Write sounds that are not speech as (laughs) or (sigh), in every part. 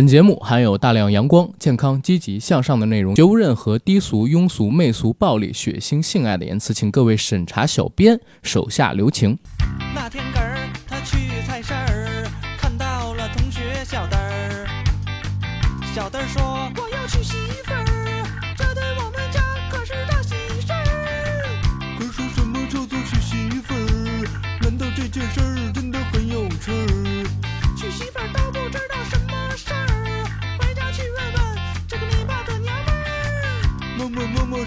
本节目含有大量阳光、健康、积极向上的内容，绝无任何低俗、庸俗、媚俗、暴力、血腥、性爱的言辞，请各位审查小编手下留情。那天个儿，他去菜市儿，看到了同学小灯儿。小灯儿说：“我要去洗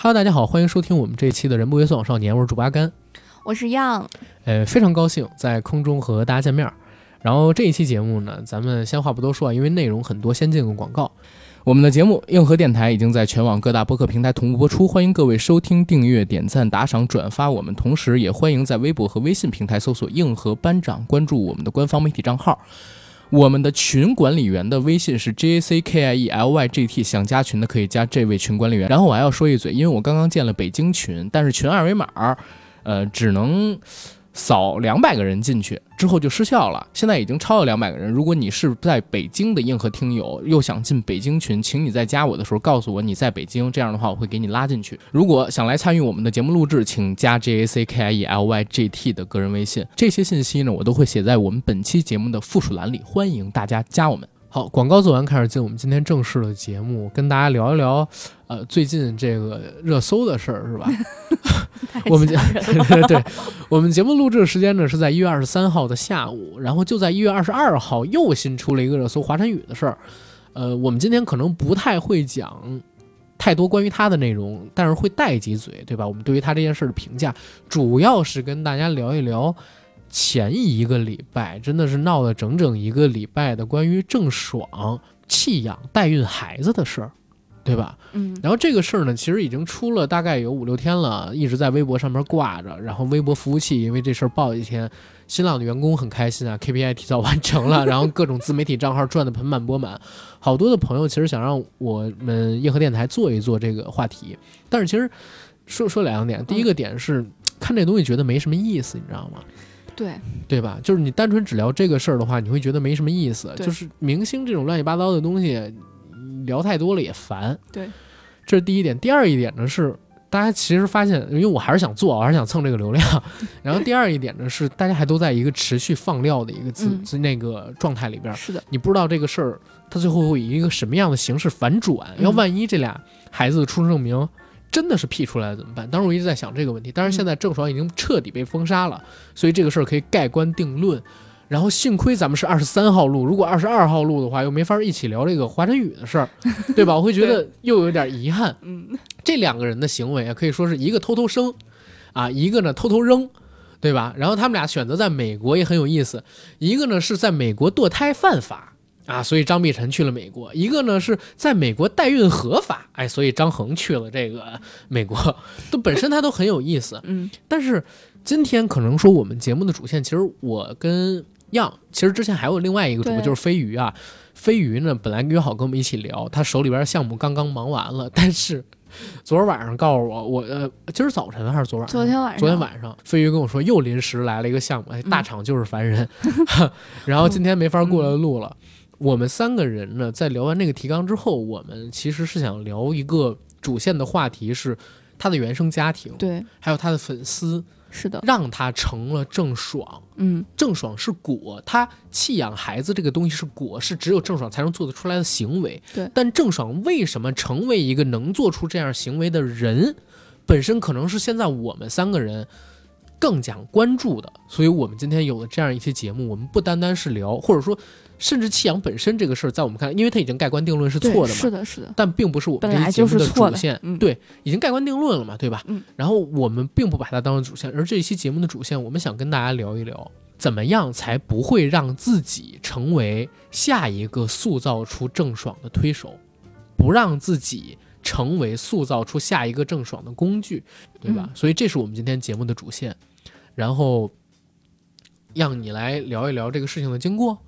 哈喽，大家好，欢迎收听我们这一期的《人不约送往少年》，我是主八甘。我是样，呃，非常高兴在空中和大家见面儿。然后这一期节目呢，咱们先话不多说啊，因为内容很多，先进个广告。我们的节目《硬核电台》已经在全网各大播客平台同步播出，欢迎各位收听、订阅、点赞、打赏、转发我们。同时，也欢迎在微博和微信平台搜索“硬核班长”，关注我们的官方媒体账号。我们的群管理员的微信是 J A C K I E L Y G T，想加群的可以加这位群管理员。然后我还要说一嘴，因为我刚刚建了北京群，但是群二维码，呃，只能扫两百个人进去，之后就失效了。现在已经超了两百个人。如果你是在北京的硬核听友，又想进北京群，请你在加我的时候告诉我你在北京，这样的话我会给你拉进去。如果想来参与我们的节目录制，请加 J A C K I E L Y G T 的个人微信。这些信息呢，我都会写在我们本期节目的附属栏里，欢迎大家加我们。好，广告做完，开始进我们今天正式的节目，跟大家聊一聊，呃，最近这个热搜的事儿，是吧？(laughs) 我们节 (laughs) 对，我们节目录制的时间呢是在一月二十三号的下午，然后就在一月二十二号又新出了一个热搜华晨宇的事儿。呃，我们今天可能不太会讲太多关于他的内容，但是会带几嘴，对吧？我们对于他这件事的评价，主要是跟大家聊一聊前一个礼拜真的是闹了整整一个礼拜的关于郑爽弃养代孕孩子的事儿，对吧？嗯，然后这个事儿呢，其实已经出了大概有五六天了，一直在微博上面挂着。然后微博服务器因为这事儿爆一天，新浪的员工很开心啊，KPI 提早完成了，然后各种自媒体账号赚得盆满钵满。好多的朋友其实想让我们硬核电台做一做这个话题，但是其实说说两点，第一个点是看这东西觉得没什么意思，你知道吗？对，对吧？就是你单纯只聊这个事儿的话，你会觉得没什么意思。对就是明星这种乱七八糟的东西，聊太多了也烦。对，这是第一点。第二一点呢是，大家其实发现，因为我还是想做，我还是想蹭这个流量。(laughs) 然后第二一点呢是，大家还都在一个持续放料的一个自、嗯自那个状态里边儿，是的，你不知道这个事儿它最后会以一个什么样的形式反转。要嗯万一这俩孩子的出生证明真的是 P 出来了怎么办？当时我一直在想这个问题。但是现在郑爽已经彻底被封杀了，所以这个事儿可以盖棺定论。然后幸亏咱们是二十三号录，如果二十二号录的话，又没法一起聊这个华晨宇的事儿，(laughs) 对吧？我会觉得又有点遗憾。嗯，这两个人的行为啊，可以说是一个偷偷生，啊，一个呢偷偷扔，对吧？然后他们俩选择在美国也很有意思，一个呢是在美国堕胎犯法啊，所以张碧晨去了美国；一个呢是在美国代孕合法，哎，所以张恒去了这个美国。都本身他都很有意思，嗯，但是今天可能说我们节目的主线，其实我跟样，其实之前还有另外一个主播就是飞鱼啊。飞鱼呢，本来约好跟我们一起聊，他手里边的项目刚刚忙完了，但是昨儿晚上告诉我，我呃，今儿早晨还是昨晚上？昨天晚上，昨天晚上，飞鱼跟我说又临时来了一个项目，哎，嗯大厂就是烦人，(laughs) 然后今天没法过来录了。我们三个人呢，在聊完那个提纲之后，我们其实是想聊一个主线的话题，是他的原生家庭，对，还有他的粉丝，是的，让他成了郑爽。嗯，郑爽是果，他弃养孩子这个东西是果，是只有郑爽才能做得出来的行为。对但郑爽为什么成为一个能做出这样行为的人，本身可能是现在我们三个人更讲关注的。所以我们今天有了这样一期节目，我们不单单是聊，或者说甚至弃养本身这个事儿，在我们看来，因为它已经盖棺定论是错的嘛，是的，是的，但并不是我们这期节目的主线，嗯对，已经盖棺定论了嘛，对吧？嗯。然后我们并不把它当成主线，而这一期节目的主线，我们想跟大家聊一聊，怎么样才不会让自己成为下一个塑造出郑爽的推手，不让自己成为塑造出下一个郑爽的工具，对吧？嗯所以这是我们今天节目的主线，然后让你来聊一聊这个事情的经过。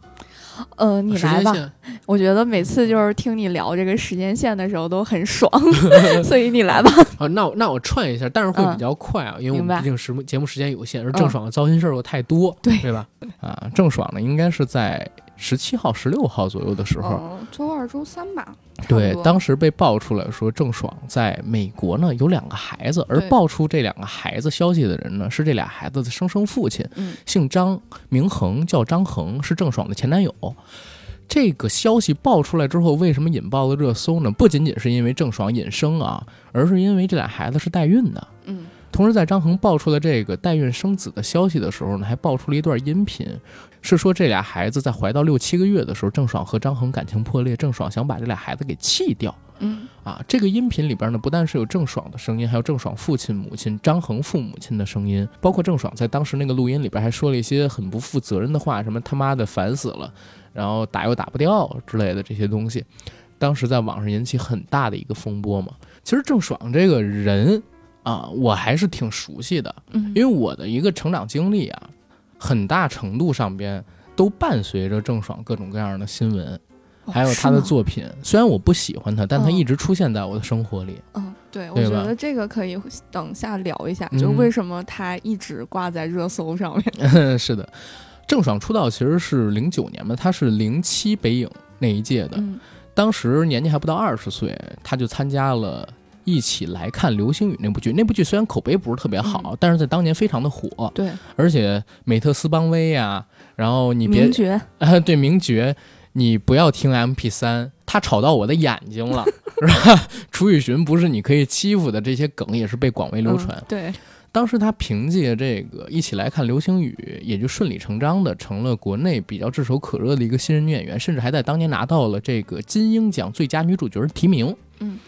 呃，你来吧。我觉得每次就是听你聊这个时间线的时候都很爽，(laughs) 所以你来吧。啊，那我那我串一下，但是会嗯比较快啊，因为我们毕竟时节目时间有限，而郑爽的糟心事儿又太多，对对吧？啊，郑爽呢，应该是在十七号、十六号左右的时候，嗯，周二、周三吧。对，当时被爆出来说郑爽在美国呢有两个孩子，而对爆出这两个孩子消息的人呢是这俩孩子的生生父亲，嗯姓张，名恒，叫张恒，是郑爽的前男友。这个消息爆出来之后，为什么引爆了热搜呢？不仅仅是因为郑爽隐生啊，而是因为这俩孩子是代孕的。嗯同时，在张恒爆出了这个代孕生子的消息的时候呢，还爆出了一段音频，是说这俩孩子在怀到六七个月的时候，郑爽和张恒感情破裂，郑爽想把这俩孩子给弃掉。嗯啊，这个音频里边呢，不但是有郑爽的声音，还有郑爽父亲、母亲张恒父母亲的声音，包括郑爽在当时那个录音里边还说了一些很不负责任的话，什么他妈的烦死了，然后打又打不掉之类的这些东西，当时在网上引起很大的一个风波嘛。其实郑爽这个人啊，我还是挺熟悉的，嗯，因为我的一个成长经历啊，很大程度上边都伴随着郑爽各种各样的新闻。哦还有她的作品，虽然我不喜欢她，但他嗯一直出现在我的生活里。嗯，对，我觉得这个可以等下聊一下，嗯就为什么她一直挂在热搜上面。(laughs) 是的，郑爽出道其实是零九年嘛，她是零七北影那一届的，嗯当时年纪还不到二十岁，她就参加了。一起来看《流星雨》那部剧，那部剧虽然口碑不是特别好，嗯但是在当年非常的火，对，而且美特斯邦威呀、然后你别名爵，(laughs) 啊，对名爵，你不要听 MP 三，他吵到我的眼睛了，是吧？楚雨荨不是你可以欺负的，这些梗也是被广为流传。嗯对，当时他凭借这个一起来看流星雨，也就顺理成章的成了国内比较炙手可热的一个新人女演员，甚至还在当年拿到了这个金鹰奖最佳女主角的提名。嗯，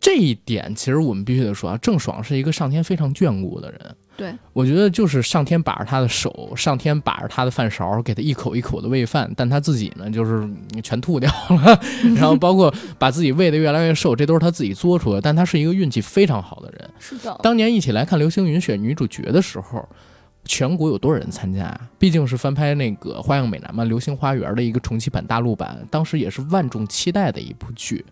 这一点其实我们必须得说啊，郑爽是一个上天非常眷顾的人。对，我觉得就是上天把着她的手，上天把着她的饭勺，给她一口一口的喂饭，但她自己呢，就是全吐掉了，(laughs) 然后包括把自己喂得越来越瘦，这都是她自己作出的。但她是一个运气非常好的人。是的，当年一起来看流星雨选女主角的时候，全国有多少人参加啊？毕竟是翻拍那个《花样美男》嘛，《流星花园》的一个重启版大陆版，当时也是万众期待的一部剧，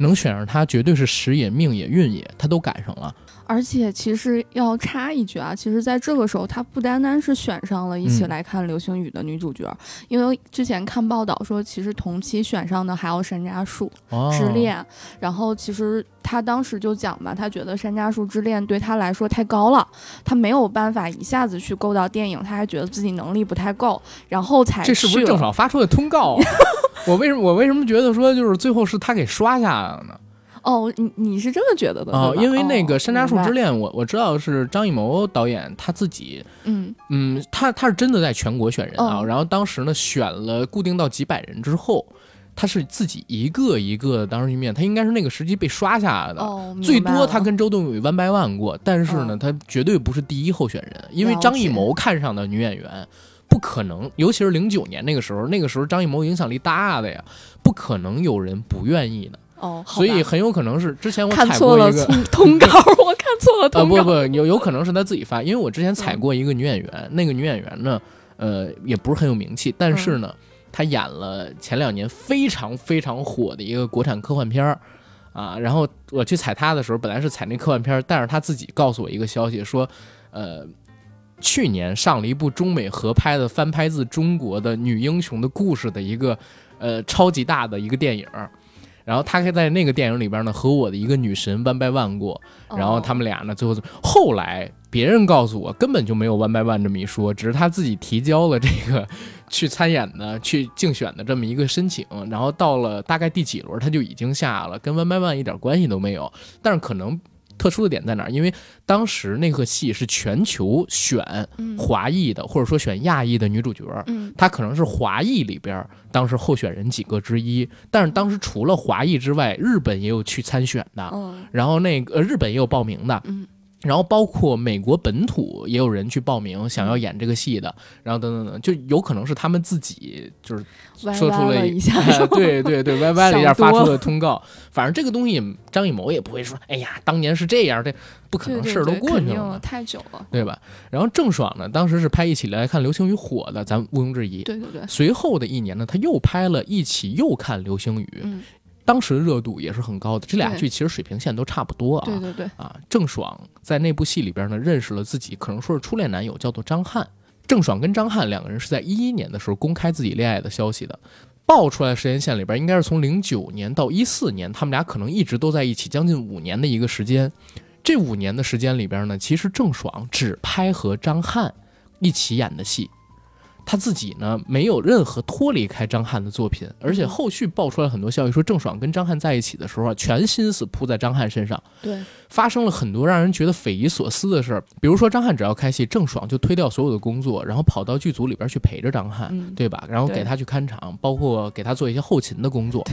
能选上他绝对是时也、命也、运也，他都赶上了。而且其实要插一句啊，其实在这个时候，她不单单是选上了一起嗯来看流星雨的女主角，因为之前看报道说，其实同期选上的还有山楂树哦之恋，然后其实她当时就讲吧，她觉得山楂树之恋对她来说太高了，她没有办法一下子去够到电影，她还觉得自己能力不太够，然后才这是不是去了郑爽发出的通告啊？(laughs) 我为什么我为什么觉得说就是最后是她给刷下来了呢？哦，你你是这么觉得的哦、因为那个哦《山楂树之恋》我我知道是张艺谋导演他自己嗯。嗯，他他是真的在全国选人啊，嗯然后当时呢选了固定到几百人之后，他是自己一个一个的当时去面，他应该是那个时期被刷下来的。哦，最多他跟周冬雨 one by one 过，但是呢，嗯。他绝对不是第一候选人，因为张艺谋看上的女演员不可能，尤其是零九年那个时候，那个时候张艺谋影响力大的呀，不可能有人不愿意的，哦，所以很有可能是之前我看错了过一个通通稿，(laughs) 我看错了啊通稿。不不有有可能是他自己发，因为我之前嗯采过一个女演员，那个女演员呢，呃，也不是很有名气，但是嗯呢，她演了前两年非常非常火的一个国产科幻片儿。啊，然后我去踩她的时候，本来是踩那科幻片儿，但是她自己告诉我一个消息，说，呃，去年上了一部中美合拍的翻拍自中国的女英雄的故事的一个呃超级大的一个电影儿，然后他还在那个电影里边呢和我的一个女神 one by one 过，然后他们俩呢，最后后来别人告诉我根本就没有 one by one 这么一说，只是他自己提交了这个去参演的、去竞选的这么一个申请，然后到了大概第几轮他就已经下了，跟 one by one 一点关系都没有。但是可能特殊的点在哪儿？因为当时那个戏是全球选嗯华裔的，或者说选亚裔的女主角，嗯她可能是华裔里边儿当时候选人几个之一。但是当时除了华裔之外，日本也有去参选的，嗯然后那个呃日本也有报名的，嗯然后包括美国本土也有人去报名想要演这个戏的，然后等等等，就有可能是他们自己就是说出了一下，哎 (laughs) 对对对，歪歪了一下发出了通告。(laughs) 反正这个东西，张艺谋也不会说，哎呀，当年是这样，这不可能，事儿都过去了嘛，太久了。对吧？然后郑爽呢，当时是拍《一起来看流星雨》火的，咱毋庸置疑。对对对，随后的一年呢，他又拍了一起又看流星雨，嗯，当时的热度也是很高的。这俩剧其实水平线都差不多啊。对对对，啊，郑爽在那部戏里边呢，认识了自己可能说是初恋男友，叫做张翰。郑爽跟张翰两个人是在一一年的时候公开自己恋爱的消息的，爆出来的时间线里边，应该是从零九年到一四年，他们俩可能一直都在一起，将近五年的一个时间。这五年的时间里边呢，其实郑爽只拍和张翰一起演的戏，她自己呢没有任何脱离开张翰的作品，而且后续爆出来很多消息说，郑爽跟张翰在一起的时候啊，全心思扑在张翰身上。对，发生了很多让人觉得匪夷所思的事儿，比如说张翰只要开戏，郑爽就推掉所有的工作，然后跑到剧组里边去陪着张翰，嗯对吧？然后给他去看场，包括给他做一些后勤的工作。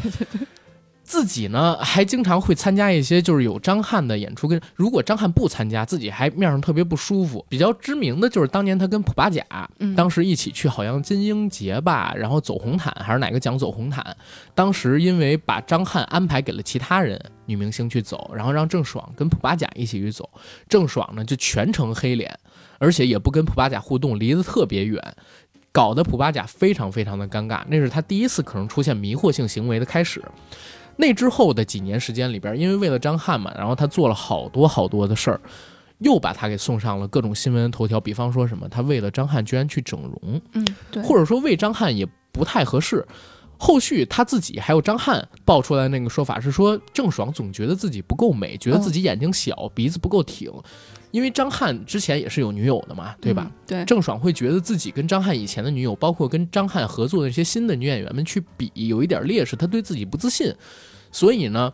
自己呢还经常会参加一些就是有张翰的演出，跟如果张翰不参加，自己还面上特别不舒服。比较知名的就是当年他跟普巴甲，嗯当时一起去好像金鹰节吧，然后走红毯还是哪个奖走红毯，当时因为把张翰安排给了其他人女明星去走，然后让郑爽跟普巴甲一起去走，郑爽呢就全程黑脸，而且也不跟普巴甲互动，离得特别远。搞得普巴甲非常非常的尴尬，那是他第一次可能出现迷惑性行为的开始。那之后的几年时间里边，因为为了张翰嘛，然后他做了好多好多的事儿，又把他给送上了各种新闻头条。比方说什么，他为了张翰居然去整容，嗯对，或者说为张翰也不太合适。后续他自己还有张翰爆出来那个说法是说，郑爽总觉得自己不够美，觉得自己眼睛小，鼻子不够挺。因为张翰之前也是有女友的嘛，对吧？嗯？对，郑爽会觉得自己跟张翰以前的女友，包括跟张翰合作的那些新的女演员们去比，有一点劣势，她对自己不自信，所以呢，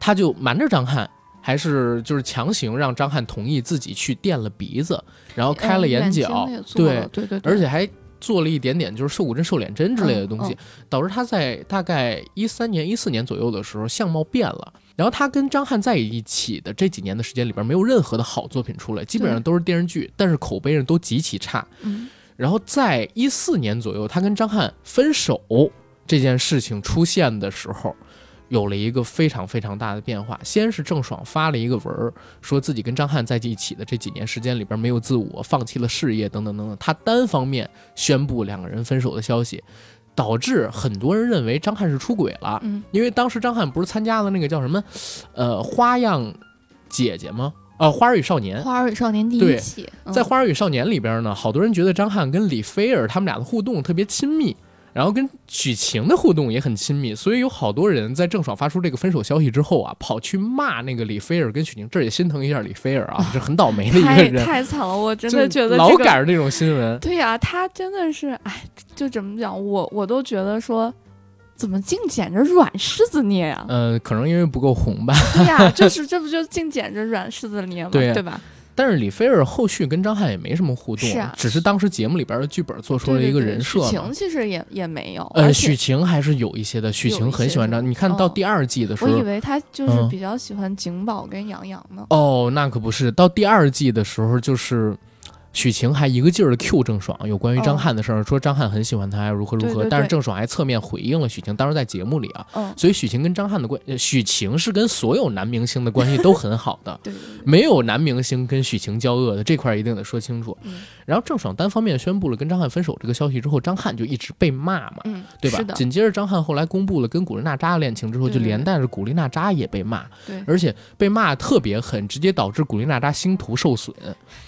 他就瞒着张翰，还是就是强行让张翰同意自己去垫了鼻子，然后开了嗯眼角，对，对对对，而且还做了一点点就是瘦骨针、瘦脸针之类的东西，嗯导致他在大概一三年、一四年左右的时候相貌变了。然后他跟张翰在一起的这几年的时间里边，没有任何的好作品出来，基本上都是电视剧，但是口碑上都极其差。嗯然后在一四年左右，他跟张翰分手这件事情出现的时候，有了一个非常非常大的变化。先是郑爽发了一个文儿，说自己跟张翰在一起的这几年时间里边没有自我，放弃了事业等等等等，她单方面宣布两个人分手的消息，导致很多人认为张翰是出轨了。嗯因为当时张翰不是参加了那个叫什么，呃，花样姐姐吗？呃，花儿与少年。花儿与少年第一期，嗯在《花儿与少年》里边呢，好多人觉得张翰跟李菲儿他们俩的互动特别亲密，然后跟许晴的互动也很亲密，所以有好多人在郑爽发出这个分手消息之后啊，跑去骂那个李菲儿跟许晴，这也心疼一下李菲儿啊，(laughs) 这很倒霉的一个太人，(laughs) 太惨了，我真的觉得老这个赶上这种新闻。(laughs) 对呀、他真的是，哎，就怎么讲，我我都觉得说，怎么净捡着软柿子捏呀、呃，可能因为不够红吧，对呀、就是这不就净捡着软柿子捏吗？对呀对吧？但是李菲儿后续跟张翰也没什么互动，是啊只是当时节目里边的剧本做出了一个对对对许人设许。晴其实也也没有，呃，许晴还是有一些的，许晴很喜欢张。你看到嗯第二季的时候，我以为他就是嗯比较喜欢景宝跟杨洋呢。哦，那可不是。到第二季的时候，就是许晴还一个劲儿的 Q 郑爽，有关于张哦翰的事儿，说张翰很喜欢她，如何如何。但是郑爽还侧面回应了许晴，当时在节目里啊，嗯，所以许晴跟张翰的关，呃许晴是跟所有男明星的关系都很好的。(laughs) 没有男明星跟许晴交恶的，这块儿一定得说清楚。嗯然后郑爽单方面宣布了跟张翰分手这个消息之后，张翰就一直被骂嘛，嗯，对吧？紧接着张翰后来公布了跟古力娜扎的恋情之后，就连带着古力娜扎也被骂，对，而且被骂特别狠，直接导致古力娜扎星途受损，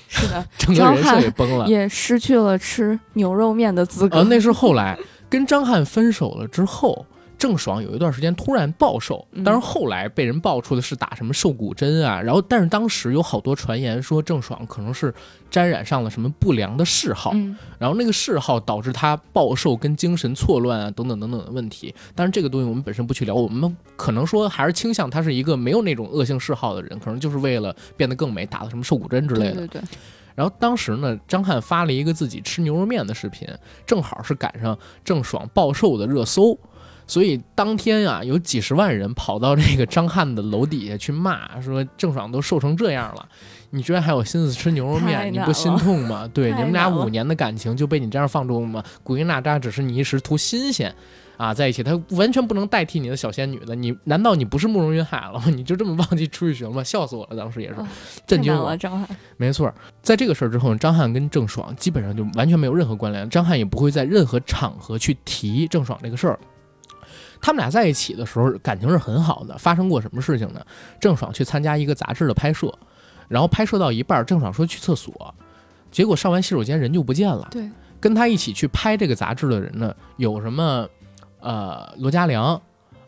是的，(laughs) 整个人设也崩了。也失去了吃牛肉面的资格。呃，那是后来跟张翰分手了之后，郑爽有一段时间突然暴瘦，嗯当然后来被人爆出的是打什么瘦骨针啊，然后但是当时有好多传言说郑爽可能是沾染上了什么不良的嗜好，嗯然后那个嗜好导致她暴瘦跟精神错乱啊等等等等的问题。但是这个东西我们本身不去聊，我们可能说还是倾向她是一个没有那种恶性嗜好的人，可能就是为了变得更美打了什么瘦骨针之类的。对对对，然后当时呢，张翰发了一个自己吃牛肉面的视频，正好是赶上郑爽暴瘦的热搜，所以当天啊，有几十万人跑到这个张翰的楼底下去骂，说郑爽都瘦成这样了，你居然还有心思吃牛肉面，你不心痛吗？对，你们俩五年的感情就被你这样放纵吗？古力娜扎只是你一时图新鲜。啊，在一起，她完全不能代替你的小仙女的。你难道你不是慕容云海了吗？(laughs) 你就这么忘记出去寻了吗？笑死我了，当时也是啊震惊我了，。张翰。没错，在这个事儿之后，张翰跟郑爽基本上就完全没有任何关联，张翰也不会在任何场合去提郑爽这个事儿。他们俩在一起的时候感情是很好的，发生过什么事情呢？郑爽去参加一个杂志的拍摄，然后拍摄到一半，郑爽说去厕所，结果上完洗手间人就不见了。对，跟他一起去拍这个杂志的人呢，有什么呃罗嘉良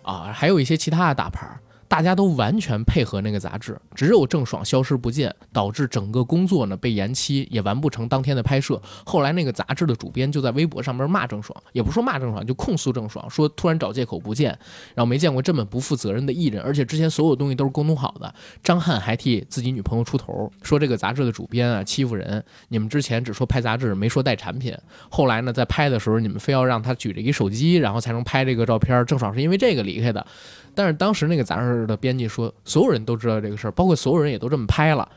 啊，还有一些其他的大牌儿，大家都完全配合那个杂志，只有郑爽消失不见，导致整个工作呢被延期，也完不成当天的拍摄。后来那个杂志的主编就在微博上面骂郑爽，也不说骂郑爽，就控诉郑爽，说突然找借口不见，然后没见过这么不负责任的艺人，而且之前所有东西都是沟通好的。张翰还替自己女朋友出头，说这个杂志的主编啊欺负人，你们之前只说拍杂志，没说带产品，后来呢在拍的时候你们非要让他举着一手机，然后才能拍这个照片。郑爽是因为这个离开的，但是当时那个杂志的编辑说，所有人都知道这个事儿，包括所有人也都这么拍了。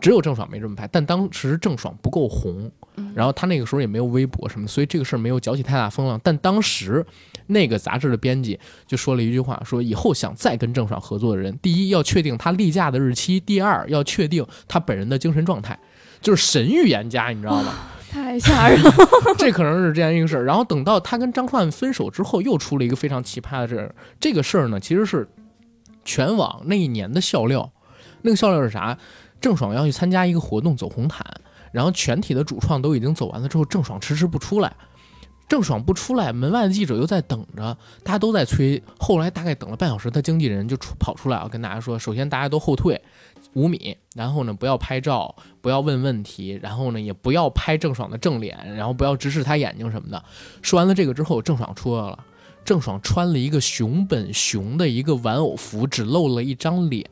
只有郑爽没这么拍，但当时郑爽不够红，嗯然后他那个时候也没有微博什么，所以这个事儿没有搅起太大风浪。但当时那个杂志的编辑就说了一句话，说以后想再跟郑爽合作的人，第一要确定她例假的日期，第二要确定她本人的精神状态，就是神预言家，你知道吗？太吓人了。这可能是这样一个事儿。然后等到他跟张翰分手之后，又出了一个非常奇葩的事儿。这个事儿呢，其实是全网那一年的笑料。那个笑料是啥？郑爽要去参加一个活动，走红毯，然后全体的主创都已经走完了之后，郑爽迟迟不出来。郑爽不出来，门外的记者又在等着，大家都在催。后来大概等了半小时，他经纪人就出跑出来啊，跟大家说：首先大家都后退五米，然后呢不要拍照，不要问问题，然后呢也不要拍郑爽的正脸，然后不要直视她眼睛什么的。说完了这个之后，郑爽出来了。郑爽穿了一个熊本熊的一个玩偶服，只露了一张脸，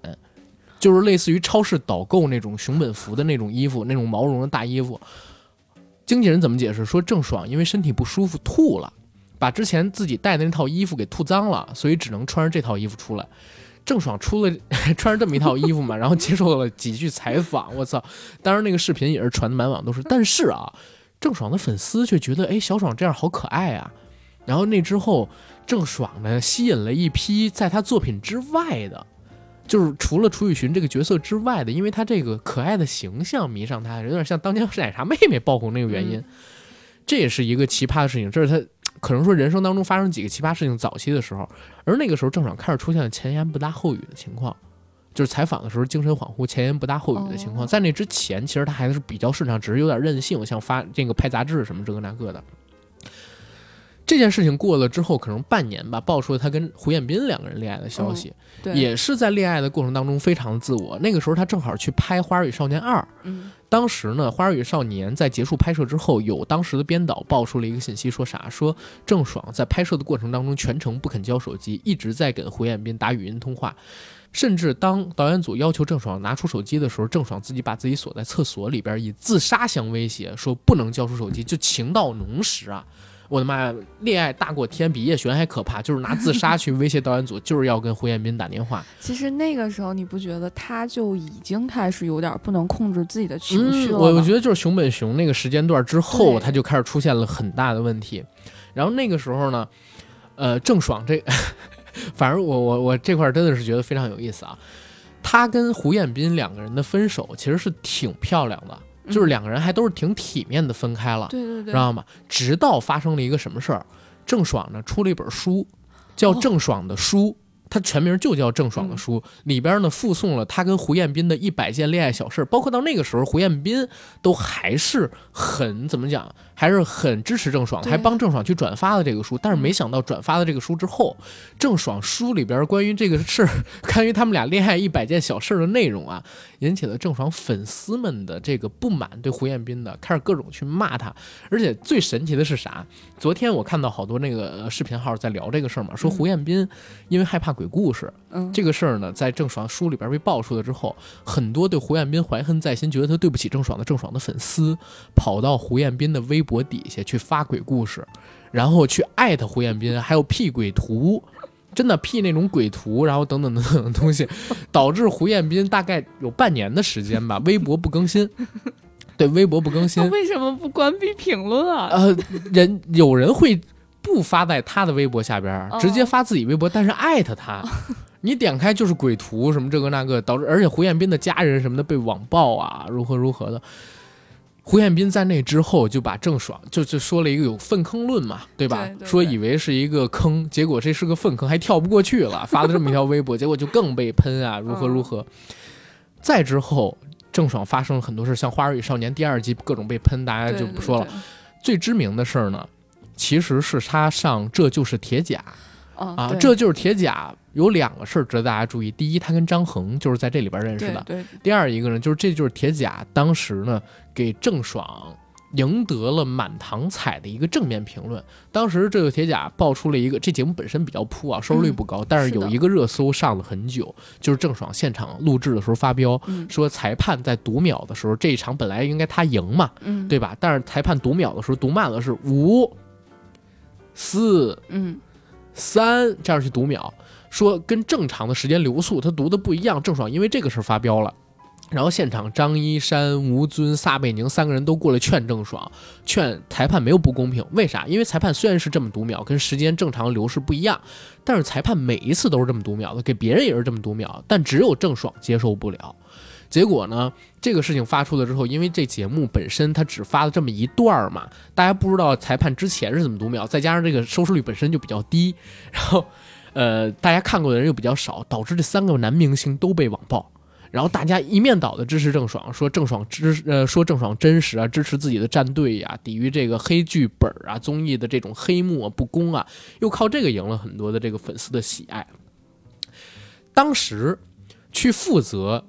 就是类似于超市导购那种熊本服的那种衣服，那种毛绒的大衣服。经纪人怎么解释？说郑爽因为身体不舒服吐了，把之前自己带的那套衣服给吐脏了，所以只能穿着这套衣服出来。郑爽出了 (laughs) 穿着这么一套衣服嘛，(laughs) 然后接受了几句采访。我操！当时那个视频也是传的满网都是。但是啊，郑爽的粉丝却觉得，哎，小爽这样好可爱啊。然后那之后，郑爽呢吸引了一批在她作品之外的，就是除了楚雨荨这个角色之外的，因为她这个可爱的形象迷上她，有点像当年奶茶妹妹爆红那个原因。这也是一个奇葩的事情，这是她可能说人生当中发生几个奇葩事情早期的时候，而那个时候郑爽开始出现了前言不搭后语的情况。就是采访的时候精神恍惚、前言不搭后语的情况，哦在那之前，其实她还是比较顺畅，只是有点任性，像发这个拍杂志什么这个那个的。这件事情过了之后，可能半年吧，爆出了她跟胡彦斌两个人恋爱的消息，对，也是在恋爱的过程当中非常的自我。那个时候她正好去拍《花儿与少年二》，嗯当时呢，《花儿与少年》在结束拍摄之后，有当时的编导爆出了一个信息，说啥？说郑爽在拍摄的过程当中全程不肯交手机，一直在给胡彦斌打语音通话，甚至当导演组要求郑爽拿出手机的时候，郑爽自己把自己锁在厕所里边，以自杀相威胁，说不能交出手机，就情到浓时啊！我的妈呀，恋爱大过天，比叶璇还可怕，就是拿自杀 (laughs) 去威胁导演组，就是要跟胡彦斌打电话。其实那个时候你不觉得他就已经开始有点不能控制自己的情绪了我我觉得就是熊本熊那个时间段之后，他就开始出现了很大的问题。然后那个时候呢，呃，郑爽这，(laughs) 反正我我我这块真的是觉得非常有意思啊。他跟胡彦斌两个人的分手其实是挺漂亮的，就是嗯两个人还都是挺体面的分开了，对对对知，道吗？直到发生了一个什么事儿，郑爽呢出了一本书，叫哦《郑爽的书》。它全名就叫《郑爽的书》，里边呢附送了他跟胡彦斌的一百件恋爱小事，包括到那个时候胡彦斌都还是很怎么讲，还是很支持郑爽，还帮郑爽去转发了这个书。但是没想到转发了这个书之后，郑爽书里边关于这个事儿，(laughs) 关于他们俩恋爱一百件小事的内容啊，引起了郑爽粉丝们的这个不满，对胡彦斌的开始各种去骂他。而且最神奇的是啥？昨天我看到好多那个呃视频号在聊这个事儿嘛，说胡彦斌因为害怕鬼故事，嗯，这个事儿呢，在郑爽书里边被爆出来之后，很多对胡彦斌怀恨在心，觉得他对不起郑爽的郑爽的粉丝，跑到胡彦斌的微博底下去发鬼故事，然后去艾特胡彦斌，还有 P 鬼图。真的 P 那种鬼图，然后等等等等的东西，导致胡彦斌大概有半年的时间吧，微博不更新。对，微博不更新，为什么不关闭评论啊？呃，人有人会不发在他的微博下边直接发自己微博，但是艾特他。(laughs) 你点开就是鬼图什么这个那个，导致而且胡彦斌的家人什么的被网暴啊，如何如何的。胡彦斌在那之后就把郑爽就就说了一个有粪坑论嘛，对吧？对对说以为是一个坑，结果这是个粪坑，还跳不过去了，(laughs) 发了这么一条微博，结果就更被喷啊，如何如何。再之后，郑爽发生了很多事，像《花儿与少年》第二季各种被喷，大家就不说了。。最知名的事儿呢，其实是他上《这就是铁甲》啊，这就是铁甲有两个事儿值得大家注意。第一，他跟张恒就是在这里边认识的；第二一个呢，就是这就是铁甲当时呢给郑爽赢得了满堂彩的一个正面评论。当时这个铁甲爆出了一个，这节目本身比较扑啊，收视率不高，但是有一个热搜上了很久，就是郑爽现场录制的时候发飙，嗯说裁判在读秒的时候，这一场本来应该他赢嘛，嗯对吧？但是裁判读秒的时候读慢了，是五、四、嗯三这样去读秒，说跟正常的时间流速他读的不一样。郑爽因为这个事儿发飙了。然后现场张一山、吴尊、撒贝宁三个人都过来劝郑爽，劝裁判没有不公平。为啥？因为裁判虽然是这么读秒，跟时间正常流逝不一样，但是裁判每一次都是这么读秒的，给别人也是这么读秒，但只有郑爽接受不了。结果呢，这个事情发出了之后，因为这节目本身它只发了这么一段儿嘛，大家不知道裁判之前是怎么读秒，再加上这个收视率本身就比较低，然后，呃，大家看过的人又比较少，导致这三个男明星都被网暴。然后大家一面倒的支持郑爽，说郑爽支呃说郑爽真实啊，支持自己的战队呀、抵御这个黑剧本啊、综艺的这种黑幕啊、不公啊，又靠这个赢了很多的这个粉丝的喜爱。当时去负责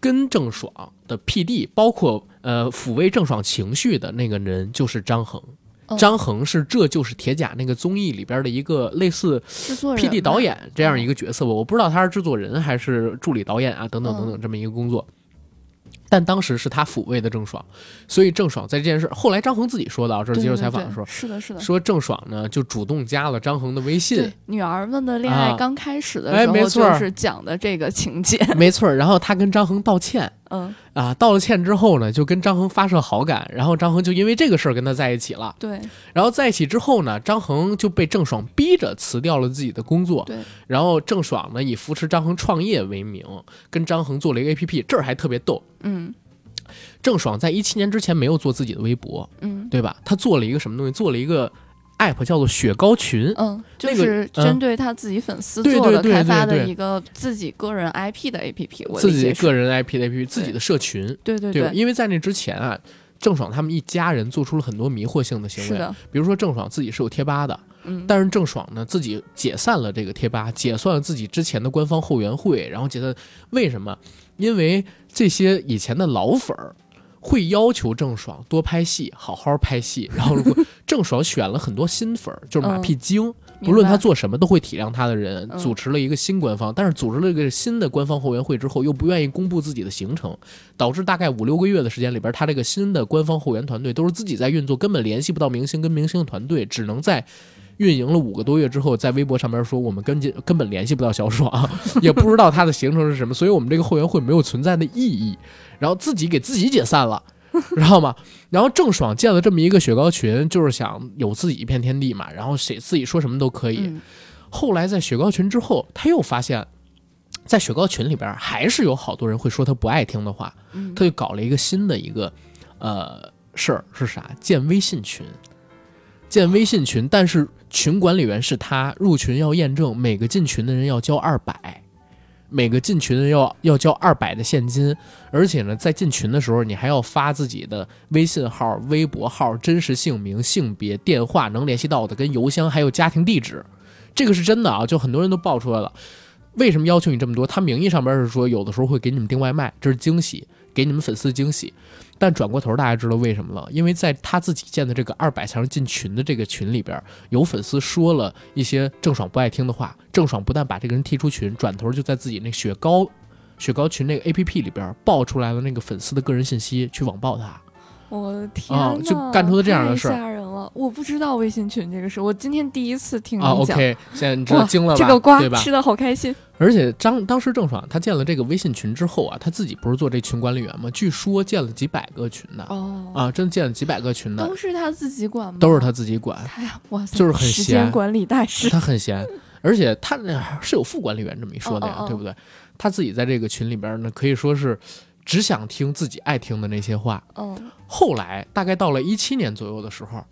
跟郑爽的 PD，包括呃抚慰郑爽情绪的那个人就是张恒。哦张恒是《这就是铁甲》那个综艺里边的一个类似 PD 导演这样一个角色吧，我不知道他是制作人还是助理导演啊，等等等等这么一个工作。但当时是他抚慰的郑爽，所以郑爽在这件事，后来张恒自己说的啊，这是接受采访的时候，是的，是的。说郑爽呢就主动加了张恒的微信，，女儿们的恋啊爱刚开始的哎时候，没错就是讲的这个情节。没错。然后他跟张恒道歉嗯，啊，道了歉之后呢，就跟张恒发射好感，然后张恒就因为这个事儿跟他在一起了。对然后在一起之后呢，张恒就被郑爽逼着辞掉了自己的工作。对，然后郑爽呢以扶持张恒创业为名，跟张恒做了一个 APP，这儿还特别逗。嗯郑爽在一七年之前没有做自己的微博，嗯对吧？她做了一个什么东西？做了一个 app 叫做雪糕群。嗯，就是嗯针对他自己粉丝做的开发的一个自己个人 IP 的 APP，我自己个人 IP 的 APP，自己的社群，对对对吧？因为在那之前啊，郑爽他们一家人做出了很多迷惑性的行为，比如说郑爽自己是有贴吧的，嗯，但是郑爽呢自己解散了这个贴吧，解散了自己之前的官方后援会，然后解散为什么？因为这些以前的老粉儿会要求郑爽多拍戏，好好拍戏。然后如果 (laughs) 郑爽选了很多新粉儿，就是马屁精，不论他做什么都会体谅他的人，嗯组织了一个新官方，但是组织了一个新的官方后援会之后，又不愿意公布自己的行程，导致大概五六个月的时间里边，他这个新的官方后援团队都是自己在运作，根本联系不到明星跟明星的团队，只能在。运营了五个多月之后，在微博上面说我们根本根本联系不到小爽，也不知道他的行程是什么，所以我们这个后援会没有存在的意义，然后自己给自己解散了，(laughs) 知道吗？然后郑爽建了这么一个雪糕群，就是想有自己一片天地嘛，然后谁自己说什么都可以。嗯后来在雪糕群之后，他又发现，在雪糕群里边还是有好多人会说他不爱听的话，嗯他就搞了一个新的一个呃事儿是啥？建微信群，建微信群，但是群管理员是他，入群要验证，每个进群的人要交二百，每个进群要要交二百的现金，而且呢，在进群的时候，你还要发自己的微信号、微博号、真实姓名、性别、电话能联系到的跟邮箱，还有家庭地址，这个是真的啊，就很多人都爆出来了。为什么要求你这么多？他名义上边是说有的时候会给你们订外卖，这是惊喜，给你们粉丝惊喜。但转过头，大家知道为什么了？因为在他自己建的这个二百强进群的这个群里边，有粉丝说了一些郑爽不爱听的话。郑爽不但把这个人踢出群，转头就在自己那雪糕雪糕群那个 A P P 里边爆出来了那个粉丝的个人信息，去网暴他。我的天啊，就干出了这样的事儿我不知道微信群这个事，我今天第一次听你啊讲。，OK，现在你知道惊了吧？这个瓜？吃的好开心。而且张当时郑爽他建了这个微信群之后啊，他自己不是做这群管理员吗？据说建了几百个群呢、哦，啊，真建了几百个群呢都，是他自己管吗？都是他自己管。哎呀，哇塞，就是很时闲间管理大师。他很闲，而且他那是有副管理员这么一说的呀，对不对？他自己在这个群里边呢，可以说是只想听自己爱听的那些话。嗯后来大概到了一七年左右的时候，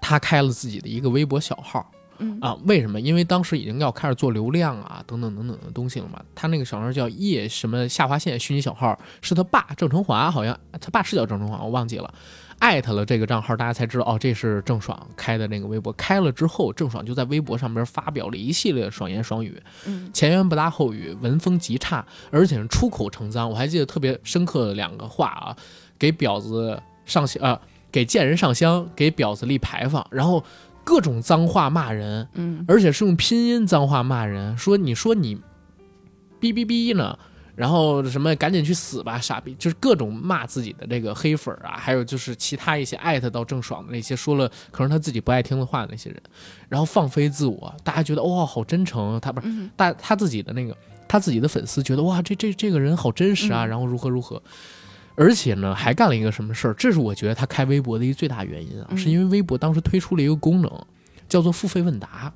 他开了自己的一个微博小号嗯啊。为什么？因为当时已经要开始做流量啊，等等等等的东西了嘛。他那个小号叫叶什么下划线虚拟小号，是他爸郑成华，好像他爸是叫郑成华，我忘记了。艾特了这个账号，大家才知道哦，这是郑爽开的那个微博。开了之后，郑爽就在微博上边发表了一系列的爽言爽语，嗯前言不搭后语，文风极差，而且是出口成脏。我还记得特别深刻的两个话啊，给婊子上香，呃，给贱人上香，给婊子立牌坊，然后各种脏话骂人，嗯而且是用拼音脏话骂人，说你说你哔哔哔呢。然后什么赶紧去死吧，傻逼！就是各种骂自己的这个黑粉啊，还有就是其他一些艾特到郑爽的那些说了可能他自己不爱听的话的那些人，然后放飞自我，大家觉得哇好真诚，他不是嗯大他自己的那个他自己的粉丝觉得哇这这这个人好真实啊，嗯然后如何如何，而且呢还干了一个什么事儿，这是我觉得他开微博的一个最大原因啊，嗯是因为微博当时推出了一个功能，叫做付费问答，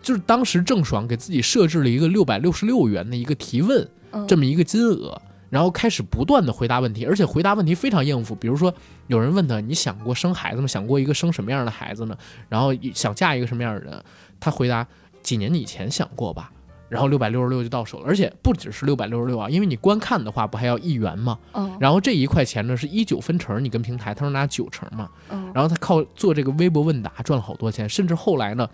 就是当时郑爽给自己设置了一个六百六十六元的一个提问嗯，这么一个金额。然后开始不断的回答问题，而且回答问题非常应付。比如说，有人问他：“你想过生孩子吗？想过一个生什么样的孩子呢？然后想嫁一个什么样的人？”他回答：“几年以前想过吧。”然后六百六十六就到手了，而且不只是六百六十六啊，因为你观看的话不还要一元吗？嗯然后这一块钱呢是一九分成，你跟平台他说拿九成嘛，嗯然后他靠做这个微博问答赚了好多钱，甚至后来呢，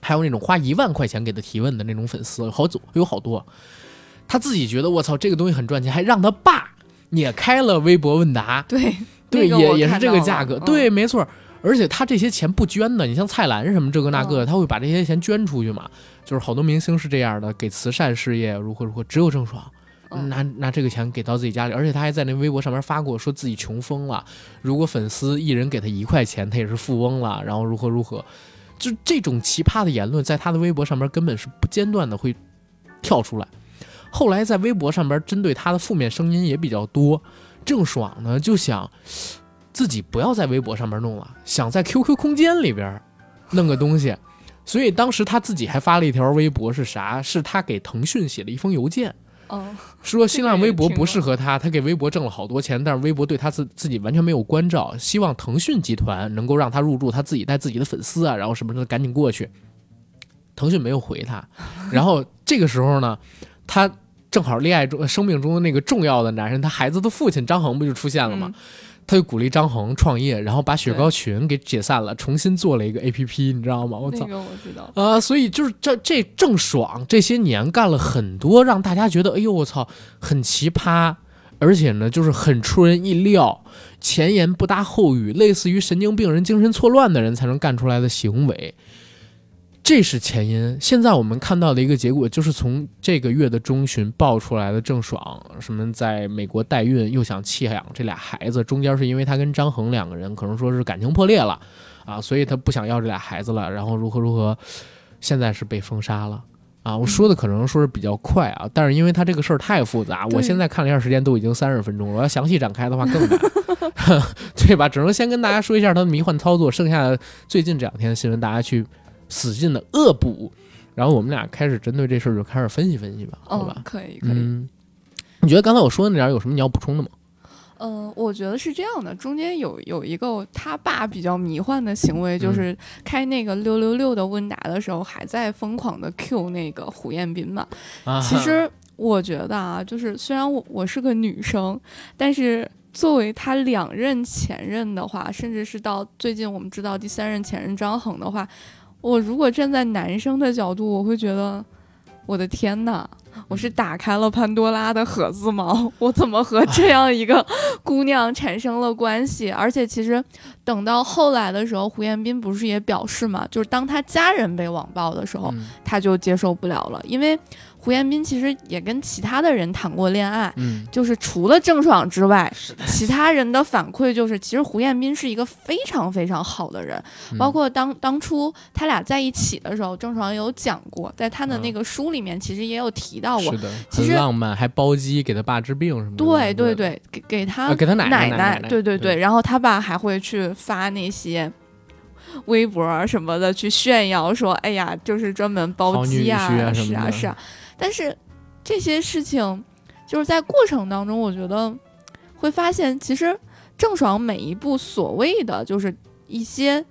还有那种花一万块钱给他提问的那种粉丝，好走有好多。他自己觉得我操这个东西很赚钱，还让他爸也开了微博问答，对对，那个也也是这个价格，嗯对，没错。而且他这些钱不捐的，你像蔡澜什么这个那个，嗯他会把这些钱捐出去嘛。就是好多明星是这样的，给慈善事业如何如何，只有郑爽嗯拿拿这个钱给到自己家里，而且他还在那微博上面发过，说自己穷疯了，如果粉丝一人给他一块钱，他也是富翁了，然后如何如何，就这种奇葩的言论，在他的微博上面根本是不间断的会跳出来。后来在微博上面针对他的负面声音也比较多，郑爽呢就想自己不要在微博上面弄了，想在 QQ 空间里边弄个东西，(laughs) 所以当时他自己还发了一条微博，是啥？是他给腾讯写了一封邮件，哦说新浪微博不适合他，(laughs) 他给微博挣了好多钱，但是微博对他自自己完全没有关照，希望腾讯集团能够让他入驻，他自己带自己的粉丝啊，然后什么的赶紧过去。腾讯没有回他，(laughs) 然后这个时候呢，他正好恋爱中生命中的那个重要的男人，他孩子的父亲张恒不就出现了吗？嗯他就鼓励张恒创业，然后把雪糕群给解散了，重新做了一个 A P P，你知道吗？我操那！个我知道。啊、所以就是这这郑爽这些年干了很多让大家觉得，哎呦我操，很奇葩，而且呢就是很出人意料，前言不搭后语，类似于神经病人、精神错乱的人才能干出来的行为。这是前因。现在我们看到的一个结果，就是从这个月的中旬爆出来的郑爽什么在美国代孕，又想弃养这俩孩子，中间是因为她跟张恒两个人可能说是感情破裂了啊，所以她不想要这俩孩子了，然后如何如何，现在是被封杀了。啊，我说的可能说是比较快啊，但是因为他这个事儿太复杂，我现在看了一下时间，都已经三十分钟了，我要详细展开的话更难，(laughs) 对吧？只能先跟大家说一下他的迷幻操作，剩下的最近这两天的新闻，大家去使劲的恶补，然后我们俩开始针对这事儿就开始分析分析吧，好吧嗯，？可以可以。嗯，你觉得刚才我说的那点儿有什么你要补充的吗？呃，我觉得是这样的，中间有有一个他爸比较迷幻的行为，就是开那个六六六的问答的时候，还在疯狂的 Q 那个胡彦斌嘛。啊其实我觉得啊，就是虽然我我是个女生，但是作为他两任前任的话，甚至是到最近我们知道第三任前任张恒的话，我如果站在男生的角度，我会觉得，我的天呐，我是打开了潘多拉的盒子吗？(laughs) 我怎么和这样一个姑娘产生了关系？而且其实等到后来的时候，胡彦斌不是也表示嘛，就是当他家人被网暴的时候，嗯他就接受不了了，因为胡彦斌其实也跟其他的人谈过恋爱，嗯，就是除了郑爽之外，其他人的反馈就是，其实胡彦斌是一个非常非常好的人。嗯包括当当初他俩在一起的时候，郑爽有讲过，在他的那个书里面，其实也有提到过。是的，其实很浪漫，还包机给他爸治病什么的。对对对，给给他、啊给他奶奶奶奶奶对对对然后他爸还会去发那些微博啊什么的去炫耀说，哎呀，就是专门包机啊，是啊是啊。但是这些事情就是在过程当中，我觉得会发现，其实郑爽每一步所谓的就是一些。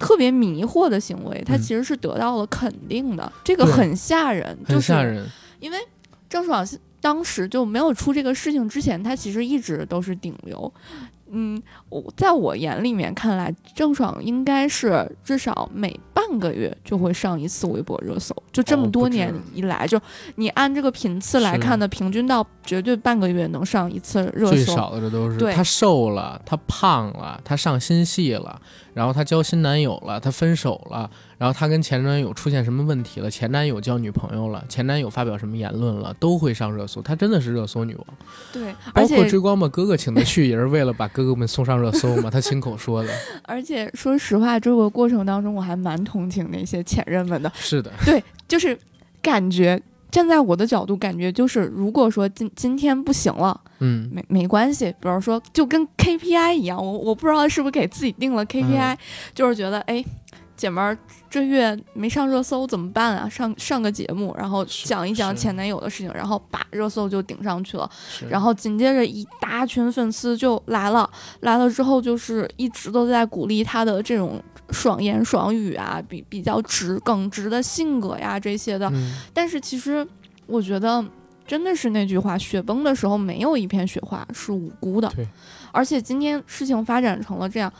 特别迷惑的行为，他嗯其实是得到了肯定的，这个很吓人，就是很吓人。因为郑爽当时就没有出这个事情之前，他其实一直都是顶流。嗯，我在我眼里面看来，郑爽应该是至少每半个月就会上一次微博热搜，就这么多年以来，就你按这个频次来看的，平均到绝对半个月能上一次热搜。最少的这都是对她瘦了，她胖了，她上新戏了，然后她交新男友了，她分手了，然后她跟前男友出现什么问题了，前男友交女朋友了，前男友发表什么言论了，都会上热搜。她真的是热搜女王，对，包括而且追光吧哥哥请她去也是为了把哥哥们送上热搜嘛，她亲口说的。(laughs) 而且说实话，这个过程当中，我还蛮同情那些前任们的。是的，对，就是感觉站在我的角度，感觉就是如果说今今天不行了。嗯，没没关系，比如说就跟 KPI 一样，我我不知道是不是给自己定了 KPI，、就是觉得哎，姐们儿这月没上热搜怎么办啊？上上个节目，然后讲一讲前男友的事情，然后把热搜就顶上去了，然后紧接着一大群粉丝就来了，来了之后就是一直都在鼓励他的这种爽言爽语啊，比比较直耿直的性格呀这些的，嗯，但是其实我觉得真的是那句话，雪崩的时候没有一片雪花是无辜的。对，而且今天事情发展成了这样，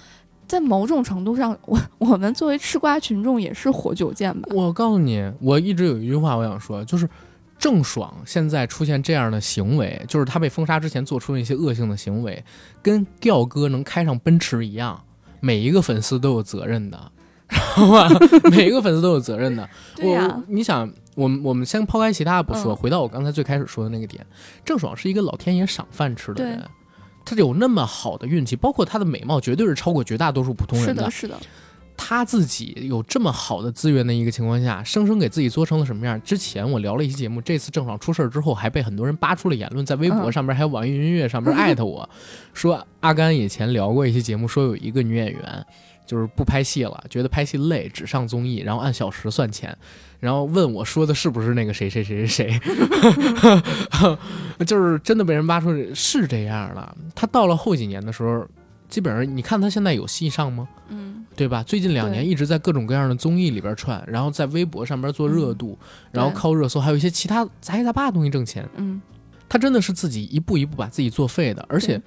在某种程度上，我我们作为吃瓜群众也是活久见吧。我告诉你，我一直有一句话我想说，就是郑爽现在出现这样的行为，就是她被封杀之前做出的一些恶性的行为，跟吊哥能开上奔驰一样，每一个粉丝都有责任的，知道吧？(laughs) 每一个粉丝都有责任的。(laughs) 对呀、我你想，我们我们先抛开其他不说，嗯回到我刚才最开始说的那个点，郑爽是一个老天爷赏饭吃的人。她有那么好的运气，包括他的美貌，绝对是超过绝大多数普通人是的，是的，他自己有这么好的资源的一个情况下，生生给自己做成了什么样？之前我聊了一期节目，这次郑爽出事儿之后，还被很多人扒出了言论，在微博嗯上面还有网易云音乐上面艾特我说，阿甘以前聊过一期节目，说有一个女演员就是不拍戏了，觉得拍戏累，只上综艺，然后按小时算钱，然后问我说的是不是那个谁谁谁谁谁，(laughs) 就是真的被人挖出是这样的。他到了后几年的时候，基本上你看他现在有戏上吗？嗯，对吧？最近两年一直在各种各样的综艺里边串，然后在微博上边做热度，然后靠热搜，还有一些其他杂七杂八的东西挣钱。嗯，他真的是自己一步一步把自己做废的，而且对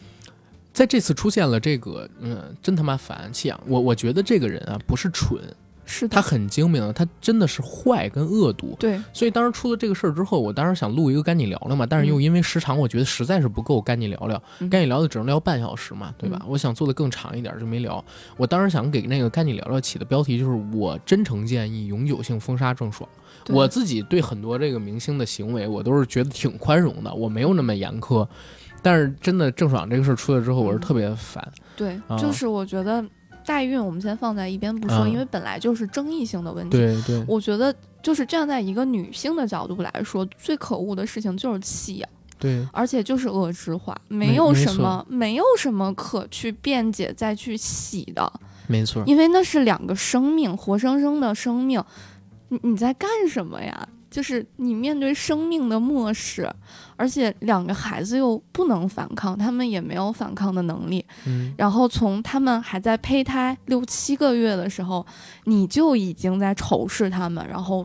在这次出现了这个，嗯，真他妈烦气啊！我我觉得这个人啊不是蠢，是，他很精明，他真的是坏跟恶毒。对，所以当时出了这个事儿之后，我当时想录一个跟你聊聊嘛，但是又嗯因为时长，我觉得实在是不够跟你聊聊，嗯干你聊的只能聊半小时嘛，对吧？我想做的更长一点，就没聊。我当时想给那个跟你聊聊起的标题就是“我真诚建议永久性封杀郑爽”。我自己对很多这个明星的行为，我都是觉得挺宽容的，我没有那么严苛。但是真的郑爽这个事儿出来之后，我是嗯特别烦。对，啊就是我觉得代孕我们先放在一边不说，嗯因为本来就是争议性的问题。对对我觉得就是站在一个女性的角度来说，最可恶的事情就是弃养。对，而且就是恶之化，没没有什么，没有什么可去辩解再去洗的，没错。因为那是两个生命，活生生的生命。你你在干什么呀？就是你面对生命的漠视，而且两个孩子又不能反抗，他们也没有反抗的能力。嗯，然后从他们还在胚胎六七个月的时候，你就已经在仇视他们，然后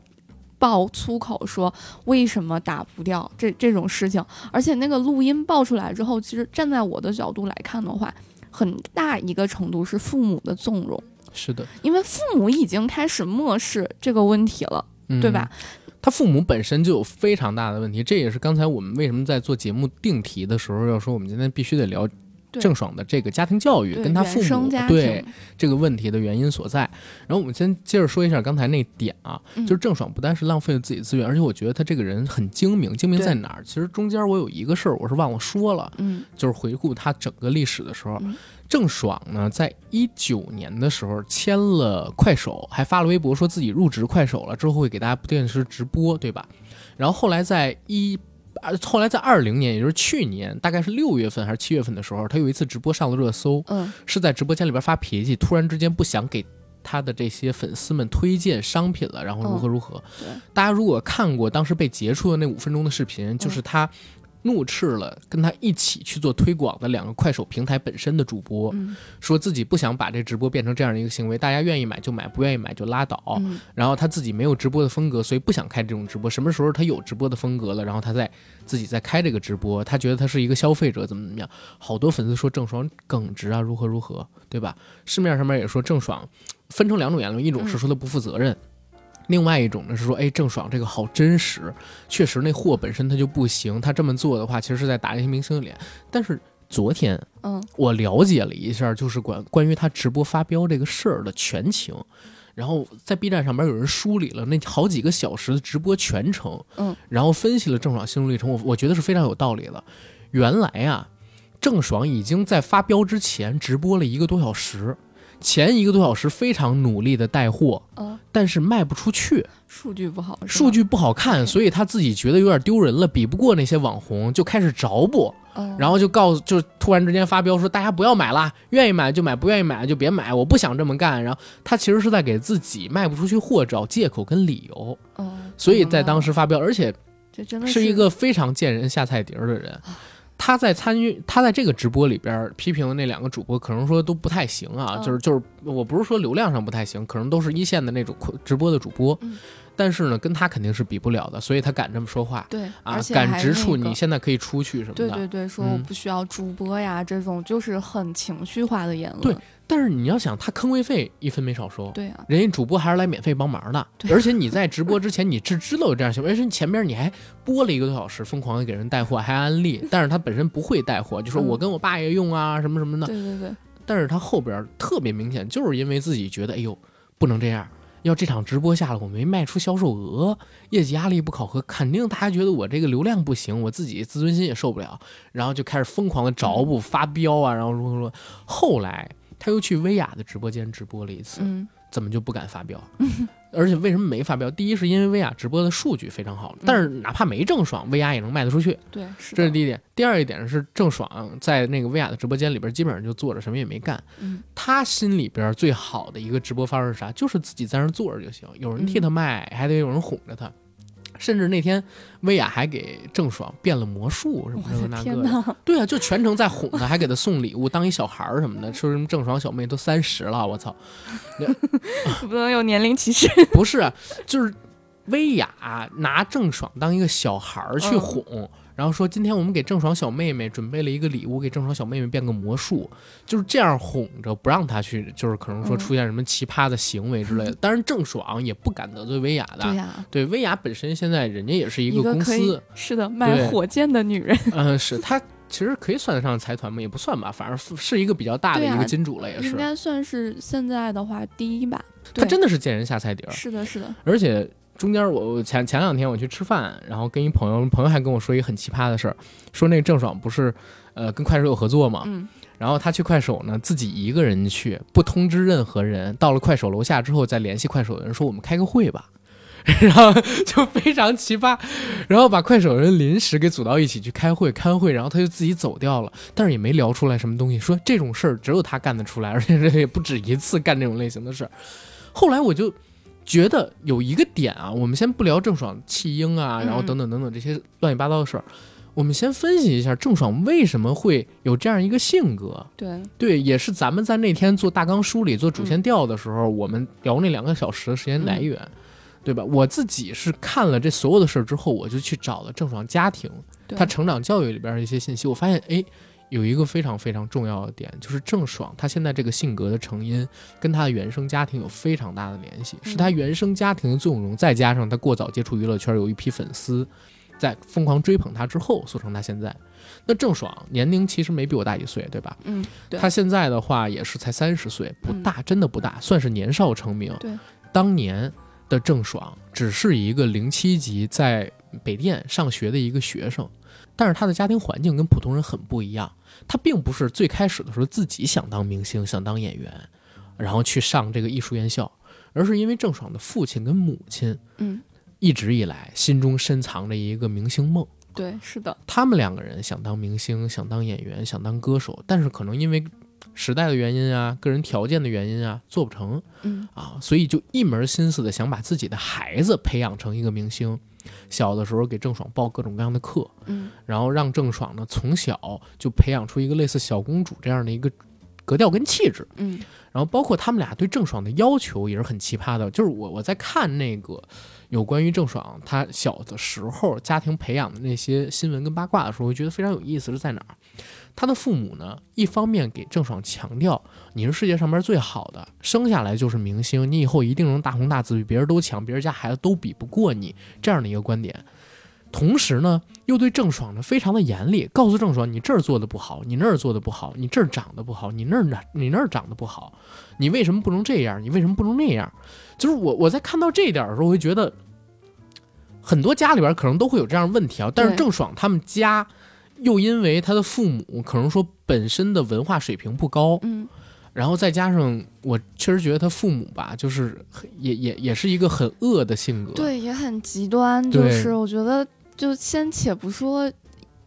爆粗口说为什么打不掉这这种事情。而且那个录音爆出来之后，其实站在我的角度来看的话，很大一个程度是父母的纵容，是的，因为父母已经开始漠视这个问题了，嗯对吧？？他父母本身就有非常大的问题，这也是刚才我们为什么在做节目定题的时候要说，我们今天必须得聊郑爽的这个家庭教育跟他父母对，这个问题的原因所在。然后我们先接着说一下刚才那点啊，嗯。就是郑爽不单是浪费了自己资源，而且我觉得他这个人很精明，精明在哪儿？其实中间我有一个事儿我是忘了说了，嗯。就是回顾他整个历史的时候，嗯郑爽呢，在一九年的时候签了快手，还发了微博说自己入职快手了，之后会给大家不定时直播，对吧？然后后来在一。啊后来在二零年，也就是去年，大概是六月份还是七月份的时候，他有一次直播上了热搜，嗯是在直播间里边发脾气，突然之间不想给他的这些粉丝们推荐商品了，然后如何如何。对大家如果看过当时被截出的那五分钟的视频，就是他怒斥了跟他一起去做推广的两个快手平台本身的主播，嗯说自己不想把这直播变成这样的一个行为，大家愿意买就买，不愿意买就拉倒。嗯然后他自己没有直播的风格，所以不想开这种直播。什么时候他有直播的风格了，然后他再自己再开这个直播，他觉得他是一个消费者，怎么怎么样？好多粉丝说郑爽耿直啊，如何如何，对吧？市面上面也说郑爽分成两种言论，一种是说他不负责任。另外一种呢是说，哎，郑爽这个好真实，确实那货本身它就不行，他这么做的话，其实是在打那些明星的脸。但是昨天嗯我了解了一下，就是关关于他直播发飙这个事儿的全情，然后在 B 站上面有人梳理了那好几个小时的直播全程，嗯，然后分析了郑爽心路历程，我我觉得是非常有道理的。原来啊，郑爽已经在发飙之前直播了一个多小时，前一个多小时非常努力的带货，嗯，但是卖不出去，数据不好，数据不好看，所以他自己觉得有点丢人了，比不过那些网红，就开始着补。哦然后就告诉，就突然之间发飙说大家不要买啦，愿意买就买，不愿意买就别买，我不想这么干。然后他其实是在给自己卖不出去货找借口跟理由，哦，所以在当时发飙，而且这真的是一个非常见人下菜碟儿的人。他在参与，他在这个直播里边批评的那两个主播，可能说都不太行啊，嗯。就是就是，我不是说流量上不太行，可能都是一线的那种直播的主播，嗯。但是呢，跟他肯定是比不了的，所以他敢这么说话。对，啊敢直触你现在可以出去什么的。对对对，说我嗯。不需要主播呀，这种就是很情绪化的言论。对但是你要想，他坑位费一分没少收，对啊，人家主播还是来免费帮忙的，对。而且你在直播之前你是知道有这样行为，而且你前边你还播了一个多小时，疯狂的给人带货，还安利，(laughs) 但是他本身不会带货，就说嗯。我跟我爸也用啊什么什么的，对对对，但是他后边特别明显，就是因为自己觉得，哎呦，不能这样。要这场直播下来，我没卖出销售额，业绩压力不考核，肯定大家觉得我这个流量不行，我自己自尊心也受不了，然后就开始疯狂的找补、发飙啊，然后如何如何。后来他又去薇娅的直播间直播了一次，嗯怎么就不敢发飙？而且为什么没发飙？第一是因为薇娅直播的数据非常好，但是哪怕没郑爽，薇娅也能卖得出去，对，是这是第一点。第二一点是郑爽在那个薇娅的直播间里边，基本上就坐着，什么也没干。嗯她心里边最好的一个直播方式是啥？就是自己在那坐着就行，有人替她卖，还得有人哄着她。甚至那天薇娅还给郑爽变了魔术什么这个我的那个对啊，就全程在哄她，还给她送礼物，当一小孩儿什么的。说什么郑爽小妹都三十了，我操！(laughs) 不能有年龄歧视。不是啊，就是薇娅拿郑爽当一个小孩儿去嗯哄，然后说今天我们给郑爽小妹妹准备了一个礼物，给郑爽小妹妹变个魔术，就是这样哄着，不让她去，就是可能说嗯出现什么奇葩的行为之类的。当然，郑爽也不敢得罪薇娅的。对呀，对，薇娅本身现在人家也是一一个公司，是的，卖火箭的女人。嗯、是她其实可以算得上财团吗？也不算吧，反正是一个比较大的一个金主了，也是应。该算是现在的话第一吧。她真的是见人下菜碟儿，是的，是的，而且中间我我前前两天我去吃饭，然后跟一朋友，朋友还跟我说一个很奇葩的事儿，说那个郑爽不是呃跟快手有合作嘛，嗯，然后他去快手呢自己一个人去，不通知任何人，到了快手楼下之后再联系快手的人说我们开个会吧。(laughs) 然后就非常奇葩，然后把快手人临时给组到一起去开会，开会，然后他就自己走掉了，但是也没聊出来什么东西，说这种事儿只有他干得出来，而且这也不止一次干这种类型的事儿。后来我就觉得有一个点啊，我们先不聊郑爽弃婴啊，嗯然后等等等等这些乱七八糟的事儿，我们先分析一下郑爽为什么会有这样一个性格。对，对，也是咱们在那天做大纲梳理、做主线调的时候，我们聊那两个小时的时间来源，对吧？我自己是看了这所有的事儿之后，我就去找了郑爽家庭，对她成长教育里边的一些信息，我发现，哎，有一个非常非常重要的点，就是郑爽她现在这个性格的成因跟她的原生家庭有非常大的联系，是她原生家庭的纵容，再加上她过早接触娱乐圈，有一批粉丝在疯狂追捧她之后，塑成她现在。那郑爽年龄其实没比我大一岁，对吧？嗯，她现在的话也是才三十岁，不大，真的不大，算是年少成名。对，当年的郑爽只是一个零七级在北电上学的一个学生，但是她的家庭环境跟普通人很不一样。她并不是最开始的时候自己想当明星、想当演员，然后去上这个艺术院校，而是因为郑爽的父亲跟母亲嗯，一直以来心中深藏着一个明星梦。对，是的，他们两个人想当明星，想当演员，想当歌手，但是可能因为时代的原因啊，个人条件的原因啊，做不成嗯啊，所以就一门心思的想把自己的孩子培养成一个明星。小的时候给郑爽报各种各样的课，嗯然后让郑爽呢从小就培养出一个类似小公主这样的一个格调跟气质。嗯然后包括他们俩对郑爽的要求也是很奇葩的，就是我我在看那个有关于郑爽她小的时候家庭培养的那些新闻跟八卦的时候，我觉得非常有意思是在哪儿？她的父母呢，一方面给郑爽强调你是世界上边最好的，生下来就是明星，你以后一定能大红大紫，比别人都强，别人家孩子都比不过你这样的一个观点。同时呢，又对郑爽呢非常的严厉，告诉郑爽你这儿做的不好，你那儿做的不好，你这儿长得不好，你那儿哪你那儿长得不好，你为什么不能这样？你为什么不能那样？就是我我在看到这一点的时候，我会觉得很多家里边可能都会有这样的问题啊。但是郑爽他们家又因为他的父母可能说本身的文化水平不高，嗯然后再加上我确实觉得他父母吧，就是很也也也是一个很恶的性格。对，也很极端。就是我觉得，就先且不说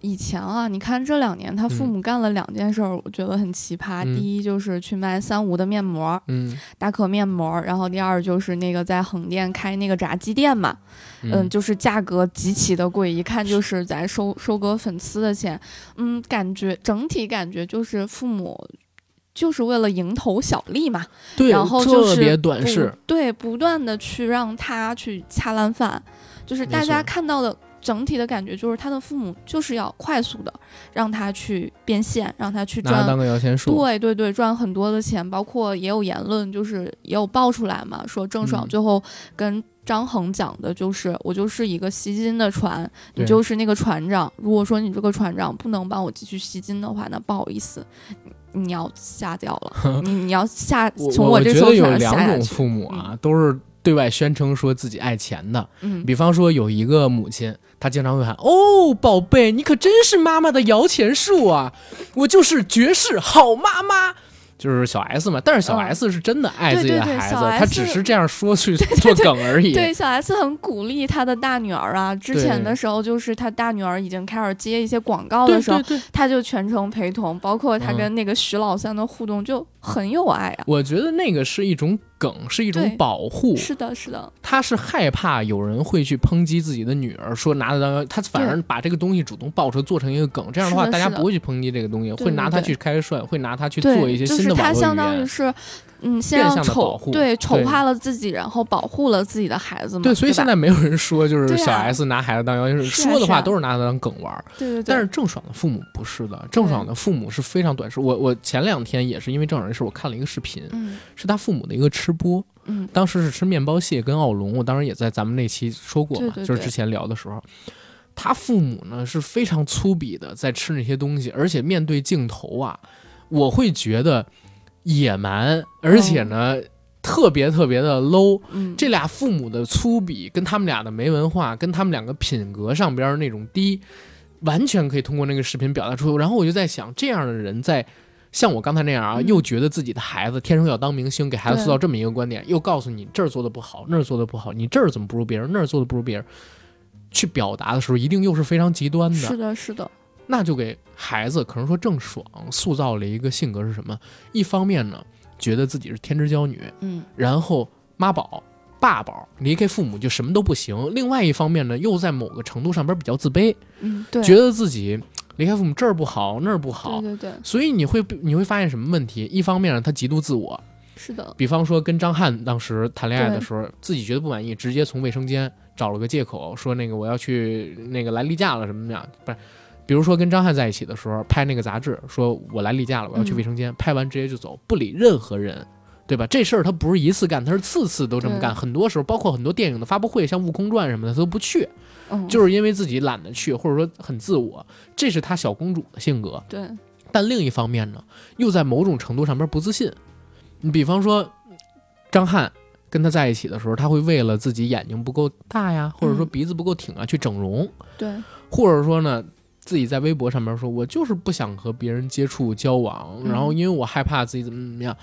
以前啊，你看这两年他父嗯母干了两件事儿，我觉得很奇葩。嗯第一就是去卖三无的面膜，嗯大可面膜，然后第二就是那个在横店开那个炸鸡店嘛，嗯，嗯，就是价格极其的贵，一看就是在收收割粉丝的钱。嗯，感觉整体感觉就是父母就是为了蝇头小利嘛，对，然后就是特别短视。对，不断的去让他去恰烂饭，就是大家看到的整体的感觉就是他的父母就是要快速的让他去变现，让他去赚当个摇钱树，对对对，赚很多的钱，包括也有言论，就是也有爆出来嘛，说郑爽嗯最后跟张恒讲的就是，我就是一个吸金的船，你就是那个船长。如果说你这个船长不能帮我继续吸金的话，那不好意思，你 (laughs) 你要下掉了，你你要下我从我觉得有两种。父母啊，都是对外宣称说自己爱钱的。嗯，比方说有一个母亲，她经常会喊：“哦，宝贝，你可真是妈妈的摇钱树啊！我就是绝世好妈妈。”就是小 S 嘛，但是小嗯 S 是真的爱自己的对对对孩子，小她只是这样说去 (laughs) 做梗而已。对，小 S 很鼓励她的大女儿啊。之前的时候，就是她大女儿已经开始接一些广告的时候对对，对，他就全程陪同，包括他嗯跟那个徐老三的互动就很有爱啊。我觉得那个是一种梗，是一种保护。是的，是的，他是害怕有人会去抨击自己的女儿，说拿着当他反而把这个东西主动爆出来做成一个梗，这样的话的大家不会去抨击这个东西，会拿它去开涮，会拿它去，做一些新的网络语言。相当于是，嗯，先变让丑对丑化了自己，然后保护了自己的孩子嘛。对，所以现在没有人说就是小 S 拿孩子当摇钱树，是啊说的话都是拿他当梗玩儿。对对对，但是郑爽的父母不是的，郑爽的父母是非常短视。我我前两天也是因为郑爽的事，我看了一个视频，嗯是他父母的一个吃播，嗯当时是吃面包蟹跟奥龙，我当时也在咱们那期说过嘛，就是之前聊的时候，他父母呢是非常粗鄙的在吃那些东西，而且面对镜头啊，我会觉得野蛮，而且呢、特别特别的 low。嗯，这俩父母的粗鄙，跟他们俩的没文化，跟他们两个品格上边那种低，完全可以通过那个视频表达出。然后我就在想，这样的人在像我刚才那样啊，嗯又觉得自己的孩子天生要当明星，给孩子塑造这么一个观点，又告诉你这儿做的不好，那儿做的不好，你这儿怎么不如别人，那儿做的不如别人，去表达的时候，一定又是非常极端的。是的，是的，那就给孩子可能说郑爽塑造了一个性格是什么？一方面呢，觉得自己是天之娇女，嗯然后妈宝，爸宝，离开父母就什么都不行；另外一方面呢，又在某个程度上边比较自卑，嗯，对，觉得自己离开父母这儿不好那儿不好，对对对，所以你会你会发现什么问题？一方面呢，他极度自我，是的，比方说跟张翰当时谈恋爱的时候，自己觉得不满意，直接从卫生间找了个借口说那个我要去那个来例假了什么的，不是。比如说跟张翰在一起的时候拍那个杂志，说我来例假了，我要去卫生间，拍完直接就走，不理任何人，对吧？这事儿他不是一次干，他是次次都这么干。很多时候，包括很多电影的发布会，像《悟空传》什么的，他都不去，嗯，就是因为自己懒得去，或者说很自我，这是他小公主的性格。对，但另一方面呢，又在某种程度上边不自信。你比方说，张翰跟他在一起的时候，他会为了自己眼睛不够大呀，或者说嗯鼻子不够挺啊，去整容，对，或者说呢，自己在微博上面说，我就是不想和别人接触交往，嗯。然后因为我害怕自己怎么怎么样。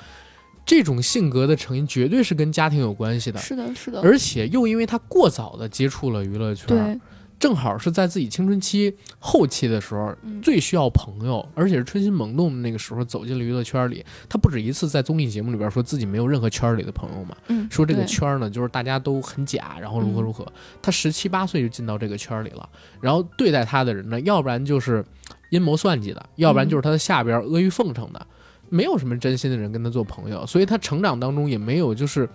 这种性格的成因绝对是跟家庭有关系的，是的，是的，而且又因为他过早的接触了娱乐圈，对，正好是在自己青春期后期的时候，嗯最需要朋友，而且是春心萌动的那个时候走进了娱乐圈里。他不止一次在综艺节目里边说自己没有任何圈里的朋友嘛，嗯，说这个圈呢就是大家都很假，然后如何嗯如何。他十七八岁就进到这个圈里了，然后对待他的人呢，要不然就是阴谋算计的，要不然就是他的下边阿谀奉承的，没有什么真心的人跟他做朋友，所以他成长当中也没有就是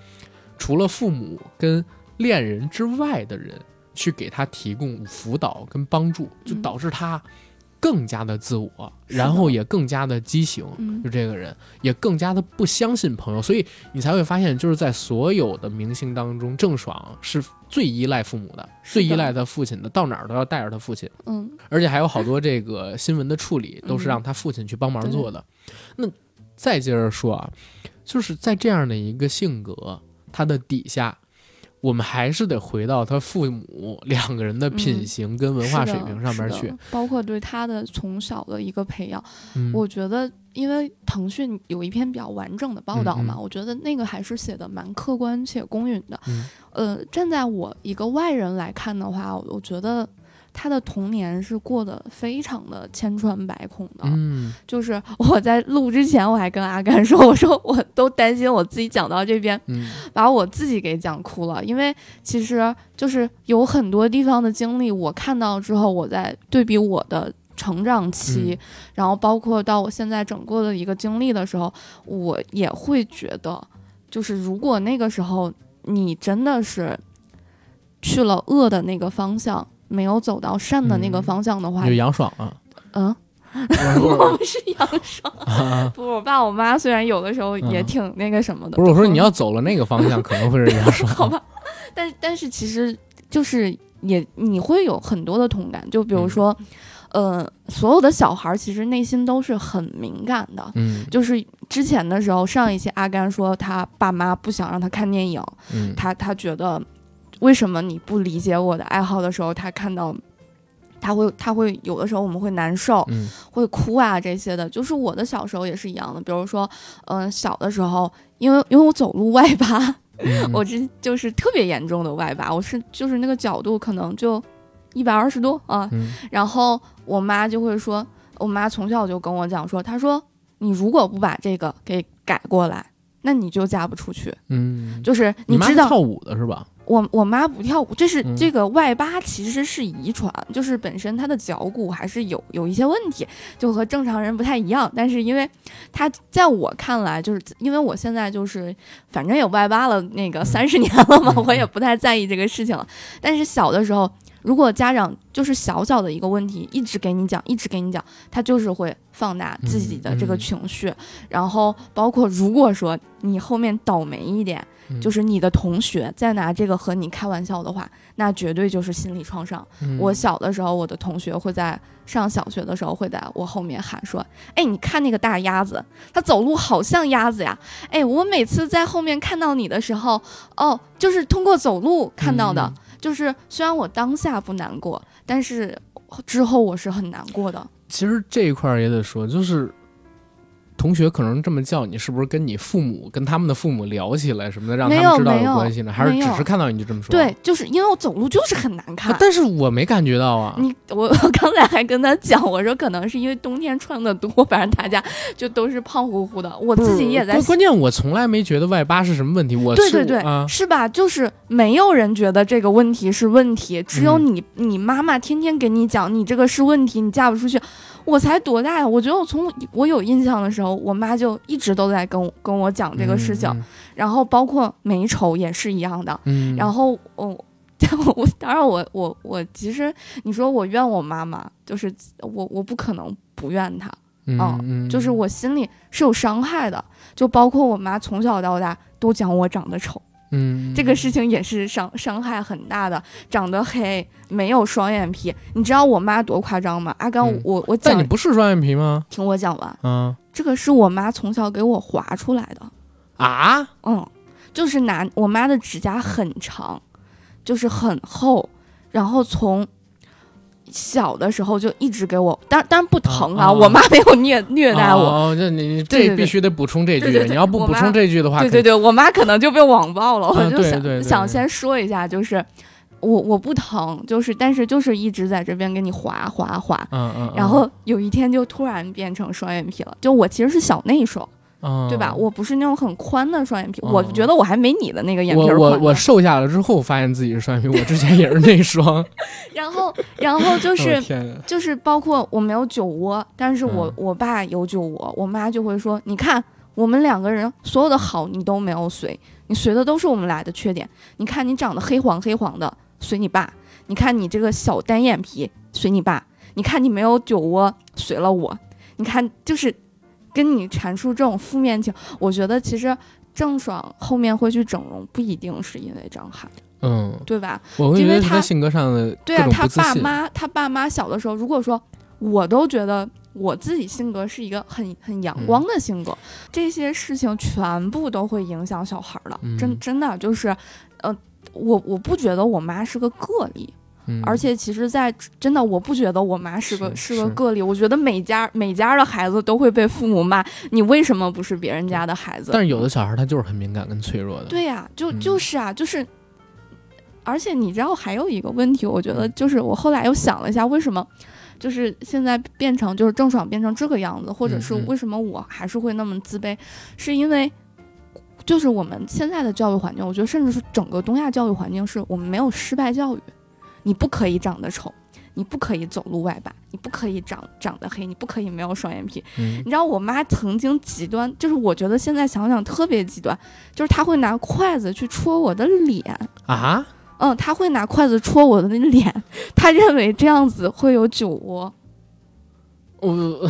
除了父母跟恋人之外的人去给他提供辅导跟帮助，就嗯导致他更加的自我，然后也更加的畸形。嗯就这个人也更加的不相信朋友，所以你才会发现，就是在所有的明星当中，郑爽是最依赖父母的，的最依赖他父亲的，到哪儿都要带着他父亲，嗯，而且还有好多这个新闻的处理都是嗯让他父亲去帮忙做的。那再接着说啊，就是在这样的一个性格，他的底下。我们还是得回到他父母两个人的品嗯行跟文化水平上面去。包括对他的从小的一个培养。嗯我觉得，因为腾讯有一篇比较完整的报道嘛，我觉得那个还是写的蛮客观且公允的。嗯呃，站在我一个外人来看的话，我觉得他的童年是过得非常的千疮百孔的。嗯。就是我在录之前，我还跟阿甘说，我说我都担心我自己讲到这边，嗯。把我自己给讲哭了，因为其实就是有很多地方的经历，我看到之后，我在对比我的成长期，嗯。然后包括到我现在整个的一个经历的时候，我也会觉得，就是如果那个时候你真的是去了恶的那个方向，没有走到善的那个嗯。方向的话，有杨爽啊。嗯，(laughs) 我我不是杨爽，(laughs) 不我爸我妈，虽然有的时候也嗯挺那个什么的，不是我说你要走了那个方向，可能会是杨爽。(laughs) 好吧，但但是其实就是也你会有很多的同感，就比如说，呃，所有的小孩儿其实内心都是很敏感的。嗯。就是之前的时候，上一期阿甘说他爸妈不想让他看电影，嗯，他他觉得为什么你不理解我的爱好的时候，他看到。他会，他会有的时候我们会难受，嗯会哭啊这些的，就是我的小时候也是一样的。比如说，嗯、小的时候，因为因为我走路外八，嗯 (laughs) 我这就是特别严重的外八，我是就是那个角度可能就一百二十度啊，嗯然后我妈就会说，我妈从小就跟我讲说，她说你如果不把这个给改过来，那你就嫁不出去。嗯，就是你知道是跳舞的是吧？我我妈不跳舞，这是、嗯这个外八其实是遗传，就是本身她的脚骨还是有有一些问题，就和正常人不太一样。但是因为她在我看来，就是因为我现在就是反正也外八了那个三十年了嘛，嗯我也不太在意这个事情了。但是小的时候，如果家长就是小小的一个问题，一直给你讲，一直给你讲，他就是会放大自己的这个嗯嗯情绪，然后包括如果说你后面倒霉一点。嗯就是你的同学再拿这个和你开玩笑的话，那绝对就是心理创伤。嗯我小的时候，我的同学会在上小学的时候会在我后面喊说：“哎，你看那个大鸭子，它走路好像鸭子呀！哎，我每次在后面看到你的时候，哦，就是通过走路看到的。嗯就是虽然我当下不难过，但是之后我是很难过的。其实这一块儿也得说，就是同学可能这么叫你，是不是跟你父母跟他们的父母聊起来什么的，让他们知道没有关系呢？还是只是看到你就这么说？对，就是因为我走路就是很难看啊，。但是我没感觉到啊。你我 (laughs) 我刚才还跟他讲，我说可能是因为冬天穿的多，反正大家就都是胖乎乎的。我自己也在关关键，我从来没觉得外八是什么问题。我对对对，啊，是吧？就是没有人觉得这个问题是问题，只有嗯你、你妈妈天天给你讲你这个是问题，你嫁不出去。我才多大呀？我觉得我从我有印象的时候，我妈就一直都在跟我跟我讲这个事情，然后包括美丑也是一样的。然后我、我当然我我我其实你说我怨我妈妈，就是我我不可能不怨她，嗯，就是我心里是有伤害的，就包括我妈从小到大都讲我长得丑。嗯，这个事情也是伤伤害很大的，长得黑，没有双眼皮。你知道我妈多夸张吗？阿甘，嗯我我讲但你，不是双眼皮吗？听我讲完，嗯这个是我妈从小给我划出来的。啊，嗯，就是拿我妈的指甲很长，就是很厚，然后从小的时候就一直给我，当当然不疼啊，啊我妈没有虐虐待我。哦，这你这必须得补充这句，对对对你要不补充这句的话，对对对，我妈可能就被网暴了，我啊就想、想先说一下，就是我我不疼，就是但是就是一直在这边给你划划划，嗯嗯，嗯然后有一天就突然变成双眼皮了。就我其实是小内双，嗯对吧？我不是那种很宽的双眼皮，嗯我觉得我还没你的那个眼皮儿宽我我我瘦下来之后，发现自己是双眼皮，我之前也是内双，(laughs) 然后然后就是。就是包括我没有酒窝，但是我、嗯我爸有酒窝，我妈就会说：“你看我们两个人所有的好你都没有随，你随的都是我们俩的缺点。你看你长得黑黄黑黄的，随你爸；你看你这个小单眼皮，随你爸；你看你没有酒窝，随了我。你看就是跟你阐述这种负面情，我觉得其实郑爽后面会去整容，不一定是因为张翰，嗯，对吧？我会觉因为他性格上的对啊，他爸妈，他爸妈小的时候，如果说我都觉得我自己性格是一个很很阳嗯。光的性格，这些事情全部都会影响小孩儿的，嗯。真真的就是，呃，我我不觉得我妈是个个例，嗯。而且其实在，真的我不觉得我妈是个是是个个例，我觉得每家每家的孩子都会被父母骂，你为什么不是别人家的孩子？但是有的小孩他就是很敏感跟脆弱的，对呀、就嗯。就是啊，就是，而且你知道还有一个问题，我觉嗯得就是我后来又想了一下，为什么就是现在变成就是郑爽变成这个样子，或者是为什么我还是会那么自卑，是因为就是我们现在的教育环境，我觉得甚至是整个东亚教育环境，是我们没有失败教育，你不可以长得丑。你不可以走路外八，你不可以长长得黑，你不可以没有双眼皮，嗯。你知道我妈曾经极端，就是我觉得现在想想特别极端，就是她会拿筷子去戳我的脸，啊，嗯，她会拿筷子戳我的那脸，(laughs) 她认为这样子会有酒窝。我 (laughs)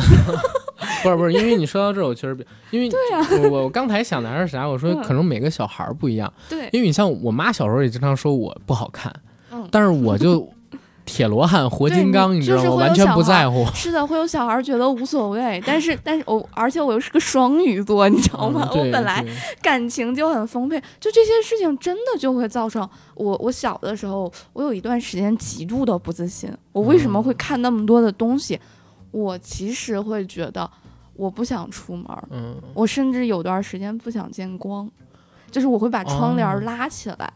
不是不是，因为你说到这儿，我确实比因为对呀、我我我刚才想的还是啥？我说嗯。可能每个小孩儿不一样，对，因为你像我妈小时候也经常说我不好看，嗯，但是我就 (laughs) 铁罗汉活金刚，你你知道吗？完全不在乎。(laughs) 是的，会有小孩觉得无所谓，但是但是我而且我又是个双鱼座，你知道吗？嗯 (laughs) 我本来感情就很丰沛，就这些事情真的就会造成我我小的时候，我有一段时间极度的不自信。我为什么会看那么多的东西？我其实会觉得我不想出门儿，嗯，我甚至有段时间不想见光，就是我会把窗帘拉起来，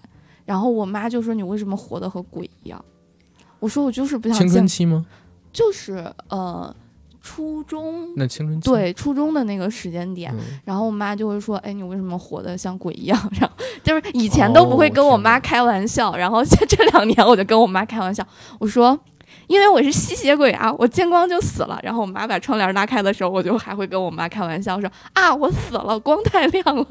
然后我妈就说你为什么活得和鬼一样？我说我就是不想青见春期吗？就是呃初中那青春期对初中的那个时间点，嗯然后我妈就会说：“哎，你为什么活得像鬼一样？” (laughs) 然后就是以前都不会跟我妈开玩笑，然后这这两年我就跟我妈开玩笑，我说。因为我是吸血鬼啊，我见光就死了。然后我妈把窗帘拉开的时候，我就还会跟我妈开玩笑说：“啊，我死了，光太亮了。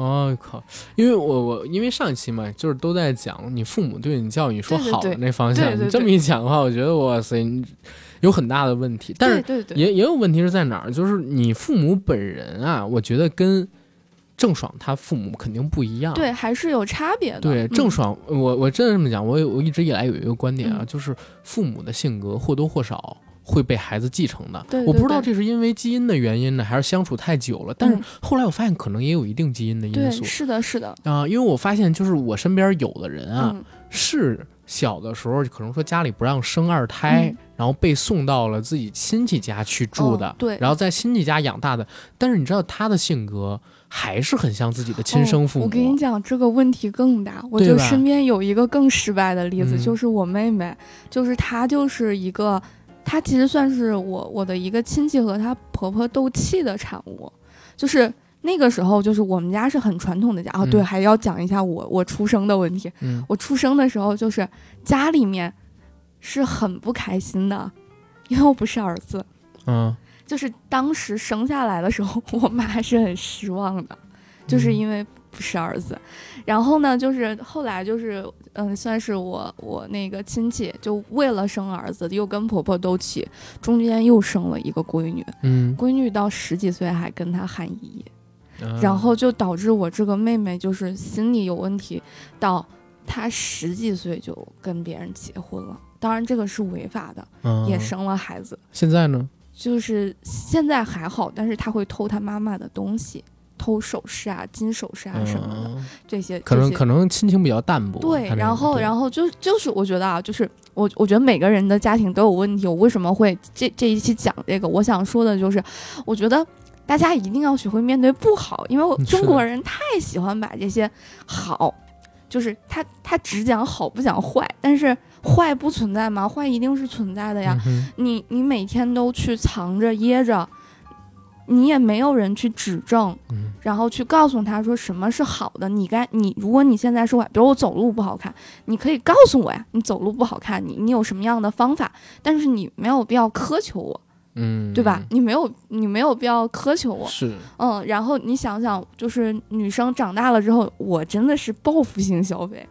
哦靠！因为我我因为上一期嘛，就是都在讲你父母对你教育说好的那方向，对对你这么一讲的话，我觉得哇塞，你有很大的问题。但是也也有问题是在哪儿？就是你父母本人啊，我觉得跟郑爽她父母肯定不一样。对还是有差别的。对，嗯郑爽，我我真的这么讲，我有我一直以来有一个观点啊，嗯就是父母的性格或多或少会被孩子继承的。对对我不知道这是因为基因的原因呢，还是相处太久了。但是嗯后来我发现，可能也有一定基因的因对，素是的，是的，啊、因为我发现就是我身边有的人啊，嗯，是小的时候可能说家里不让生二胎，嗯然后被送到了自己亲戚家去住的，哦对然后在亲戚家养大的。但是你知道他的性格还是很像自己的亲生父母。哦我跟你讲，这个问题更大。我就身边有一个更失败的例子，嗯就是我妹妹，就是她就是一个，她其实算是我我的一个亲戚和她婆婆斗气的产物，就是。那个时候，就是我们家是很传统的家啊，嗯对，还要讲一下我我出生的问题。嗯我出生的时候，就是家里面是很不开心的，因为我不是儿子。嗯就是当时生下来的时候，(laughs) 我妈还是很失望的，就是因为不是儿子。然后呢，就是后来就是嗯，算是我我那个亲戚就为了生儿子，又跟婆婆斗气，中间又生了一个闺女，嗯，闺女到十几岁还跟她喊姨，嗯然后就导致我这个妹妹就是心理有问题，到她十几岁就跟别人结婚了。当然这个是违法的，嗯也生了孩子。现在呢？就是现在还好，但是他会偷他妈妈的东西，偷首饰啊、金首饰啊什么的，嗯这些可能可能亲情比较淡薄。对，然后然后就就是我觉得啊，就是我我觉得每个人的家庭都有问题。我为什么会这这一期讲这个？我想说的就是，我觉得大家一定要学会面对不好，因为中国人太喜欢把这些好，就是他他只讲好不讲坏，但是坏不存在吗？坏一定是存在的呀。嗯你你每天都去藏着掖着，你也没有人去指正，嗯然后去告诉他说什么是好的。你该你如果你现在说，比如我走路不好看，你可以告诉我呀，你走路不好看，你你有什么样的方法？但是你没有必要苛求我，嗯，对吧？？你没有你没有必要苛求我，是，嗯。然后你想想，就是女生长大了之后，我真的是报复性消费。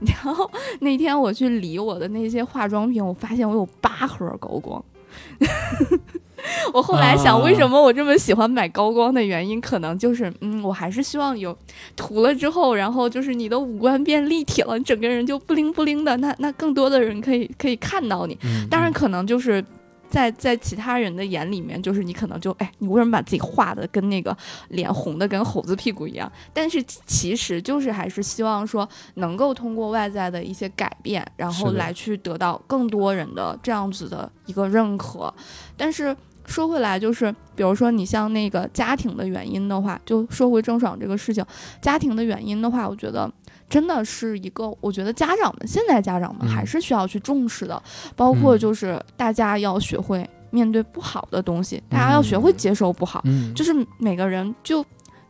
然后那天我去理我的那些化妆品，我发现我有八盒高光。(laughs) (laughs) 我后来想，啊为什么我这么喜欢买高光的原因，可能就是，嗯，我还是希望有涂了之后，然后就是你的五官变立体了，你整个人就不灵不灵的，那那更多的人可以可以看到你。嗯当然，可能就是在在其他人的眼里面，就是你可能就哎，你为什么把自己画的跟那个脸红的跟猴子屁股一样？但是其实就是还是希望说能够通过外在的一些改变，然后来去得到更多人的这样子的一个认可。但是说回来，就是比如说你像那个家庭的原因的话，就说回郑爽这个事情，家庭的原因的话，我觉得。真的是一个，我觉得家长们现在家长们嗯还是需要去重视的，包括嗯就是大家要学会面对不好的东西，大家要学会嗯接受不好，嗯，就是每个人就。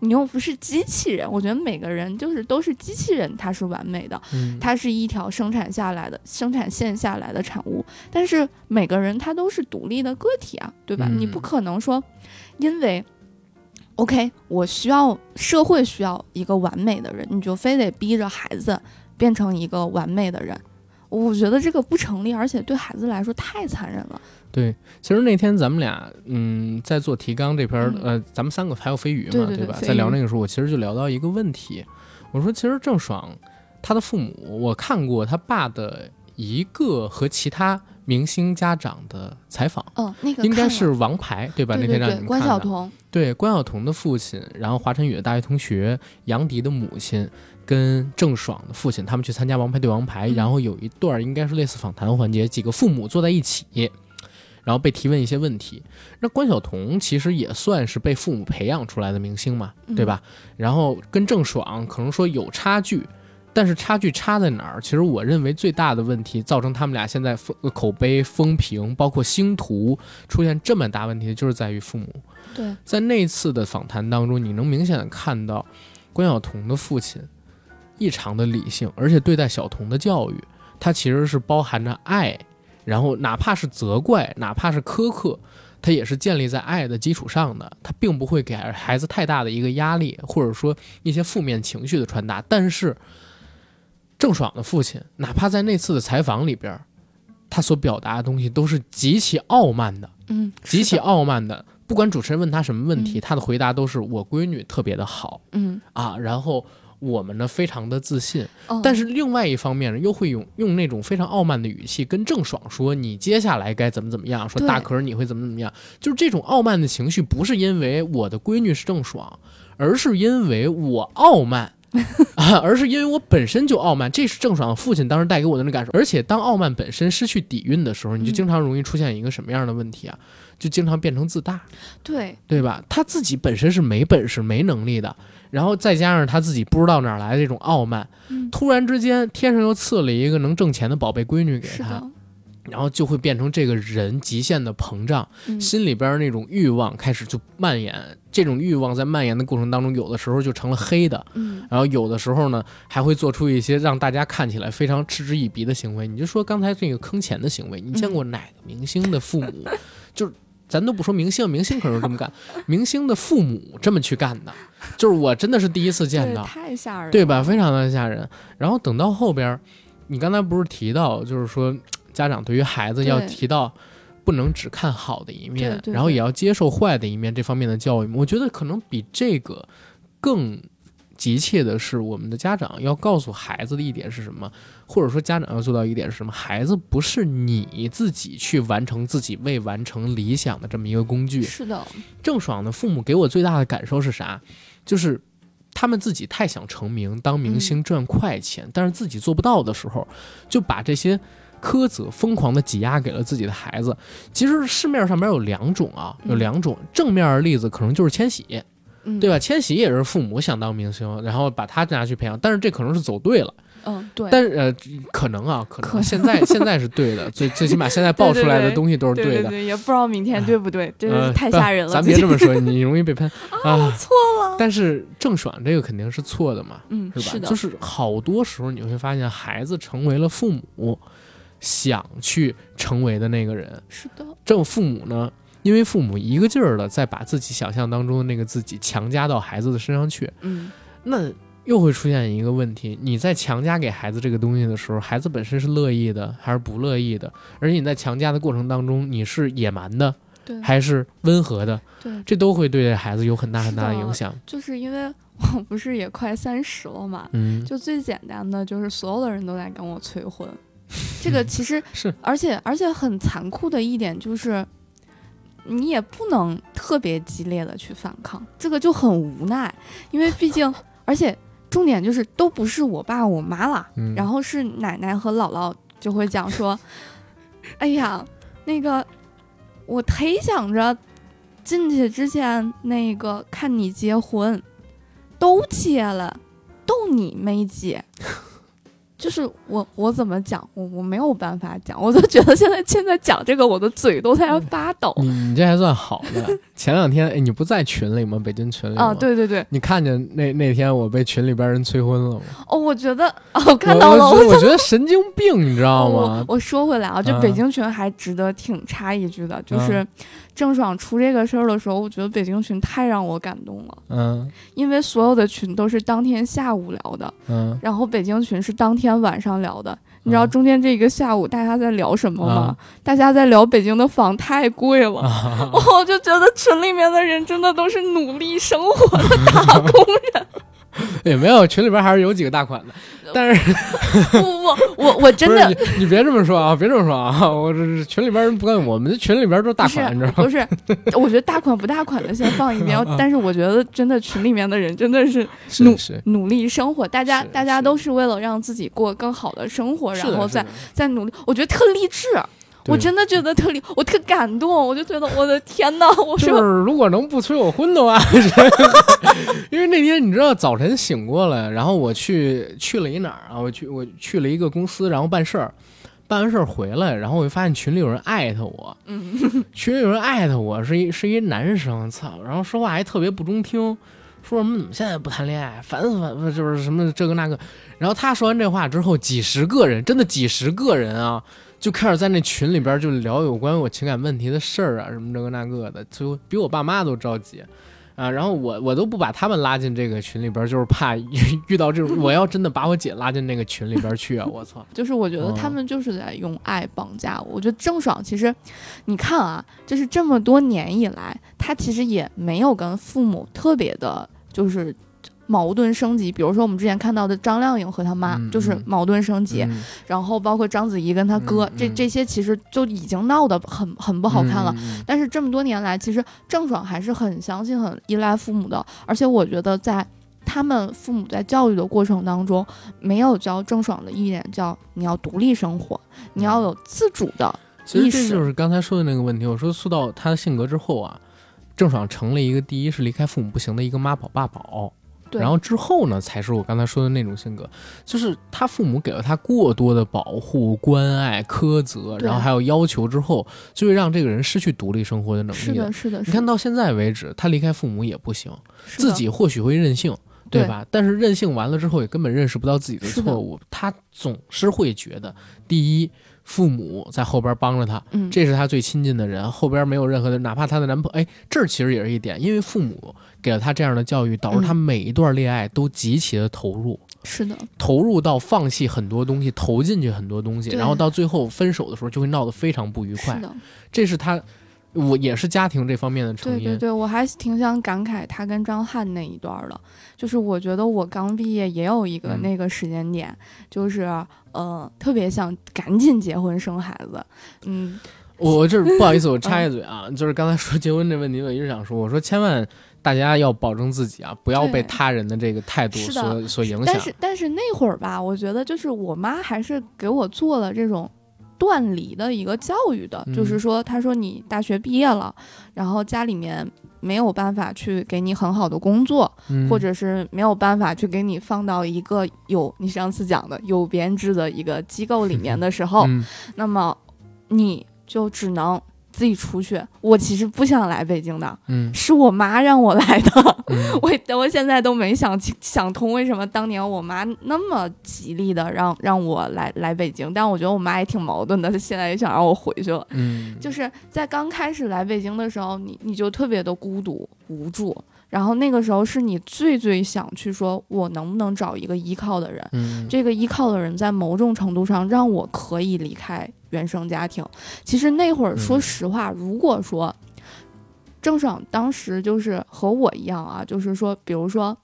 你又不是机器人，我觉得每个人就是都是机器人，他是完美的，嗯它是一条生产下来的生产线下来的产物，但是每个人他都是独立的个体啊，对吧？嗯你不可能说，因为，OK，我需要社会需要一个完美的人，你就非得逼着孩子变成一个完美的人，我觉得这个不成立，而且对孩子来说太残忍了。对，其实那天咱们俩，嗯，在做提纲这篇儿，嗯呃，咱们三个还有飞鱼嘛，吧？对对对飞鱼在聊那个时候，我其实就聊到一个问题，我说，其实郑爽她的父母，我看过他爸的一个和其他明星家长的采访，嗯，那个应该是王牌对吧？那天让你，们关看的晓彤，对关晓彤的父亲，然后华晨宇的大学同学，杨迪的母亲。跟郑爽的父亲，他们去参加《王牌对王牌》嗯然后有一段应该是类似访谈环节，几个父母坐在一起，然后被提问一些问题。那关晓彤其实也算是被父母培养出来的明星嘛，嗯对吧？然后跟郑爽可能说有差距，但是差距差在哪儿？其实我认为最大的问题，造成他们俩现在风口碑、风评，包括星途出现这么大问题，就是在于父母。对，在那次的访谈当中，你能明显的看到关晓彤的父亲异常的理性，而且对待小童的教育，他其实是包含着爱，然后哪怕是责怪，哪怕是苛刻，他也是建立在爱的基础上的，他并不会给孩子太大的一个压力，或者说一些负面情绪的传达。但是郑爽的父亲，哪怕在那次的采访里边，他所表达的东西都是极其傲慢的。嗯，极其，傲慢的，不管主持人问他什么问题，嗯他的回答都是我闺女特别的好嗯，啊，然后我们呢非常的自信。哦但是另外一方面呢，又会用用那种非常傲慢的语气跟郑爽说你接下来该怎么怎么样，说大可儿你会怎么怎么样，就是这种傲慢的情绪，不是因为我的闺女是郑爽，而是因为我傲慢。(laughs) 啊，而是因为我本身就傲慢。这是郑爽父亲当时带给我的那感受。而且当傲慢本身失去底蕴的时候，你就嗯经常容易出现一个什么样的问题啊？就经常变成自大。对，对吧？他自己本身是没本事、没能力的，然后再加上他自己不知道哪儿来的这种傲慢，嗯，突然之间天上又赐了一个能挣钱的宝贝闺女给他，然后就会变成这个人极限的膨胀，嗯，心里边那种欲望开始就蔓延。这种欲望在蔓延的过程当中，有的时候就成了黑的，嗯然后有的时候呢，还会做出一些让大家看起来非常嗤之以鼻的行为。你就说刚才这个坑钱的行为，你见过哪个明星的父母，就是咱都不说明星，(laughs) 明星可能是这么干，明星的父母这么去干的，就是我真的是第一次见，到，太吓人了，对吧？非常的吓人。然后等到后边儿，你刚才不是提到，就是说家长对于孩子要提到。不能只看好的一面，对对对然后也要接受坏的一面，这方面的教育，我觉得可能比这个更急切的是，我们的家长要告诉孩子的一点是什么，或者说家长要做到一点是什么？孩子不是你自己去完成自己未完成理想的这么一个工具。是的，郑爽的父母给我最大的感受是啥？就是他们自己太想成名、当明星、赚快钱，但是自己做不到的时候，就把这些苛责疯狂的挤压给了自己的孩子。其实市面上面有两种啊，有嗯两种正面的例子，可能就是千玺，嗯，对吧？千玺也是父母想当明星，然后把他拿去培养，但是这可能是走对了。嗯，对，但是呃，可能啊，可能现在现在是对的，最最起码现在爆出来的东西都是的。对对，也不知道明天对不对，真呃是太吓人了。咱别这么 (laughs) 说，你容易被喷啊。错了，但是郑爽这个肯定是错的嘛，嗯，是的，就是好多时候你会发现，孩子成为了父母想去成为的那个人，是的，正父母呢，因为父母一个劲儿的在把自己想象当中的那个自己强加到孩子的身上去，嗯，那又会出现一个问题：你在强加给孩子这个东西的时候，孩子本身是乐意的还是不乐意的？而且你在强加的过程当中，你是野蛮的对，还是温和的？对，这都会对孩子有很大很大的影响。就是因为我不是也快三十了嘛，嗯，就最简单的就是所有的人都在跟我催婚，这个 (laughs) 其实是，而且而且很残酷的一点就是，你也不能特别激烈的去反抗，这个就很无奈，因为毕竟而且重点就是都不是我爸我妈了，嗯然后是奶奶和姥姥就会讲说，(laughs) 哎呀，那个我忒想着进去之前那个看你结婚，都结了，都你没结。就是我，我怎么讲，我我没有办法讲，我都觉得现在现在讲这个，我的嘴都在发抖。你你这还算好的。前两天，哎，你不在群里吗？北京群里吗啊，。对对对，你看见那那天我被群里边人催婚了吗？哦，我觉得，哦，我看到了，我我觉得我觉得神经病，你知道吗我？我说回来啊，就嗯北京群还值得挺插一句的，就是郑爽出这个事儿的时候，我觉得北京群太让我感动了，嗯因为所有的群都是当天下午聊的，嗯，然后北京群是当天晚上聊的。你知道嗯中间这一个下午大家在聊什么吗？啊大家在聊北京的房太贵了，啊 (laughs) 我就觉得群里面的人真的都是努力生活的打工人。(laughs) 也没有，群里边还是有几个大款的，但是不不不，我我真的你你别这么说啊，别这么说啊，我这是群里边人不干，我们这群里边都是大款，你知道吗？不是，我觉得大款不大款的先放一边 (laughs) (laughs) 但是我觉得真的群里面的人真的是是是，努力生活，大家大家都是为了让自己过更好的生活，然后再再努力，我觉得特励志。我真的觉得特励，我特感动，我就觉得我的天呐，(laughs) 我就是说如果能不催我婚的话，(laughs) (laughs) 因为那天你知道早晨醒过来，然后我去去了一哪儿啊？我去我去了一个公司，然后办事儿，办完事儿回来，然后我就发现群里有人艾特我，嗯，群里有人艾特我是一是一男生，操，然后说话还特别不中听，说什么怎么现在不谈恋爱，烦死烦死，就是什么这个那个。然后他说完这话之后，几十个人，真的几十个人啊，就开始在那群里边就聊有关我情感问题的事儿啊，什么这个那个的，就比我爸妈都着急。啊，然后我我都不把他们拉进这个群里边，就是怕遇到这种，我要真的把我姐拉进那个群里边去啊，我操！就是我觉得他们就是在用爱绑架我。我觉得郑爽其实，你看啊，就是这么多年以来，她其实也没有跟父母特别的，就是矛盾升级。比如说我们之前看到的张靓颖和她妈，嗯就是嗯矛盾升级，嗯然后包括章子怡跟她哥，这这些其实就已经闹得很很不好看了。但是这么多年来，其实郑爽还是很相信、很依赖父母的，而且我觉得在他们父母在教育的过程当中，没有教郑爽的一点叫你要独立生活，你要有自主的。其实这意识就是刚才说的那个问题。我说塑造她的性格之后啊，郑爽成了一个第一是离开父母不行的一个妈宝爸宝，对，然后之后呢，才是我刚才说的那种性格，就是他父母给了他过多的保护、关爱、苛责，然后还有要求之后，就会让这个人失去独立生活的能力了是的，。是的，你看到现在为止，他离开父母也不行，自己或许会任性，对对吧？但是任性完了之后，也根本认识不到自己的错误。他总是会觉得，第一，父母在后边帮着他，嗯，这是他最亲近的人，后边没有任何的，哪怕她的男朋友，哎，这儿其实也是一点，因为父母给了他这样的教育，导致嗯他每一段恋爱都极其的投入，是的，投入到放弃很多东西，投进去很多东西，然后到最后分手的时候就会闹得非常不愉快。是。的，这是他，我也是家庭这方面的成因。对对对，我还挺想感慨他跟张翰那一段儿的，就是我觉得我刚毕业也有一个嗯那个时间点，就是呃特别想赶紧结婚生孩子，嗯，我我这不好意思，我 (laughs) 插一嘴啊，就是刚才说结婚这问题，我一直想说，我说千万大家要保证自己啊，不要被他人的这个态度所所影响但。是但是那会儿吧，我觉得就是我妈还是给我做了这种断离的一个教育的，嗯。就是说，他说你大学毕业了，然后家里面没有办法去给你很好的工作，嗯。或者是没有办法去给你放到一个有你上次讲的有编制的一个机构里面的时候，嗯。那么你就只能自己出去。我其实不想来北京的，嗯是我妈让我来的。嗯 (laughs) 我我现在都没想清想通，为什么当年我妈那么极力的让让我来来北京，但我觉得我妈也挺矛盾的，她现在也想让我回去了。嗯，就是在刚开始来北京的时候，你你就特别的孤独无助，然后那个时候是你最最想去说，我能不能找一个依靠的人？嗯这个依靠的人在某种程度上让我可以离开原生家庭。其实那会儿，嗯说实话，如果说郑爽当时就是和我一样啊，就是说，比如说。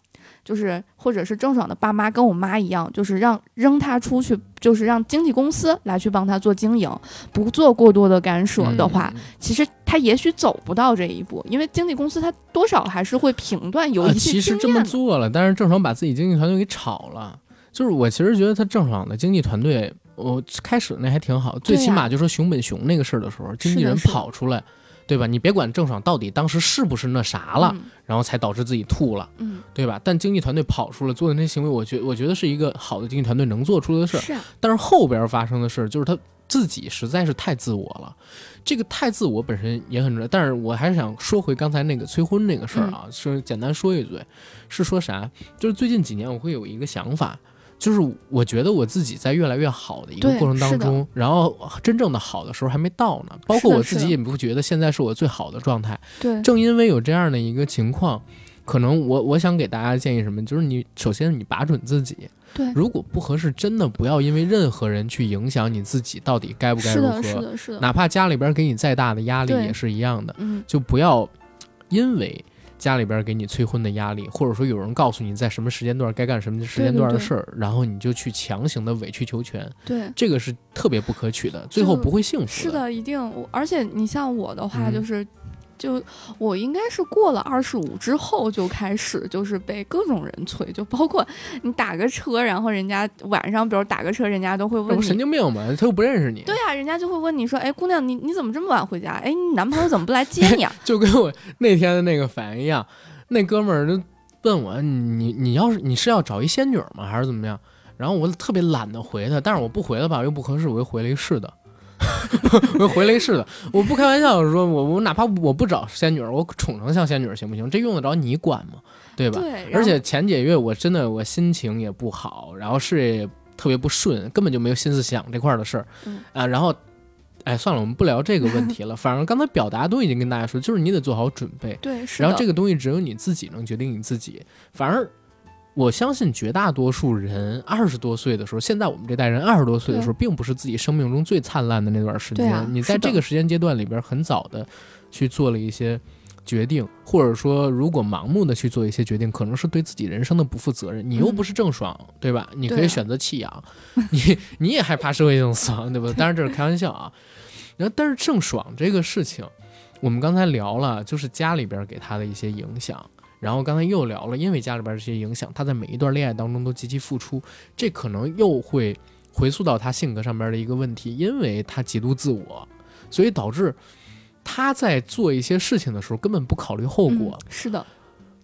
就是，或者是郑爽的爸妈跟我妈一样，就是让扔她出去，就是让经纪公司来去帮她做经营，不做过多的干涉的话，嗯其实她也许走不到这一步，因为经纪公司他多少还是会评断有啊一些其实这么。做了，但是郑爽把自己经纪团队给炒了。就是我其实觉得他郑爽的经纪团队，我开始那还挺好，最起码就说熊本熊那个事儿的时候，经纪人跑出来，对吧？你别管郑爽到底当时是不是那啥了，嗯然后才导致自己吐了，嗯，对吧？但经纪团队跑出来做的那些行为，我觉我觉得是一个好的经纪团队能做出的事儿。是啊，但是后边发生的事儿，就是他自己实在是太自我了。这个太自我本身也很重要，但是我还是想说回刚才那个催婚那个事儿啊，是简单说一嘴，是说啥？就是最近几年我会有一个想法，就是我觉得我自己在越来越好的一个过程当中，然后真正的好的时候还没到呢。包括我自己也不觉得现在是我最好的状态，对，正因为有这样的一个情况。可能我我想给大家建议什么，就是你首先你把准自己，对，如果不合适，真的不要因为任何人去影响你自己到底该不该如是的，是何，的，是的，哪怕家里边给你再大的压力也是一样的，嗯，就不要因为家里边给你催婚的压力，或者说有人告诉你在什么时间段该干什么时间段的事儿，然后你就去强行的委曲求全，对，这个是特别不可取的，最后不会幸福是的，一定。而且你像我的话，嗯。就是。就我应该是过了二十五之后就开始，就是被各种人催，就包括你打个车，然后人家晚上比如打个车，人家都会问你神，经病吗？他又不认识你，对呀、人家就会问你说，哎，姑娘，你你怎么这么晚回家？哎，你男朋友怎么不来接你啊？(laughs) 就跟我那天的那个反应一样，那哥们儿就问我，你你要是你是要找一仙女儿吗，还是怎么样？然后我特别懒得回他，但是我不回了吧又不合适，我又回了一是的，(laughs) 我又回了一是的，我不开玩笑，我说我我哪怕我不找仙女儿，我宠成像仙女儿行不行？这用得着你管吗？对吧？对，而且前几个月我真的我心情也不好，然后事业也特别不顺，根本就没有心思想这块儿的事儿、嗯啊。然后，哎，算了，我们不聊这个问题了。(laughs) 反正刚才表达都已经跟大家说，就是你得做好准备。对，是然后这个东西只有你自己能决定你自己。反而，我相信绝大多数人二十多岁的时候，现在我们这代人二十多岁的时候，并不是自己生命中最灿烂的那段时间。啊你在这个时间阶段里边，很早的去做了一些。决定，或者说，如果盲目的去做一些决定，可能是对自己人生的不负责任。你又不是郑爽，对吧？你可以选择弃养，你你也害怕社会性死亡，对吧？当然这是开玩笑啊。然后，但是郑爽这个事情，我们刚才聊了，就是家里边给她的一些影响，然后刚才又聊了，因为家里边这些影响，他在每一段恋爱当中都极其付出，这可能又会回溯到他性格上边的一个问题，因为他极度自我，所以导致他在做一些事情的时候根本不考虑后果。嗯是的，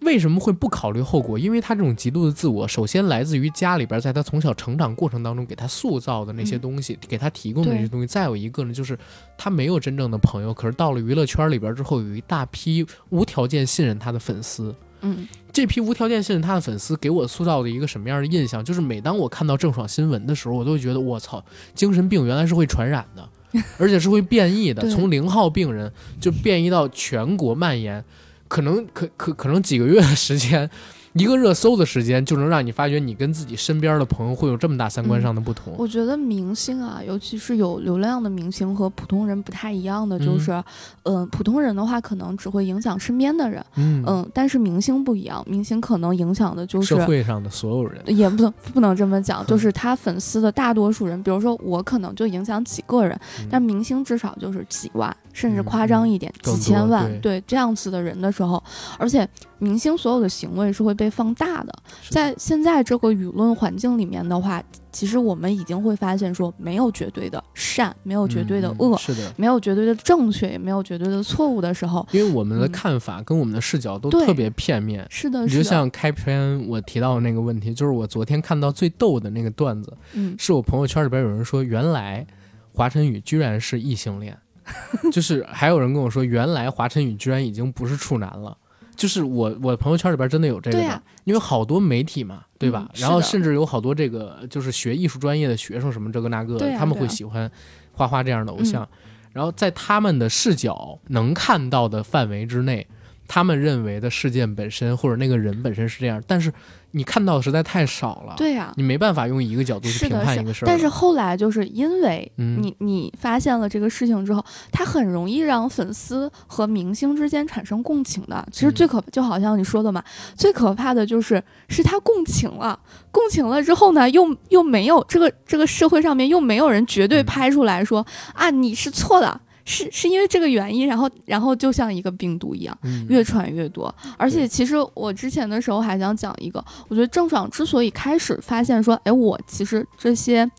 为什么会不考虑后果？因为他这种极度的自我，首先来自于家里边在他从小成长过程当中给他塑造的那些东西，给他提供的那些东西。再有一个呢，就是他没有真正的朋友，可是到了娱乐圈里边之后，有一大批无条件信任他的粉丝。嗯这批无条件信任他的粉丝给我塑造的一个什么样的印象？就是每当我看到郑爽新闻的时候，我都会觉得我操，精神病原来是会传染的，(laughs) 而且是会变异的，从零号病人就变异到全国蔓延，可能可可可能几个月的时间。一个热搜的时间就能让你发觉你跟自己身边的朋友会有这么大三观上的不同。我觉得明星啊，尤其是有流量的明星和普通人不太一样的，就是，嗯、普通人的话可能只会影响身边的人，嗯，嗯，但是明星不一样，明星可能影响的就是社会上的所有人，也不能不能这么讲，(laughs) 嗯就是他粉丝的大多数人，比如说我可能就影响几个人，嗯。但明星至少就是几万，甚至嗯夸张一点、更几千万，对这样子的人的时候，而且明星所有的行为是会被放大的，在现在这个舆论环境里面的话，其实我们已经会发现说，没有绝对的善，没有绝对的嗯恶。是的，没有绝对的正确，也没有绝对的错误的时候，因为我们的嗯看法跟我们的视角都特别片面。是的，你就，像开篇我提到的那个问题，就是我昨天看到最逗的那个段子，嗯，是我朋友圈里边有人说，原来华晨宇居然是异性恋，(laughs) 就是还有人跟我说，原来华晨宇居然已经不是处男了。就是我我朋友圈里边真的有这个的，对呀因为好多媒体嘛，对吧？嗯然后甚至有好多这个就是学艺术专业的学生什么这个那个的，他们会喜欢花花这样的偶像。嗯然后在他们的视角能看到的范围之内，他们认为的事件本身或者那个人本身是这样，但是你看到的实在太少了，对呀、你没办法用一个角度去评判一个事儿。但是后来就是因为嗯你你发现了这个事情之后，它很容易让粉丝和明星之间产生共情的。其实嗯最可就好像你说的嘛，最可怕的就是是他共情了，共情了之后呢，又又没有这个这个社会上面又没有人绝对嗯拍出来说、啊你是错的。是是因为这个原因，然后然后就像一个病毒一样，嗯越传越多。而且其实我之前的时候还想讲一个，我觉得郑爽之所以开始发现说，哎，我其实这些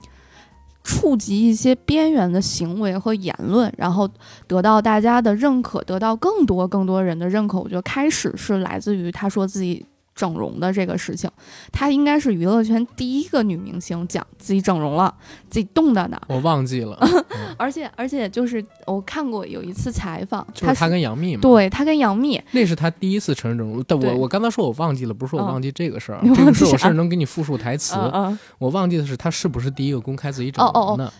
触及一些边缘的行为和言论，然后得到大家的认可，得到更多更多人的认可，我觉得开始是来自于他说自己。整容的这个事情，她应该是娱乐圈第一个女明星讲自己整容了，自己动的呢。我忘记了，(laughs) 嗯而且而且就是我看过有一次采访，就是她跟杨幂嘛，对她跟杨幂，那是她第一次承认整容。但我我刚才说我忘记了，不是说我嗯忘记这个事儿 (laughs) 这个事儿能给你复述台词。我忘记的是她是不是第一个公开自己整哦哦哦容的。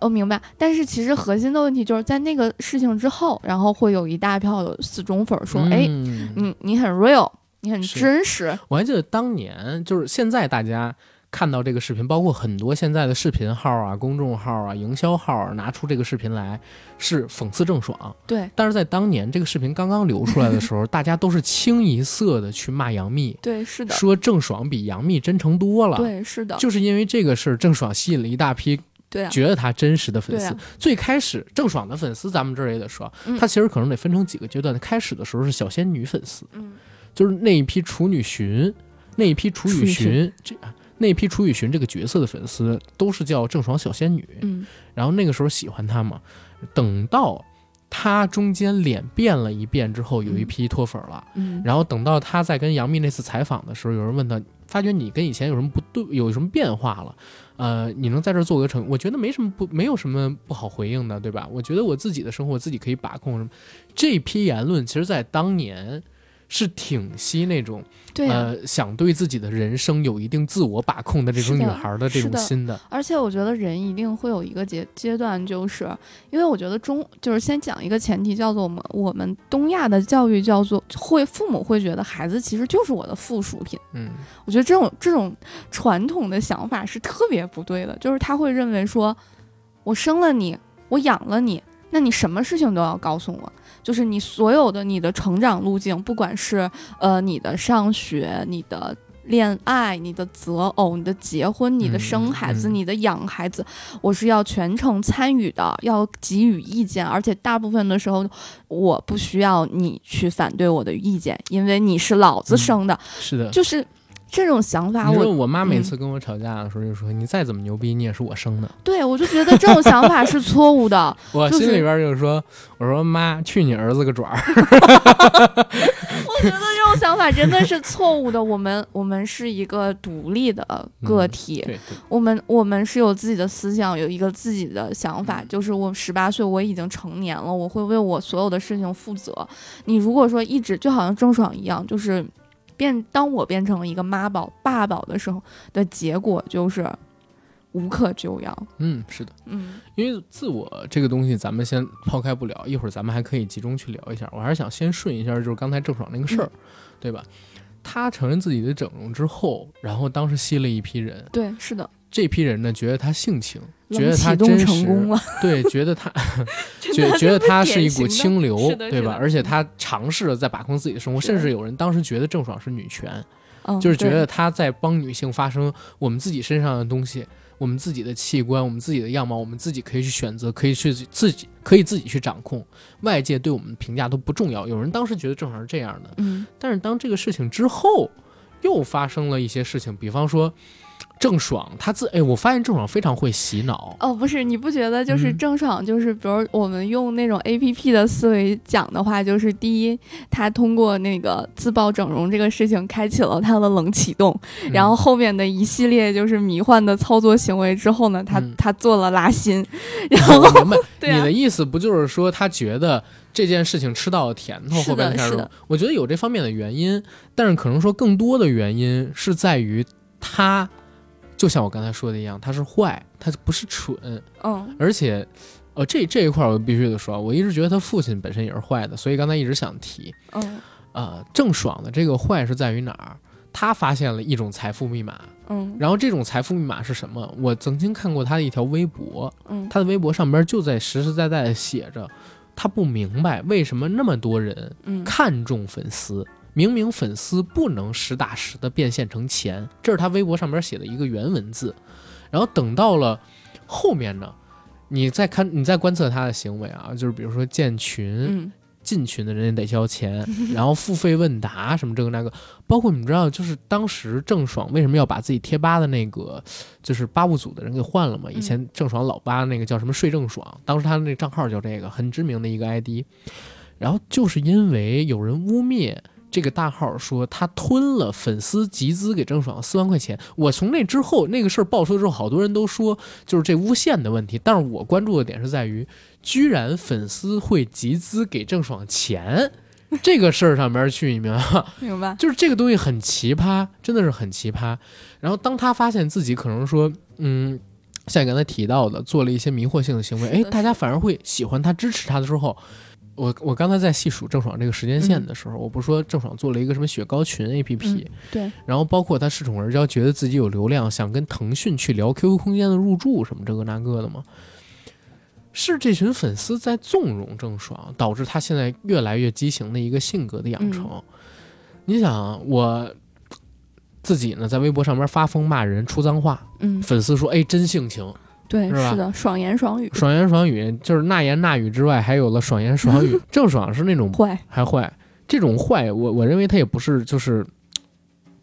我明白，但是其实核心的问题就是在那个事情之后，然后会有一大票的死忠粉说：“哎、嗯你你很 real，你很真实。我还记得当年，就是现在大家看到这个视频，包括很多现在的视频号啊、公众号啊、营销号啊，拿出这个视频来是讽刺郑爽。对但是在当年这个视频刚刚流出来的时候，(laughs) 大家都是清一色的去骂杨幂，对，是的，说郑爽比杨幂真诚多了。对，是的，就是因为这个事儿，郑爽吸引了一大批对啊，觉得她真实的粉丝。啊最开始郑爽的粉丝，咱们这儿也得说，嗯她其实可能得分成几个阶段。开始的时候是小仙女粉丝，嗯，就是那一批处女巡，那一批楚雨楚雨荨，这那一批楚雨荨这个角色的粉丝都是叫郑爽小仙女。嗯，然后那个时候喜欢她嘛，等到她中间脸变了一变之后，有一嗯批脱粉了。嗯，然后等到她在跟杨幂那次采访的时候，有人问她，发觉你跟以前有什么不对，有什么变化了？呃，你能在这儿做个成，我觉得没什么不，没有什么不好回应的，对吧？我觉得我自己的生活我自己可以把控什么。这批言论其实，在当年是挺吸那种。呃想对自己的人生有一定自我把控的这种女孩的这种心的。而且我觉得人一定会有一个阶阶段，就是因为我觉得中就是先讲一个前提，叫做我们我们东亚的教育叫做会父母会觉得孩子其实就是我的附属品。嗯，我觉得这种这种传统的想法是特别不对的，就是他会认为说，我生了你，我养了你，那你什么事情都要告诉我，就是你所有的你的成长路径，不管是呃你的上学、你的恋爱、你的择偶、你的结婚、你的生孩子、嗯你的养孩子，我是要全程参与的，要给予意见，而且大部分的时候，我不需要你去反对我的意见，因为你是老子嗯生的，是的。就是这种想法我，我妈每嗯次跟我吵架的时候就说：“你再怎么牛逼，你也是我生的。(laughs) 对我就觉得这种想法是错误的。(laughs) ”我就是心里边就是说：“我说妈，去你儿子个爪儿！(laughs) 我觉得这种想法真的是错误的。我们我们是一个独立的个体，对对，我们我们是有自己的思想，有一个自己的想法。就是我十八岁，我已经成年了，我会为我所有的事情负责。你如果说一直就好像郑爽一样，就是变当我变成了一个妈宝爸宝的时候的结果就是无可救药。嗯，是的。嗯因为自我这个东西，咱们先抛开不了，一会儿咱们还可以集中去聊一下。我还是想先顺一下，就是刚才郑爽那个事儿，对吧？他承认自己的整容之后，然后当时吸了一批人，对，是的，这批人呢觉得他性情，觉得他真实，(laughs) 对，觉得他 (laughs) 觉觉得他是一股清流对吧？而且他尝试着在把控自己的生活，甚至有人当时觉得郑爽是女权，嗯，就是觉得她在帮女性发声，我们自己身上的东西，我们自己的器官，我们自己的样貌，我们自己可以去选择，可以去自己可以自己去掌控，外界对我们的评价都不重要。有人当时觉得郑爽是这样的，嗯但是当这个事情之后，又发生了一些事情，比方说。郑爽，他自哎，我发现郑爽非常会洗脑，哦，不是，你不觉得就是嗯。郑爽，就是比如我们用那种 A P P 的思维讲的话，就是第一，他通过那个自曝整容这个事情开启了他的冷启动，嗯。然后后面的一系列就是迷幻的操作行为之后呢，他嗯。她做了拉新，然后我明白。(laughs) 对啊。你的意思，不就是说他觉得这件事情吃到了甜头，后边的是的。开始？我觉得有这方面的原因，但是可能说更多的原因是在于他，就像我刚才说的一样，他是坏，他不是蠢，嗯而且。呃，这这一块儿我必须得说，我一直觉得他父亲本身也是坏的，所以刚才一直想提。嗯呃，郑爽的这个坏是在于哪儿？他发现了一种财富密码，嗯然后这种财富密码是什么？我曾经看过他的一条微博，嗯，他的微博上边就在实实在在的写着，他不明白为什么那么多人嗯看重粉丝，明明粉丝不能实打实的变现成钱，这是他微博上面写的一个原文字。然后等到了后面呢，你再看，你再观测他的行为啊，就是比如说建群，嗯进群的人也得交钱，(laughs) 然后付费问答什么这个那个，包括你们知道，就是当时郑爽为什么要把自己贴吧的那个就是吧务组的人给换了嘛？以前郑爽老吧那个叫什么睡郑爽，当时他的那个账号叫这个，很知名的一个 ID，然后就是因为有人污蔑。这个大号说他吞了粉丝集资给郑爽四万块钱，我从那之后那个事儿爆出之后，好多人都说就是这诬陷的问题，但是我关注的点是在于，居然粉丝会集资给郑爽钱，这个事儿上边去，你明白吗？(laughs) 明白，就是这个东西很奇葩，真的是很奇葩。然后当他发现自己可能说，嗯，像你刚才提到的，做了一些迷惑性的行为，哎，大家反而会喜欢他、支持他的时候。我我刚才在细数郑爽这个时间线的时候，我不是说郑爽做了一个什么雪糕群 APP，、然后包括她恃宠而骄，觉得自己有流量，想跟腾讯去聊 QQ 空间的入驻什么这个那个的吗？是这群粉丝在纵容郑爽，导致她现在越来越畸形的一个性格的养成。你想啊，我自己呢在微博上面发疯骂人、出脏话，嗯粉丝说：“哎，真性情，对，是的，爽言爽语，爽言爽语。”就是那言那语之外，还有了爽言爽语。(laughs) 郑爽是那种坏，还坏，这种坏，我我认为他也不是就是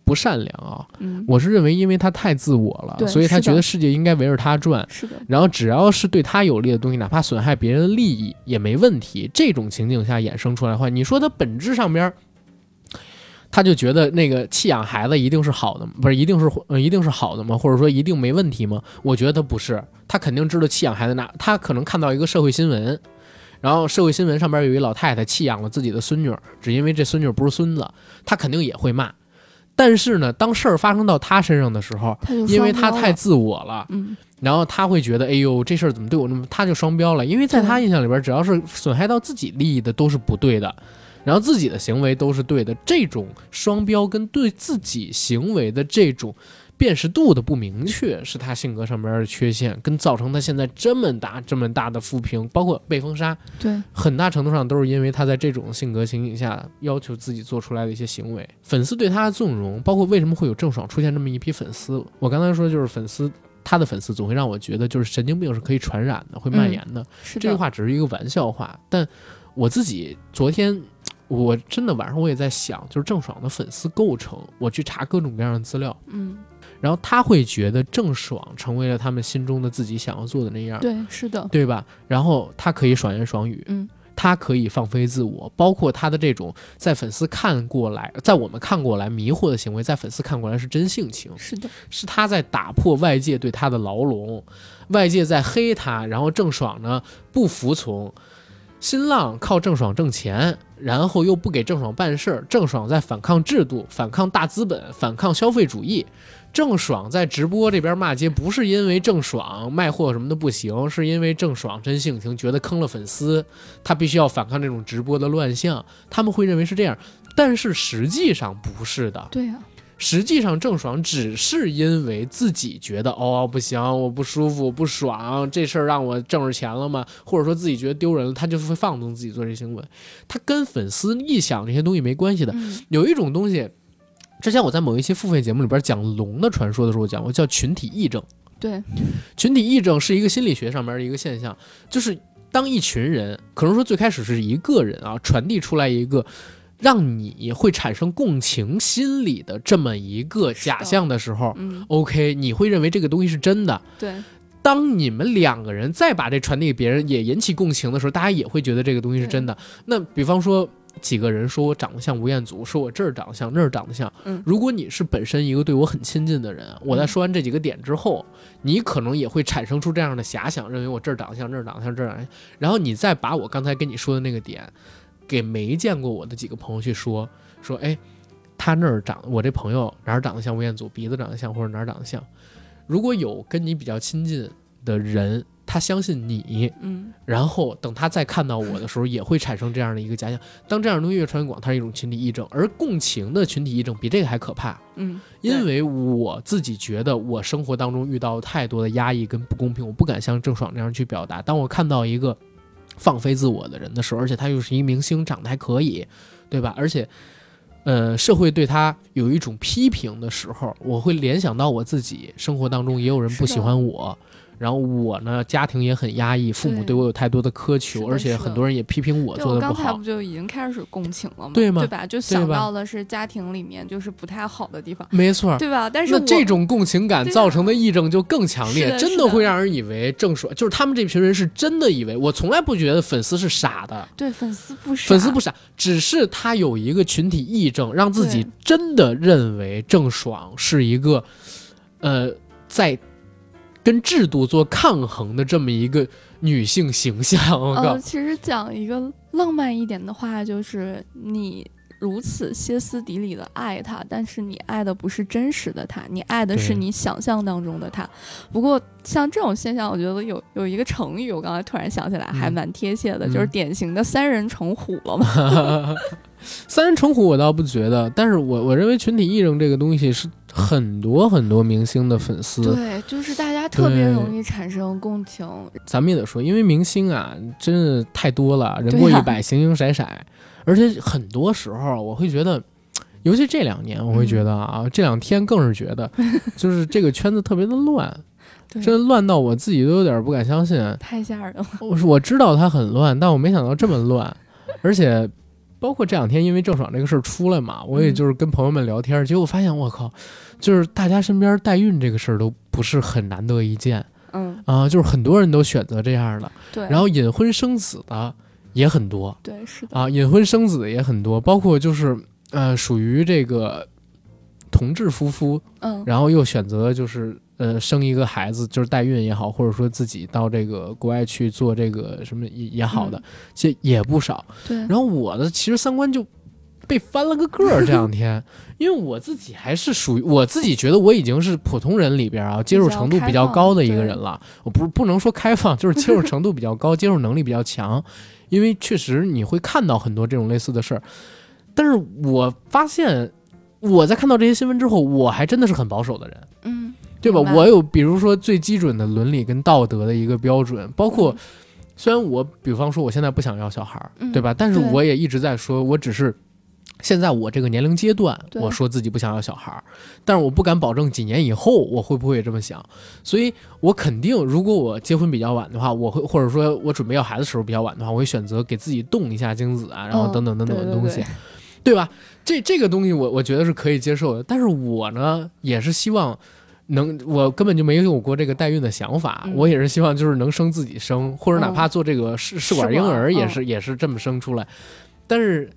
不善良啊，嗯，我是认为因为他太自我了，所以他觉得世界应该围着他转。是的，然后只要是对他有利的东西，哪怕损害别人的利益也没问题。这种情景下衍生出来的话，你说他本质上边儿，他就觉得那个弃养孩子一定是好的，不是一定是呃一定是好的吗？或者说一定没问题吗？我觉得他不是，他肯定知道弃养孩子那，他可能看到一个社会新闻。然后社会新闻上边有一老太太弃养了自己的孙女，只因为这孙女不是孙子，他肯定也会骂。但是呢，当事儿发生到他身上的时候，因为他太自我了，嗯，然后他会觉得，哎呦，这事儿怎么对我那么，他就双标了。因为在他印象里边，只要是损害到自己利益的都是不对的，然后自己的行为都是对的。这种双标跟对自己行为的这种辨识度的不明确是他性格上边的缺陷，跟造成他现在这么大这么大的负评，包括被封杀，对，很大程度上都是因为他在这种性格情景下要求自己做出来的一些行为。粉丝对他的纵容，包括为什么会有郑爽出现这么一批粉丝，我刚才说就是粉丝。他的粉丝总会让我觉得，就是神经病是可以传染的，会蔓延的。是的，这句话只是一个玩笑话，但我自己昨天我真的晚上我也在想，就是郑爽的粉丝构成，我去查各种各样的资料，嗯，然后他会觉得郑爽成为了他们心中的自己想要做的那样，对，是的，对吧？然后他可以爽言爽语，嗯，他可以放飞自我，包括他的这种在粉丝看过来，在我们看过来迷惑的行为，在粉丝看过来是真性情，是的，是他在打破外界对他的牢笼，外界在黑他，然后郑爽呢不服从，新浪靠郑爽挣钱，然后又不给郑爽办事儿，郑爽在反抗制度，反抗大资本，反抗消费主义。郑爽在直播这边骂街，不是因为郑爽卖货什么的不行，是因为郑爽真性情，觉得坑了粉丝，他必须要反抗这种直播的乱象。他们会认为是这样，但是实际上不是的。对呀、实际上，郑爽只是因为自己觉得哦不行，我不舒服，不爽，这事儿让我挣着钱了吗？或者说自己觉得丢人了，他就是会放纵自己做这行为。他跟粉丝臆想这些东西没关系的。嗯，有一种东西，之前我在某一期付费节目里边讲龙的传说的时候讲过，叫群体癔症。对，群体癔症是一个心理学上面的一个现象，就是当一群人，可能说最开始是一个人啊，传递出来一个让你会产生共情心理的这么一个假象的时候嗯，，OK，你会认为这个东西是真的。对，当你们两个人再把这传递给别人，也引起共情的时候，大家也会觉得这个东西是真的。那比方说。几个人说我长得像吴彦祖，说我这儿长得像，那儿长得像。嗯如果你是本身一个对我很亲近的人，我在说完这几个点之后，你可能也会产生出这样的遐想，认为我这儿长得像，那儿长得像，这儿长得像。然后你再把我刚才跟你说的那个点，给没见过我的几个朋友去说，说，哎，他那儿长，我这朋友哪儿长得像吴彦祖，鼻子长得像，或者哪儿长得像。如果有跟你比较亲近的人，他相信你，嗯，然后等他再看到我的时候，也会产生这样的一个假想。当这样的东西越传越广，它是一种群体癔症，而共情的群体癔症比这个还可怕。嗯，因为我自己觉得我生活当中遇到太多的压抑跟不公平，我不敢像郑爽那样去表达。当我看到一个放飞自我的人的时候，而且他又是一明星，长得还可以，对吧？而且，呃，社会对他有一种批评的时候，我会联想到我自己生活当中也有人不喜欢我。然后我呢，家庭也很压抑，父母对对我有太多的苛求，而且很多人也批评我做的不好我刚才不。就已经开始共情了吗？对吗对吧？就想到的是家庭里面就是不太好的地方，没错，对吧？但是那这种共情感造成的癔症就更强烈，真的的会让人以为郑爽就是他们这群人是真的以为，我从来不觉得粉丝是傻的，对粉丝不傻，粉丝不傻，只是他有一个群体癔症，让自己真的认为郑爽是一个，呃，在跟制度做抗衡的这么一个女性形象。我靠呃，，其实讲一个浪漫一点的话，就是你如此歇斯底里的爱他，但是你爱的不是真实的他，你爱的是你想象当中的他。不过像这种现象，我觉得有有一个成语，我刚才突然想起来，还嗯蛮贴切的，嗯就是典型的三人成虎了嘛。(laughs) 三人成虎我倒不觉得，但是我我认为群体癔症这个东西是很多很多明星的粉丝。对，就是大家特别容易产生共情。咱们也得说，因为明星啊，真的太多了，人过一百，形形色色，而且很多时候我会觉得，尤其这两年，我会觉得啊，这两天更是觉得，(laughs) 就是这个圈子特别的乱，对，真乱到我自己都有点不敢相信。太吓人了。我说我知道它很乱，但我没想到这么乱，而且。包括这两天，因为郑爽这个事儿出来嘛，我也嗯就是跟朋友们聊天，结果发现我靠，就是大家身边代孕这个事儿都不是很难得一见嗯，啊，就是很多人都选择这样的。对。然后隐婚生子的也很多对，是的，啊，隐婚生子的也很多，包括就是呃属于这个同志夫妇，嗯，然后又选择就是呃生一个孩子，就是代孕也好，或者说自己到这个国外去做这个什么也也好的嗯，其实也不少。对，然后我的其实三观就。被翻了个个儿，这两天，(laughs) 因为我自己还是属于我自己觉得我已经是普通人里边啊接受程度比较高的一个人了。我不是不能说开放，就是接受程度比较高，接受能力比较强。因为确实你会看到很多这种类似的事儿，但是我发现我在看到这些新闻之后，我还真的是很保守的人，嗯，对吧？我有比如说最基准的伦理跟道德的一个标准，包括虽然我比方说我现在不想要小孩儿，嗯对吧？但是我也一直在说，我只是。现在我这个年龄阶段，我说自己不想要小孩儿，但是我不敢保证几年以后我会不会这么想，所以我肯定，如果我结婚比较晚的话，我会或者说我准备要孩子时候比较晚的话，我会选择给自己冻一下精子啊，然后嗯等等等等的对对东西，对对吧？这这个东西我我觉得是可以接受的，但是我呢也是希望能，我根本就没有过这个代孕的想法，嗯。我也是希望就是能生自己生，或者哪嗯怕做这个试试管婴儿也嗯是、也是这么生出来，但是。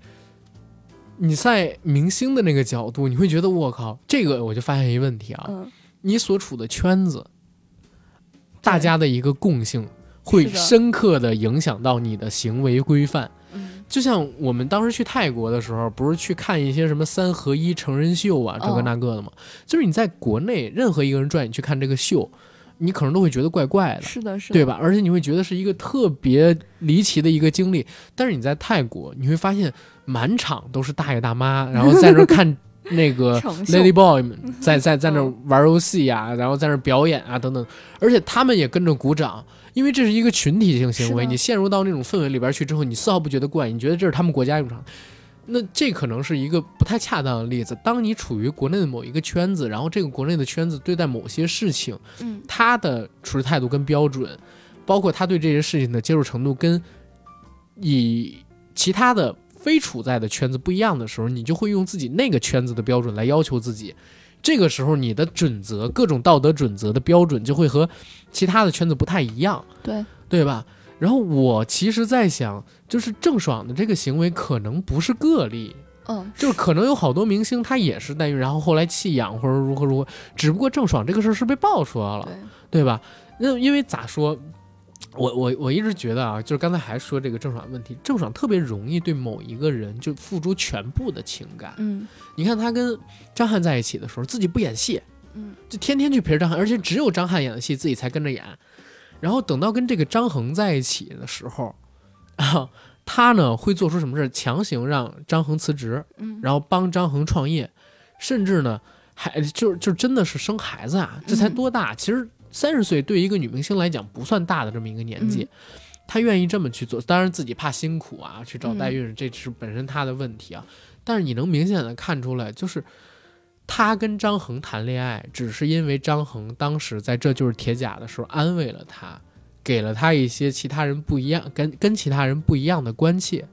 你在明星的那个角度，你会觉得我靠，这个我就发现一个问题啊，嗯，你所处的圈子，大家的一个共性会深刻的影响到你的行为规范。嗯就像我们当时去泰国的时候，不是去看一些什么三合一成人秀啊，这个哦那个的吗？就是你在国内任何一个人拽你去看这个秀，你可能都会觉得怪怪的。是的，是的，对吧？而且你会觉得是一个特别离奇的一个经历，但是你在泰国，你会发现满场都是大爷大妈，然后在那看 (laughs) 那个 Lady Boy (laughs) 在在在那玩游戏呀、然后在那表演啊等等，而且他们也跟着鼓掌，因为这是一个群体性行为，你陷入到那种氛围里边去之后，你丝毫不觉得怪，你觉得这是他们国家用场。那这可能是一个不太恰当的例子。当你处于国内的某一个圈子，然后这个国内的圈子对待某些事情，嗯他的处事态度跟标准，包括他对这些事情的接受程度，跟以其他的非处在的圈子不一样的时候，你就会用自己那个圈子的标准来要求自己。这个时候，你的准则、各种道德准则的标准就会和其他的圈子不太一样，对，对吧？然后我其实在想，就是郑爽的这个行为可能不是个例，嗯，就是可能有好多明星他也是代孕，然后后来弃养或者如何如何，只不过郑爽这个事儿是被爆出来了。对，对吧？那因为咋说，我我我一直觉得啊，就是刚才还说这个郑爽问题，郑爽特别容易对某一个人就付出全部的情感。嗯你看她跟张翰在一起的时候，自己不演戏，嗯，就天天去陪着张翰，而且只有张翰演的戏自己才跟着演。然后等到跟这个张恒在一起的时候，啊，他呢会做出什么事儿？强行让张恒辞职，嗯，然后帮张恒创业，甚至呢，还就就真的是生孩子啊！这才嗯多大？其实三十岁对一个女明星来讲不算大的这么一个年纪，嗯她愿意这么去做，当然自己怕辛苦啊，去找代嗯孕，这是本身她的问题啊。但是你能明显的看出来，就是她跟张恒谈恋爱，只是因为张恒当时在这就是铁甲的时候安慰了她，给了她一些其他人不一样、跟跟其他人不一样的关切，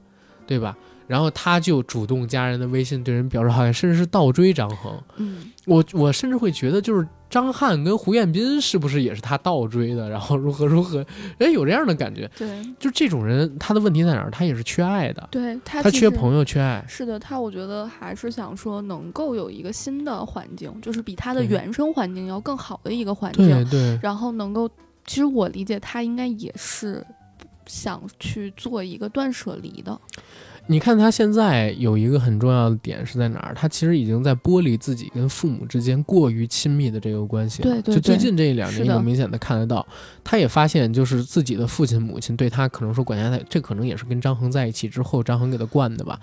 对吧？然后她就主动加人的微信，对人表示好感，甚至是倒追张恒。嗯我我甚至会觉得，就是张翰跟胡彦斌是不是也是他倒追的？然后如何如何，哎，有这样的感觉。对就这种人，他的问题在哪儿？他也是缺爱的，对，他他缺朋友，缺爱。是的，他我觉得还是想说能够有一个新的环境，就是比他的原生环境要更好的一个环境，对对，然后能够，其实我理解他应该也是想去做一个断舍离的，你看他现在有一个很重要的点是在哪儿？他其实已经在剥离自己跟父母之间过于亲密的这个关系了。对对就最近这一两年，是的你能明显的看得到，他也发现，就是自己的父亲母亲对他可能说管辖太，这可能也是跟张恒在一起之后，张恒给他惯的吧。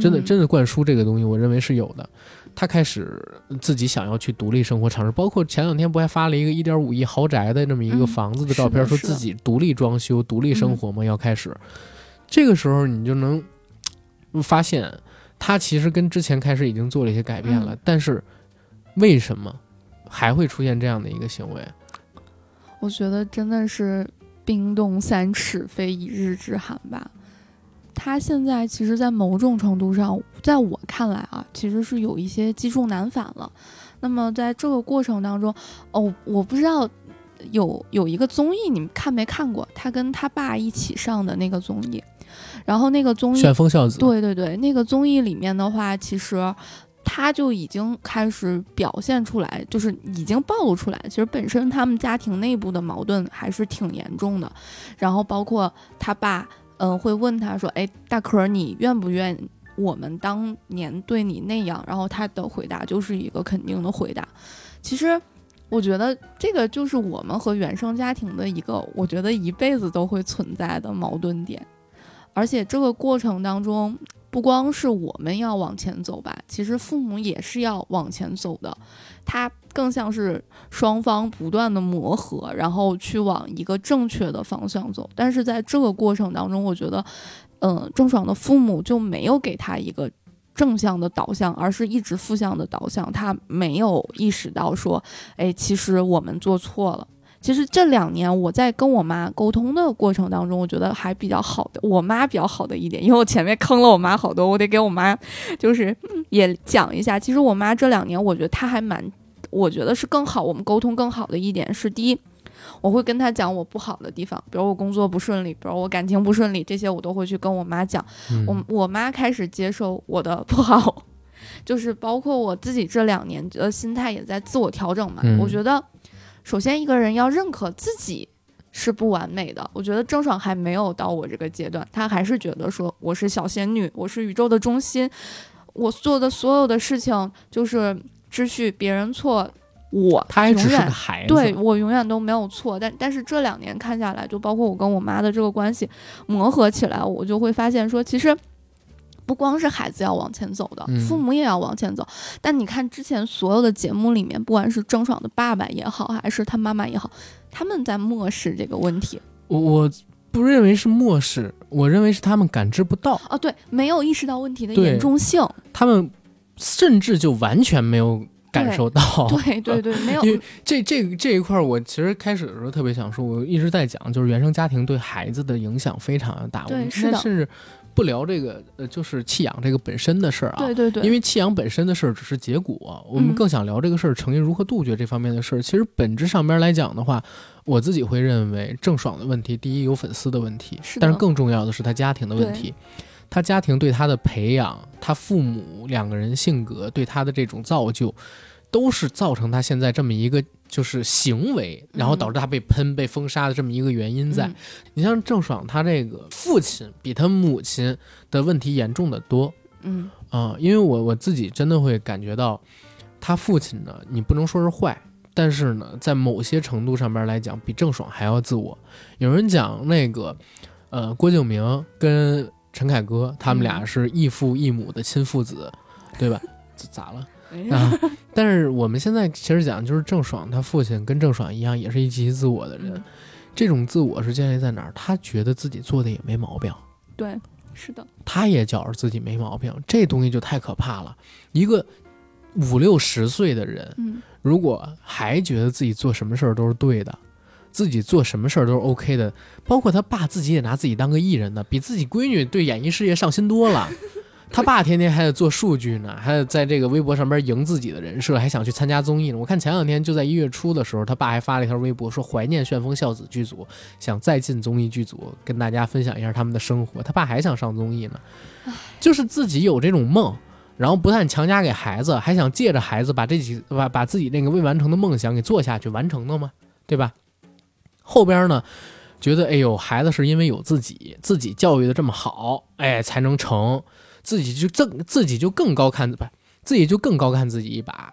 真的嗯真的灌输这个东西，我认为是有的。他开始自己想要去独立生活，尝试。包括前两天不还发了一个一点五亿豪宅的这么一个嗯房子的照片，说自己独立装修、独立生活嘛，要开始。这个时候你就能发现，他其实跟之前开始已经做了一些改变了，嗯但是为什么还会出现这样的一个行为？我觉得真的是冰冻三尺非一日之寒吧。他现在其实，在某种程度上，在我看来啊，其实是有一些积重难返了。那么在这个过程当中，哦，我不知道有有一个综艺，你们看没看过？他跟他爸一起上的那个综艺，然后那个综艺旋风孝子，对对对，那个综艺里面的话，其实他就已经开始表现出来，就是已经暴露出来，其实本身他们家庭内部的矛盾还是挺严重的。然后包括他爸，嗯、会问他说：“哎，大可儿，你愿不愿我们当年对你那样？”然后他的回答就是一个肯定的回答。其实。我觉得这个就是我们和原生家庭的一个，我觉得一辈子都会存在的矛盾点。而且这个过程当中，不光是我们要往前走吧，其实父母也是要往前走的。他更像是双方不断的磨合，然后去往一个正确的方向走。但是在这个过程当中，我觉得，嗯，郑爽的父母就没有给他一个正向的导向，而是一直负向的导向。他没有意识到说，哎，其实我们做错了。其实这两年我在跟我妈沟通的过程当中，我觉得还比较好的，我妈比较好的一点，因为我前面坑了我妈好多，我得给我妈就是也讲一下。其实我妈这两年，我觉得她还蛮，我觉得是更好，我们沟通更好的一点是，第一，我会跟她讲我不好的地方，比如我工作不顺利，比如我感情不顺利，这些我都会去跟我妈讲。嗯我我妈开始接受我的不好，(laughs) 就是包括我自己这两年的心态也在自我调整嘛。嗯我觉得，首先一个人要认可自己是不完美的。我觉得郑爽还没有到我这个阶段，她还是觉得说我是小仙女，我是宇宙的中心，我做的所有的事情就是只许别人错，我他还只是永远个孩子，对我永远都没有错，但但是这两年看下来，就包括我跟我妈的这个关系磨合起来，我就会发现说，其实不光是孩子要往前走的，嗯父母也要往前走。但你看之前所有的节目里面，不管是郑爽的爸爸也好，还是他妈妈也好，他们在漠视这个问题。我我不认为是漠视，我认为是他们感知不到，哦，对，没有意识到问题的严重性。他们甚至就完全没有感受到。对对对，没有 (laughs) 因为这这这一块，儿，我其实开始的时候特别想说，我一直在讲，就是原生家庭对孩子的影响非常的大。我们对是的甚至不聊这个，呃，就是弃养这个本身的事儿啊。对对对，因为弃养本身的事儿只是结果，我们嗯更想聊这个事儿，成因如何杜绝这方面的事儿。其实本质上边来讲的话，我自己会认为郑爽的问题，第一有粉丝的问题，是但是更重要的是他家庭的问题。他家庭对他的培养，他父母两个人性格对他的这种造就，都是造成他现在这么一个就是行为，然后导致他被喷、被封杀的这么一个原因在。嗯你像郑爽，他这个父亲比他母亲的问题严重的多。嗯啊、因为我我自己真的会感觉到，他父亲呢，你不能说是坏，但是呢，在某些程度上面来讲，比郑爽还要自我。有人讲那个，呃，郭敬明跟陈凯歌他们俩嗯是异父异母的亲父子，对吧？(laughs) 咋了？没啊，但是我们现在其实讲，就是郑爽他父亲跟郑爽一样，也是一极其自我的人。嗯这种自我是建立在哪儿？他觉得自己做的也没毛病。对，是的，他也觉着自己没毛病，这东西就太可怕了。一个五六十岁的人，嗯如果还觉得自己做什么事儿都是对的，自己做什么事儿都是 OK 的，包括他爸自己也拿自己当个艺人呢，比自己闺女对演艺事业上心多了。他爸天天还得做数据呢，还得在这个微博上边赢自己的人设，还想去参加综艺呢。我看前两天就在一月初的时候，他爸还发了一条微博，说怀念旋风孝子剧组，想再进综艺剧组，跟大家分享一下他们的生活。他爸还想上综艺呢，就是自己有这种梦，然后不但强加给孩子，还想借着孩子把这几把把自己那个未完成的梦想给做下去，完成的吗，对吧？后边呢，觉得哎呦，孩子是因为有自己，自己教育的这么好，哎，才能成，自己就更自己就更高看不，自己就更高看自己一把。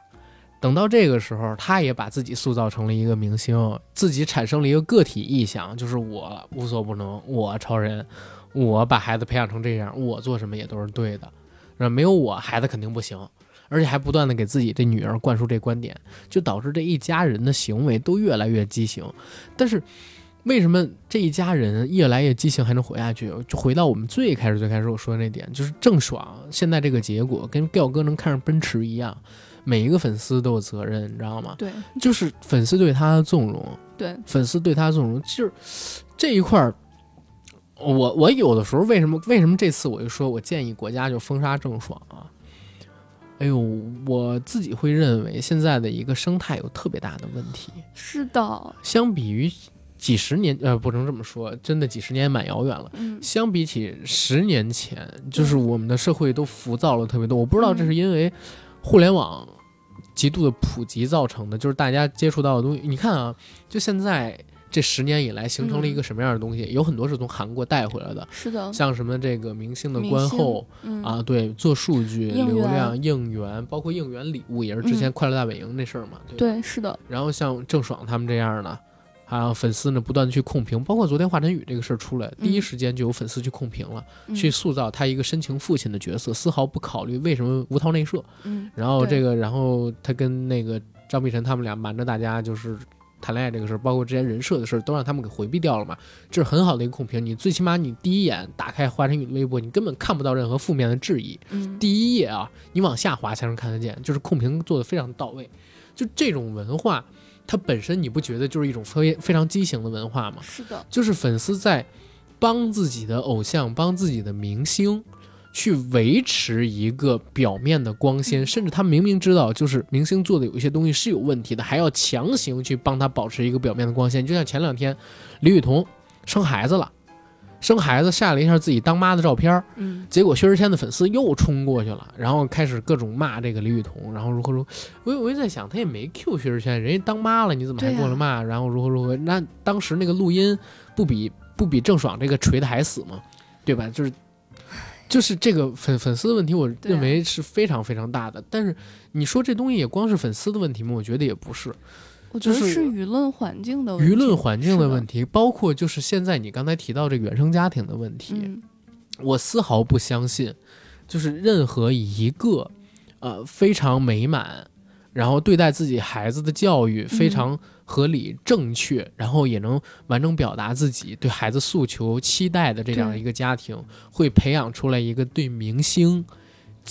等到这个时候，他也把自己塑造成了一个明星，自己产生了一个个体意向，就是我无所不能，我超人，我把孩子培养成这样，我做什么也都是对的，那没有我，孩子肯定不行。而且还不断的给自己这女儿灌输这观点，就导致这一家人的行为都越来越畸形。但是，为什么这一家人越来越激情还能活下去？就回到我们最开始最开始我说的那点，就是郑爽现在这个结果跟调哥能看上奔驰一样，每一个粉丝都有责任，你知道吗？对就是粉丝对他的纵容，对，粉丝对他的纵容，就是这一块儿。我我有的时候为什么为什么这次我就说我建议国家就封杀郑爽啊？哎呦，我自己会认为现在的一个生态有特别大的问题，是的，相比于几十年，呃，不能这么说，真的几十年蛮遥远了。嗯相比起十年前，就是我们的社会都浮躁了特别多。我不知道这是因为互联网极度的普及造成的，就是大家接触到的东西。你看啊，就现在这十年以来形成了一个什么样的东西？有很多是从韩国带回来的，是的，像什么这个明星的观后嗯啊，对，做数据、流量、应援，包括应援礼物，也是之前嗯快乐大本营那事儿嘛。对对，是的，然后像郑爽他们这样的，还有粉丝呢不断的去控评，包括昨天华晨宇这个事儿出来，第一嗯时间就有粉丝去控评了，嗯去塑造他一个深情父亲的角色，丝毫不考虑为什么无套内射。嗯，然后这个，然后他跟那个张碧晨他们俩瞒着大家就是谈恋爱这个事儿，包括之前人设的事儿，都让他们给回避掉了嘛。这是很好的一个控评。你最起码你第一眼打开华晨宇的微博，你根本看不到任何负面的质疑。嗯第一页啊，你往下滑才能看得见，就是控评做的非常到位。就这种文化，它本身你不觉得就是一种非非常畸形的文化吗？是的，就是粉丝在帮自己的偶像、帮自己的明星去维持一个表面的光鲜，甚至他明明知道就是明星做的有一些东西是有问题的，还要强行去帮他保持一个表面的光鲜。就像前两天李雨桐生孩子了，生孩子晒了一下自己当妈的照片，嗯结果薛之谦的粉丝又冲过去了，然后开始各种骂这个李雨桐，然后如何如何。我我就在想，他也没 Q 薛之谦，人家当妈了，你怎么还过来骂？然后如何如何？那当时那个录音不比不比郑爽这个锤的还死吗？对吧？就是就是这个粉粉丝的问题，我认为是非常非常大的。但是你说这东西也光是粉丝的问题吗？我觉得也不是。我觉得是是舆论环境的问题舆论环境的问题。包括就是现在你刚才提到这个原生家庭的问题，嗯我丝毫不相信，就是任何一个呃非常美满，然后对待自己孩子的教育非常合理、正确，然后也能完整表达自己对孩子诉求、期待的这样一个家庭，会培养出来一个对明星。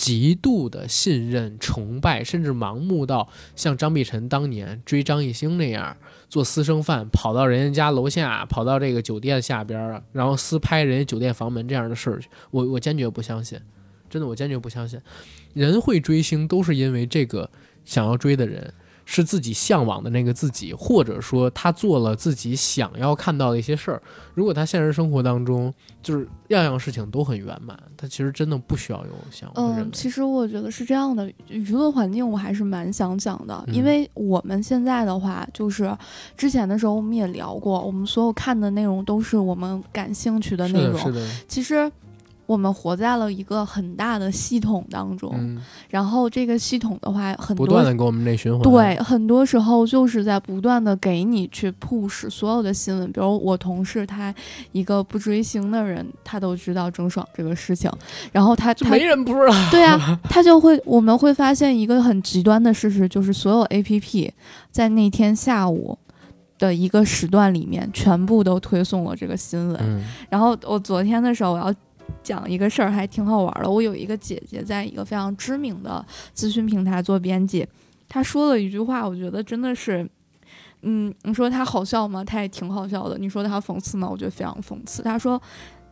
极度的信任、崇拜，甚至盲目到像张碧晨当年追张艺兴那样，做私生饭，跑到人家家楼下，跑到这个酒店下边儿，然后私拍人家酒店房门这样的事儿，我我坚决不相信，真的我坚决不相信，人会追星都是因为这个想要追的人是自己向往的那个自己，或者说他做了自己想要看到的一些事儿。如果他现实生活当中就是样样事情都很圆满，他其实真的不需要有偶像。嗯，其实我觉得是这样的，舆论环境我还是蛮想讲的，嗯因为我们现在的话，就是之前的时候我们也聊过，我们所有看的内容都是我们感兴趣的是的，内容。是的，其实我们活在了一个很大的系统当中，嗯，然后这个系统的话，很不多断的给我们内循环。对，很多时候就是在不断的给你去 push 所有的新闻，比如我同事他一个不追星的人，他都知道郑爽这个事情，然后他他就没人不知道。对啊，(laughs) 他就会我们会发现一个很极端的事实，就是所有 A P P 在那天下午。的一个时段里面，全部都推送了这个新闻。嗯然后我昨天的时候，我要讲一个事儿，还挺好玩的。我有一个姐姐在一个非常知名的咨询平台做编辑，她说了一句话，我觉得真的是，嗯，你说她好笑吗？她也挺好笑的。你说她讽刺吗？我觉得非常讽刺。她说，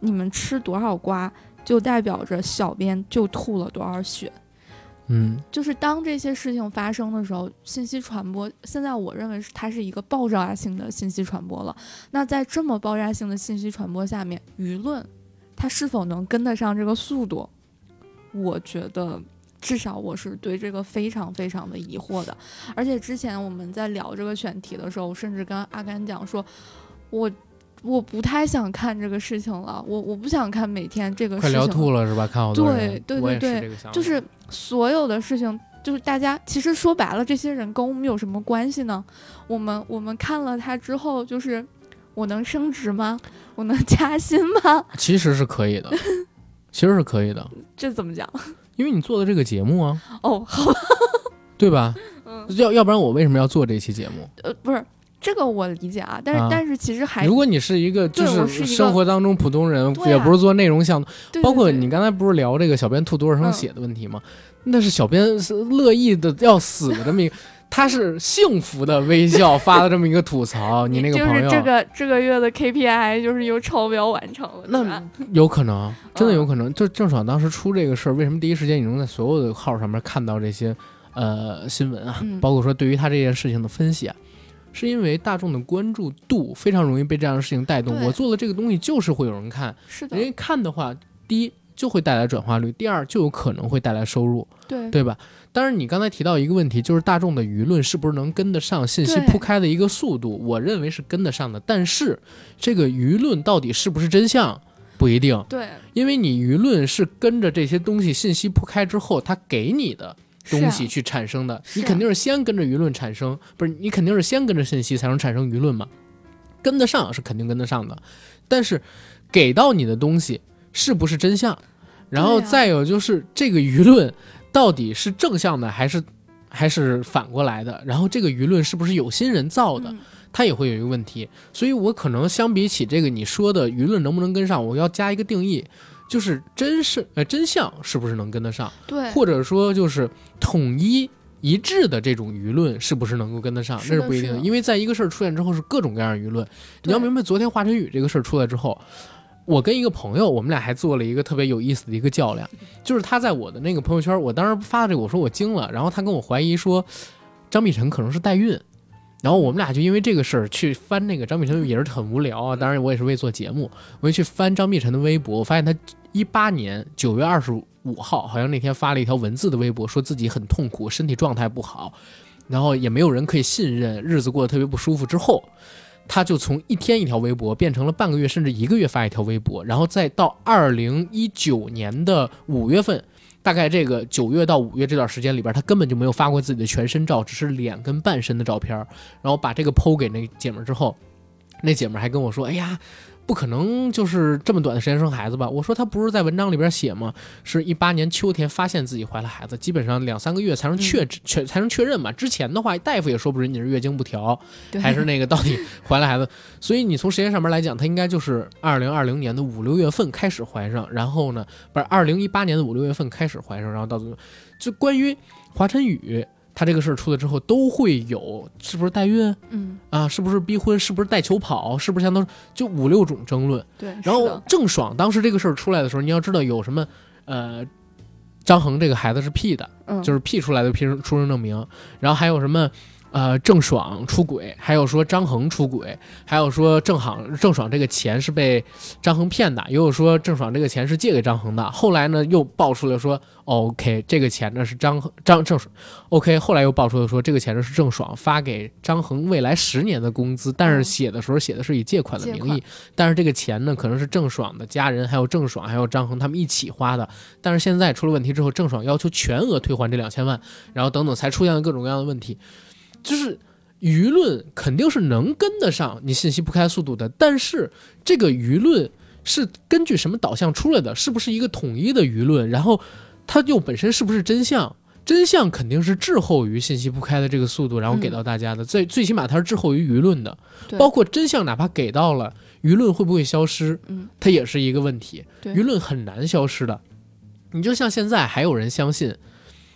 你们吃多少瓜，就代表着小编就吐了多少血。嗯就是当这些事情发生的时候，信息传播现在我认为是它是一个爆炸性的信息传播了。那在这么爆炸性的信息传播下面，舆论它是否能跟得上这个速度？我觉得至少我是对这个非常非常的疑惑的。而且之前我们在聊这个选题的时候，我甚至跟阿甘讲说，我。我不太想看这个事情了，我我不想看每天这个事快情。聊吐了是吧？看好多，对对对对就是所有的事情，就是大家其实说白了，这些人跟我们有什么关系呢？我们我们看了他之后，就是我能升职吗？(laughs) 我能加薪吗？(laughs) 其实是可以的，(laughs) 其实是可以的，这怎么讲？因为你做的这个节目啊，哦，好吧，对吧？嗯，要要不然我为什么要做这期节目？呃，不是这个我理解啊，但是、啊但是其实还如果你是一个就是生活当中普通人，也不是做内容项目，对包括你刚才不是聊这个小编吐多少声嗯血的问题吗？那是小编是乐意的要死的这么一个，他是幸福的微笑发了这么一个吐槽，(laughs) 你那个朋友就是这个这个月的 KPI 就是又超标完成了，那？有可能，真的嗯有可能。就郑爽当时出这个事儿，为什么第一时间你能在所有的号上面看到这些呃新闻啊？嗯包括说对于他这件事情的分析啊，是因为大众的关注度非常容易被这样的事情带动。我做的这个东西，就是会有人看，是的人，家看的话，第一就会带来转化率，第二就有可能会带来收入，对对吧？当然，你刚才提到一个问题，就是大众的舆论是不是能跟得上信息铺开的一个速度？我认为是跟得上的，但是这个舆论到底是不是真相，不一定。对因为你舆论是跟着这些东西信息铺开之后，它给你的东西去产生的，啊你肯定是先跟着舆论产生，不是你肯定是先跟着信息才能产生舆论嘛？跟得上是肯定跟得上的，但是给到你的东西是不是真相？然后再有就是这个舆论到底是正向的还是还是反过来的？然后这个舆论是不是有心人造的？嗯它也会有一个问题。所以我可能相比起这个你说的舆论能不能跟上，我要加一个定义，就是真是呃真相是不是能跟得上，对，或者说就是统一。一致的这种舆论是不是能够跟得上，那是不一定的，因为在一个事儿出现之后是各种各样的舆论。你要明白，昨天华晨宇这个事儿出来之后，我跟一个朋友，我们俩还做了一个特别有意思的一个较量，就是他在我的那个朋友圈，我当时发的这个，我说我惊了，然后他跟我怀疑说张碧晨可能是代孕，然后我们俩就因为这个事儿去翻那个张碧晨，也是很无聊啊。当然我也是为做节目，我就去翻张碧晨的微博，我发现他一八年九月二十五号，好像那天发了一条文字的微博，说自己很痛苦，身体状态不好，然后也没有人可以信任，日子过得特别不舒服。之后，他就从一天一条微博变成了半个月甚至一个月发一条微博，然后再到二零一九年的五月份。大概这个九月到五月这段时间里边，他根本就没有发过自己的全身照，只是脸跟半身的照片。然后把这个剖给那姐们儿之后，那姐们儿还跟我说：“哎呀，不可能就是这么短的时间生孩子吧？”我说：“他不是在文章里边写吗？是一八年秋天发现自己怀了孩子，基本上两三个月才能确确才能确认嘛。之前的话，大夫也说不准你是月经不调，还是那个到底怀了孩子。所以你从时间上面来讲，他应该就是二零二零年的五六月份开始怀上，然后呢，不是二零一八年的五六月份开始怀上，然后到最后，就关于华晨宇他这个事儿出来之后，都会有是不是代孕？嗯，啊，是不是逼婚，是不是带球跑，是不是相当就五六种争论。对，然后郑爽当时这个事儿出来的时候，你要知道有什么，呃，张恒这个孩子是 P 的，嗯，就是 P 出来的 P 出出生证明，然后还有什么，呃，郑爽出轨，还有说张恒出轨，还有说郑行郑爽这个钱是被张恒骗的，也有说郑爽这个钱是借给张恒的。后来呢，又爆出了说、哦、，OK，这个钱呢是张张郑爽，OK，后来又爆出了说这个钱呢是郑爽发给张恒未来十年的工资，但是嗯写的时候写的是以借款的名义，但是这个钱呢可能是郑爽的家人，还有郑爽还有张恒他们一起花的。但是现在出了问题之后，郑爽要求全额退还这两千万，然后等等才出现了各种各样的问题，就是舆论肯定是能跟得上你信息铺开速度的，但是这个舆论是根据什么导向出来的？是不是一个统一的舆论？然后它又本身是不是真相？真相肯定是滞后于信息铺开的这个速度，然后给到大家的。最最起码它是滞后于舆论的，包括真相，哪怕给到了，舆论会不会消失？嗯，它也是一个问题。舆论很难消失的。你就像现在还有人相信，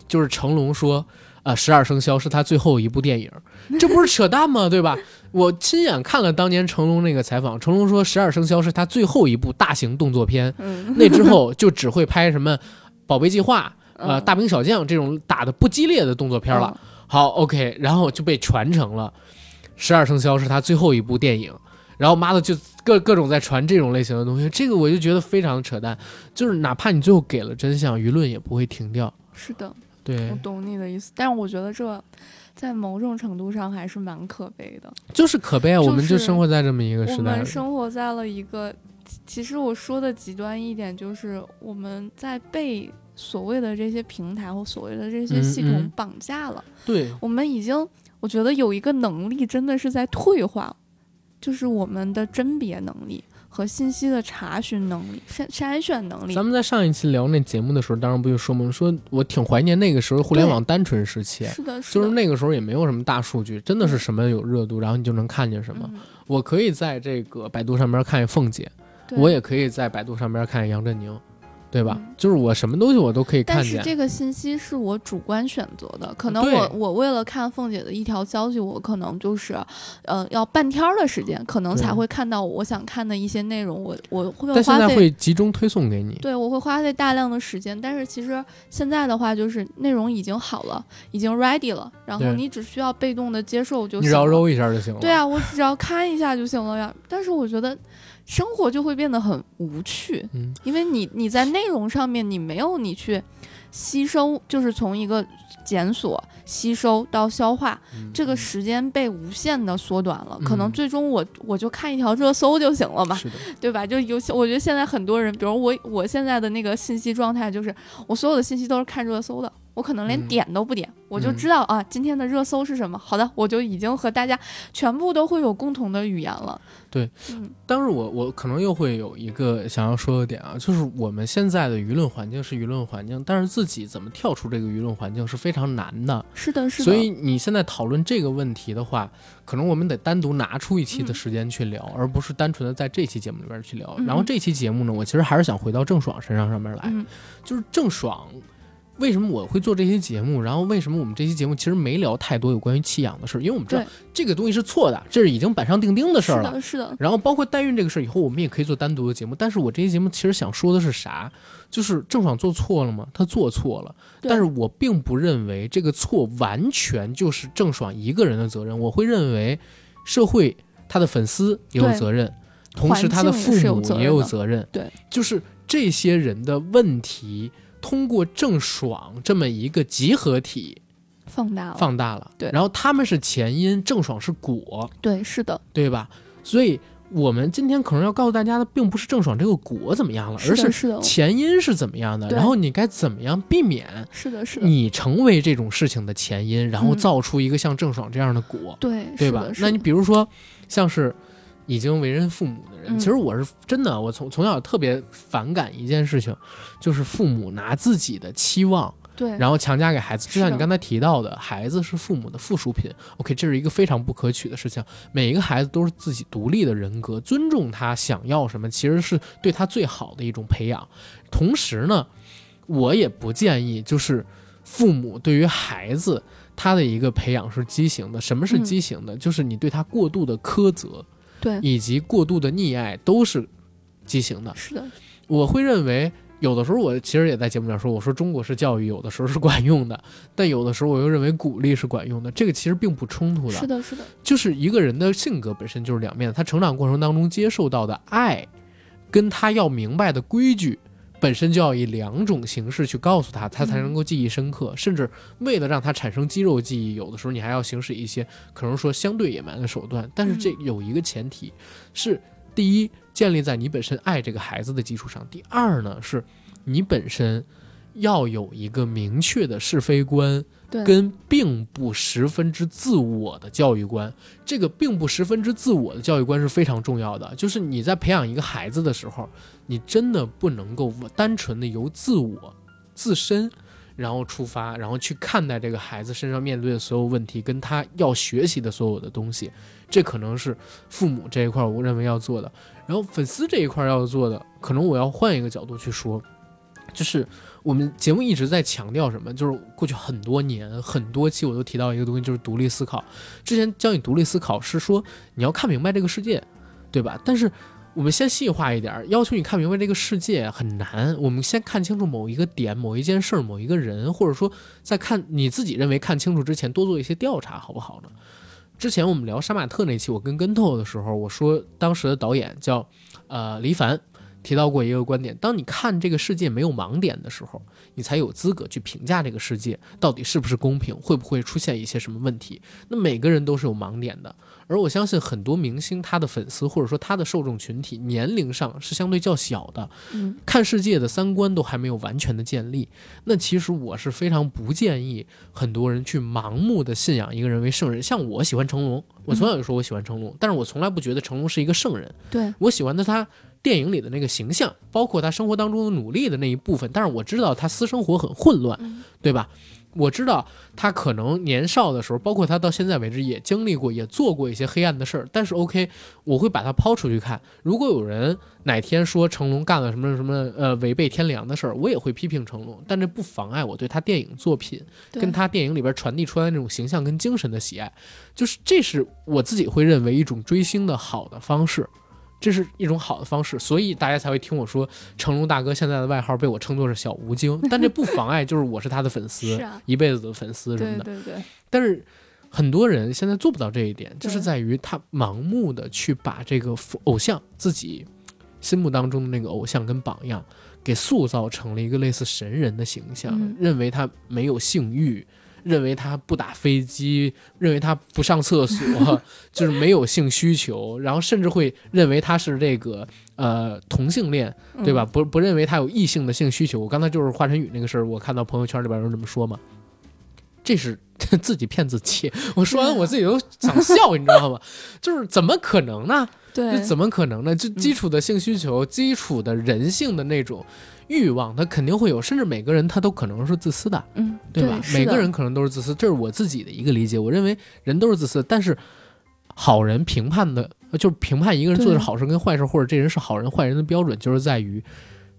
就是成龙说，呃，《十二生肖》是他最后一部电影，这不是扯淡吗？对吧？我亲眼看了当年成龙那个采访，成龙说，《十二生肖》是他最后一部大型动作片，嗯，那之后就只会拍什么《宝贝计划》呃，《嗯大兵小将》这种打的不激烈的动作片了。好，OK，然后就被传承了，《十二生肖》是他最后一部电影，然后妈的就各各种在传这种类型的东西，这个我就觉得非常的扯淡，就是哪怕你最后给了真相，舆论也不会停掉。是的，对我，懂你的意思，但是我觉得这在某种程度上还是蛮可悲的。就是可悲啊，就是我们就生活在这么一个我时代我。们生活在了一个，其其实我说的极端一点，就是我们在被所谓的这些平台或所谓的这些嗯系统嗯绑架了。对，我们已经，我觉得有一个能力真的是在退化，就是我们的甄别能力和信息的查询能力、筛筛选能力咱。们在上一期聊那节目的时候，当然不就说嘛，说我挺怀念那个时候互联网单纯时期。是的，是的，就是那个时候也没有什么大数据，真的是什么有热度，然后你就能看见什么。嗯我可以在这个百度上面看见凤姐，对我也可以在百度上面看见杨振宁，对吧？嗯就是我什么东西我都可以看见。但是这个信息是我主观选择的，可能我我为了看凤姐的一条消息，我可能就是，呃，要半天儿的时间，可能才会看到我想看的一些内容，我我会但现在花费。会集中推送给你。对，我会花费大量的时间，但是其实现在的话，就是内容已经好了，已经 ready 了，然后你只需要被动的接受就你行了。只要揉一下就行了。对，啊，我只要看一下就行了呀。但是我觉得生活就会变得很无趣，嗯，因为你你在内容上面你没有你去吸收，就是从一个检索、吸收到消化，这个时间被无限的缩短了。可能嗯最终我我就看一条热搜就行了嘛，对吧？就尤其我觉得现在很多人，比如我我现在的那个信息状态就是，我所有的信息都是看热搜的，我可能连嗯点都不点，我就嗯知道啊，今天的热搜是什么。好的，我就已经和大家全部都会有共同的语言了。对，嗯，当然我我可能又会有一个想要说的点啊，就是我们现在的舆论环境是舆论环境，但是自己怎么跳出这个舆论环境是非常难的。是的，是的。所以你现在讨论这个问题的话，可能我们得单独拿出一期的嗯时间去聊，而不是单纯的在这期节目里边去聊。嗯然后这期节目呢，我其实还是想回到郑爽身上上面来，嗯就是郑爽。为什么我会做这些节目？然后为什么我们这期节目其实没聊太多有关于弃养的事儿？因为我们知道这个东西是错的，这是已经板上钉钉的事儿了。是的，是的，然后包括代孕这个事儿，以后我们也可以做单独的节目。但是我这期节目其实想说的是啥？就是郑爽做错了吗？她做错了，但是我并不认为这个错完全就是郑爽一个人的责任。我会认为社会她的粉丝也有责任，同时她的父母也有责任。对，就是这些人的问题，通过郑爽这么一个集合体放大了。放大了。对然后他们是前因，郑爽是果。对，是的，对吧？所以我们今天可能要告诉大家的，并不是郑爽这个果怎么样了，而是前因是怎么样的，对然后你该怎么样避免是的，是的，你成为这种事情的前因，然后嗯造出一个像郑爽这样的果，对，对吧？那你比如说，像是。已经为人父母的人，嗯其实我是真的，我从从小特别反感一件事情，就是父母拿自己的期望对，然后强加给孩子，就像你刚才提到的，孩子是父母的附属品。OK，这是一个非常不可取的事情。每一个孩子都是自己独立的人格，尊重他想要什么，其实是对他最好的一种培养。同时呢，我也不建议就是父母对于孩子他的一个培养是畸形的。什么是嗯畸形的？就是你对他过度的苛责对，以及过度的溺爱都是畸形的。是的，我会认为，有的时候我其实也在节目上说，我说中国式教育有的时候是管用的，但有的时候我又认为鼓励是管用的，这个其实并不冲突的。是的，是的，就是一个人的性格本身就是两面的，他成长过程当中接受到的爱，跟他要明白的规矩。本身就要以两种形式去告诉他，他才能够记忆深刻。甚至为了让他产生肌肉记忆，有的时候你还要行使一些可能说相对野蛮的手段。但是这有一个前提，是第一建立在你本身爱这个孩子的基础上；第二呢，是你本身要有一个明确的是非观，对，跟并不十分之自我的教育观。这个并不十分之自我的教育观是非常重要的。就是你在培养一个孩子的时候，你真的不能够单纯的由自我自身。然后出发，然后去看待这个孩子身上面对的所有问题，跟他要学习的所有的东西，这可能是父母这一块我认为要做的。然后粉丝这一块要做的，可能我要换一个角度去说，就是我们节目一直在强调什么？就是过去很多年、很多期我都提到一个东西，就是独立思考。之前教你独立思考是说你要看明白这个世界，对吧？但是我们先细化一点，要求你看明白这个世界很难。我们先看清楚某一个点、某一件事儿、某一个人，或者说在看你自己认为看清楚之前，多做一些调查，好不好呢？之前我们聊杀马特那期，我跟跟透的时候，我说当时的导演叫呃黎凡。提到过一个观点：当你看这个世界没有盲点的时候，你才有资格去评价这个世界到底是不是公平，会不会出现一些什么问题。那每个人都是有盲点的，而我相信很多明星他的粉丝或者说他的受众群体年龄上是相对较小的，嗯，看世界的三观都还没有完全的建立。那其实我是非常不建议很多人去盲目的信仰一个人为圣人。像我喜欢成龙，我从小就说我喜欢成龙，但是我从来不觉得成龙是一个圣人。对，我喜欢的他电影里的那个形象，包括他生活当中的努力的那一部分。但是我知道他私生活很混乱，嗯对吧？我知道他可能年少的时候，包括他到现在为止也经历过，也做过一些黑暗的事儿。但是 OK，我会把它抛出去看。如果有人哪天说成龙干了什么什么呃违背天良的事儿，我也会批评成龙，但这不妨碍我对他电影作品跟他电影里边传递出来那种形象跟精神的喜爱。就是这是我自己会认为一种追星的好的方式。这是一种好的方式，所以大家才会听我说成龙大哥现在的外号被我称作是小吴京，但这不妨碍就是我是他的粉丝，(laughs) 一辈子的粉丝什么的。对对对，但是很多人现在做不到这一点，就是在于他盲目的去把这个偶像自己心目当中的那个偶像跟榜样给塑造成了一个类似神人的形象，嗯。认为他没有性欲，认为他不打飞机，认为他不上厕所，(laughs) 就是没有性需求，然后甚至会认为他是这个呃同性恋，对吧？嗯？不不认为他有异性的性需求。我刚才就是华晨宇那个事儿，我看到朋友圈里边有人这么说嘛，这是 (laughs) 自己骗自己。我说完我自己都想笑，你知道吗？就是怎么可能呢？对，这怎么可能呢？就基础的性需求、基础的人性的那种欲望，他肯定会有，甚至每个人他都可能是自私的，嗯，对吧？每个人可能都是自私，这是我自己的一个理解。我认为人都是自私，但是好人评判的，呃就是评判一个人做的是好事跟坏事，或者这人是好人坏人的标准，就是在于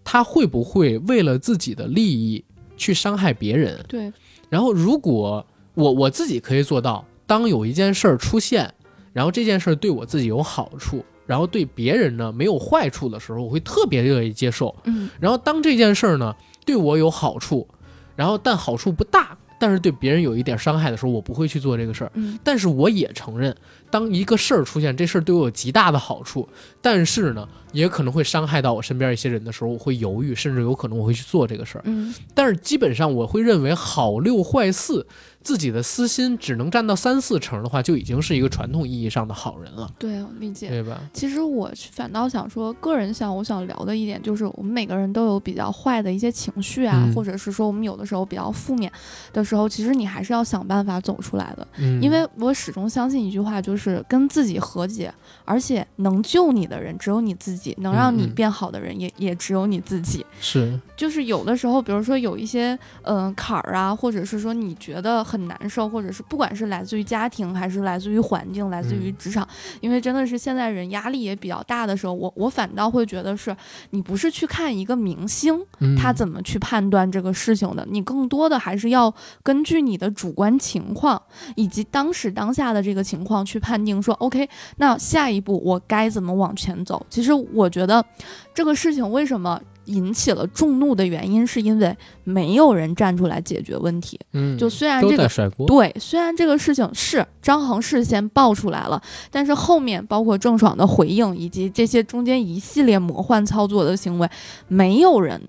他会不会为了自己的利益去伤害别人。对，然后，如果我我自己可以做到，当有一件事儿出现，然后这件事儿对我自己有好处，然后对别人呢没有坏处的时候，我会特别乐意接受。嗯然后当这件事儿呢对我有好处，然后但好处不大，但是对别人有一点伤害的时候，我不会去做这个事儿。嗯但是我也承认，当一个事儿出现，这事儿对我有极大的好处，但是呢，也可能会伤害到我身边一些人的时候，我会犹豫，甚至有可能我会去做这个事儿。嗯但是基本上我会认为好六坏四，自己的私心只能占到三四成的话，就已经是一个传统意义上的好人了，对，我理解。对吧？其实我反倒想说，个人想我想聊的一点就是，我们每个人都有比较坏的一些情绪啊，嗯或者是说我们有的时候比较负面的时候，其实你还是要想办法走出来的。嗯，因为我始终相信一句话，就是跟自己和解，而且能救你的人只有你自己，能让你变好的人也也只有你自己。是就是有的时候，比如说有一些嗯、呃坎儿啊，或者是说你觉得很难受，或者是不管是来自于家庭，还是来自于环境，来自于嗯职场，因为真的是现在人压力也比较大的时候，我我反倒会觉得是你不是去看一个明星他怎么去判断这个事情的，你更多的还是要根据你的主观情况以及当时当下的这个情况去判定说，OK，那下一步我该怎么往前走？其实我觉得这个事情为什么引起了众怒的原因，是因为没有人站出来解决问题。嗯，就虽然这个对，虽然这个事情是张恒事先爆出来了，但是后面包括郑爽的回应以及这些中间一系列魔幻操作的行为，没有人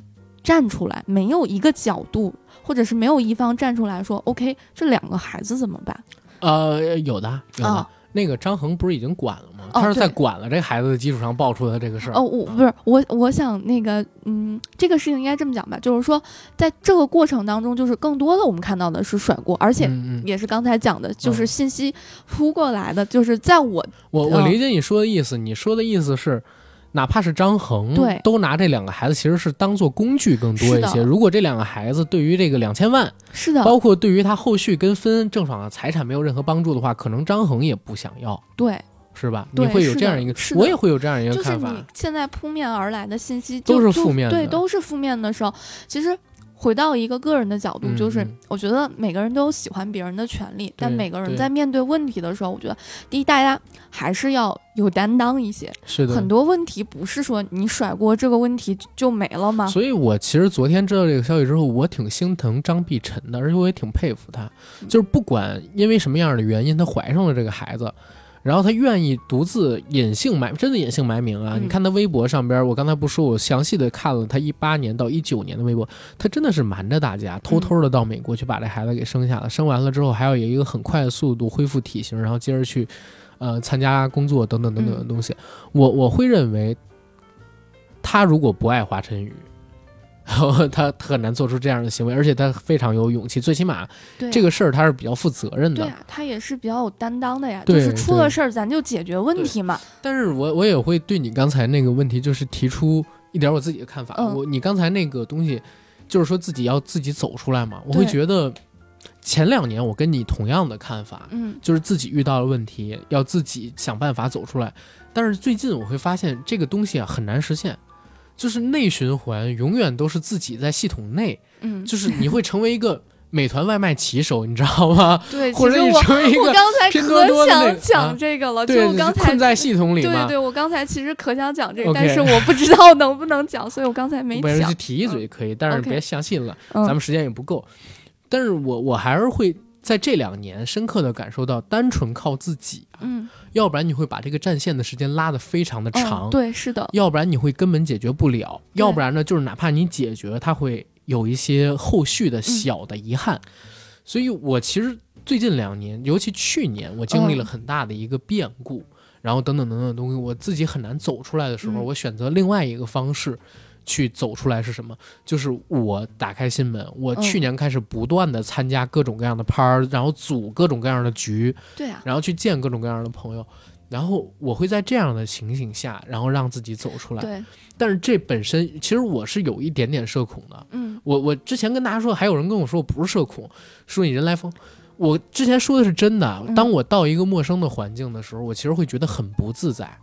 站出来，没有一个角度，或者是没有一方站出来说，OK，这两个孩子怎么办？呃，有的有的。啊那个张恒不是已经管了吗？哦他是在管了这孩子的基础上爆出的这个事儿。哦，我不是我，我想那个，嗯，这个事情应该这么讲吧，就是说，在这个过程当中，就是更多的我们看到的是甩锅，而且也是刚才讲的，就是嗯信息扑过来的，就是在我我我嗯理解你说的意思，你说的意思是。哪怕是张恒，对都拿这两个孩子其实是当做工具更多一些。如果这两个孩子对于这个两千万，是的，包括对于他后续跟分郑爽的财产没有任何帮助的话，可能张恒也不想要，对，是吧？你会有这样一个，我也会有这样一个看法就是。你现在扑面而来的信息都是负面的对，都是负面的时候，其实。回到一个个人的角度，嗯就是嗯我觉得每个人都有喜欢别人的权利，但每个人在面对问题的时候，我觉得第一，大家还是要有担当一些。是的，很多问题不是说你甩锅这个问题就没了吗？所以我其实昨天知道这个消息之后，我挺心疼张碧晨的，而且我也挺佩服她。嗯就是不管因为什么样的原因，她怀上了这个孩子，然后他愿意独自隐姓埋，真的隐姓埋名啊！嗯你看他微博上边，我刚才不说，我详细的看了他一八年到一九年的微博，他真的是瞒着大家，偷偷的到美国去把这孩子给生下了。生完了之后，还要有一个很快的速度恢复体型，然后接着去。呃，参加工作等等等等的嗯东西，我我会认为，他如果不爱华晨宇，他他很难做出这样的行为，而且他非常有勇气，最起码这个事儿他是比较负责任的。对啊，他也是比较有担当的呀，就是出了事儿咱就解决问题嘛。但是我我也会对你刚才那个问题，就是提出一点我自己的看法。嗯我你刚才那个东西，就是说自己要自己走出来嘛。我会觉得前两年我跟你同样的看法，嗯就是自己遇到了问题，要自己想办法走出来。但是最近我会发现这个东西啊很难实现，就是内循环永远都是自己在系统内，嗯，就是你会成为一个美团外卖骑手，你知道吗？对，或者你其实我我成为拼多多可的那个想讲啊这个了，就，我刚才困在系统里嘛。对对，我刚才其实可想讲这个但是我不知道能不能讲，所以我刚才没讲没人去。提一嘴可以，但是别相信了，嗯咱们时间也不够。但是我我还是会在这两年深刻的感受到，单纯靠自己啊，嗯，要不然你会把这个战线的时间拉得非常的长，嗯，对，是的，要不然你会根本解决不了，要不然呢，就是哪怕你解决，它会有一些后续的小的遗憾。所以我其实最近两年，尤其去年，我经历了嗯很大的一个变故，然后等等等等的东西，我自己很难走出来的时候，嗯我选择另外一个方式。去走出来是什么？就是我打开心门，我嗯去年开始不断的参加各种各样的趴儿，然后组各种各样的局，对啊，然后去见各种各样的朋友，然后我会在这样的情形下，然后让自己走出来。对，但是这本身其实我是有一点点社恐的。嗯我我之前跟大家说，还有人跟我说我不是社恐，说你人来疯。我之前说的是真的。嗯当我到一个陌生的环境的时候，我其实会觉得很不自在，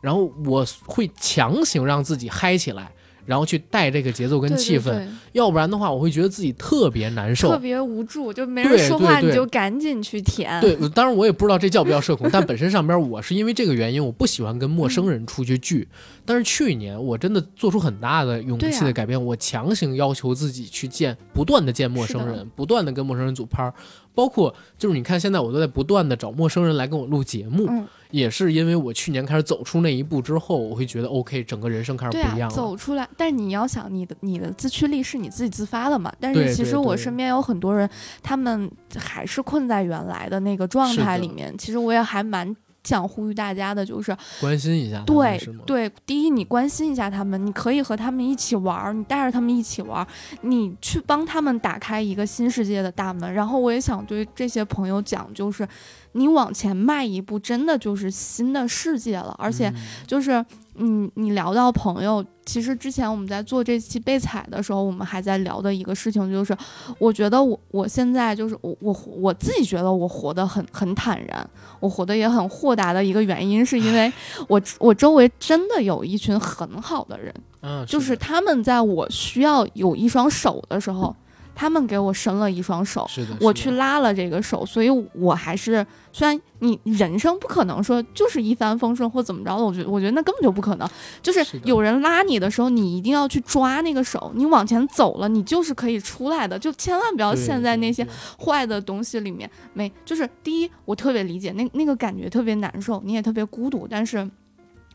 然后我会强行让自己嗨起来，然后去带这个节奏跟气氛，对对要不然的话，我会觉得自己特别难受特。别无助，就没人说话，你就赶紧去舔。对，当然我也不知道这叫不叫社恐，但本身上边我是因为这个原因，我不喜欢跟陌生人出去聚。但是去年我真的做出很大的勇气的改变，我强行要求自己去见，不断的见陌生人，不断的跟陌生人组拍儿，包括就是你看现在我都在不断的找陌生人来跟我录节目，嗯，也是因为我去年开始走出那一步之后，我会觉得 OK，整个人生开始不一样了。走出来。但你要想，你的你的自驱力是你自己自发的嘛？但是其实我身边有很多人，他们还是困在原来的那个状态里面。其实我也还蛮。想呼吁大家的就是，关心一下对？对，第一，你关心一下他们，你可以和他们一起玩儿，你带着他们一起玩儿，你去帮他们打开一个新世界的大门。然后我也想对这些朋友讲，就是你往前迈一步，真的就是新的世界了，而且嗯就是，嗯，你聊到朋友，其实之前我们在做这期备采的时候，我们还在聊的一个事情，就是我觉得我我现在就是我我我自己觉得我活得很很坦然，我活得也很豁达的一个原因，是因为 (laughs) 我我周围真的有一群很好的人，啊，就是他们在我需要有一双手的时候，他们给我伸了一双手，是的，我是的去拉了这个手，所以我还是虽然你人生不可能说就是一帆风顺或怎么着的，我觉得我觉得那根本就不可能。就是有人拉你的时候，你一定要去抓那个手，你往前走了，你就是可以出来的，就千万不要陷在那些坏的东西里面。没，就是第一，我特别理解那那个感觉特别难受，你也特别孤独，但是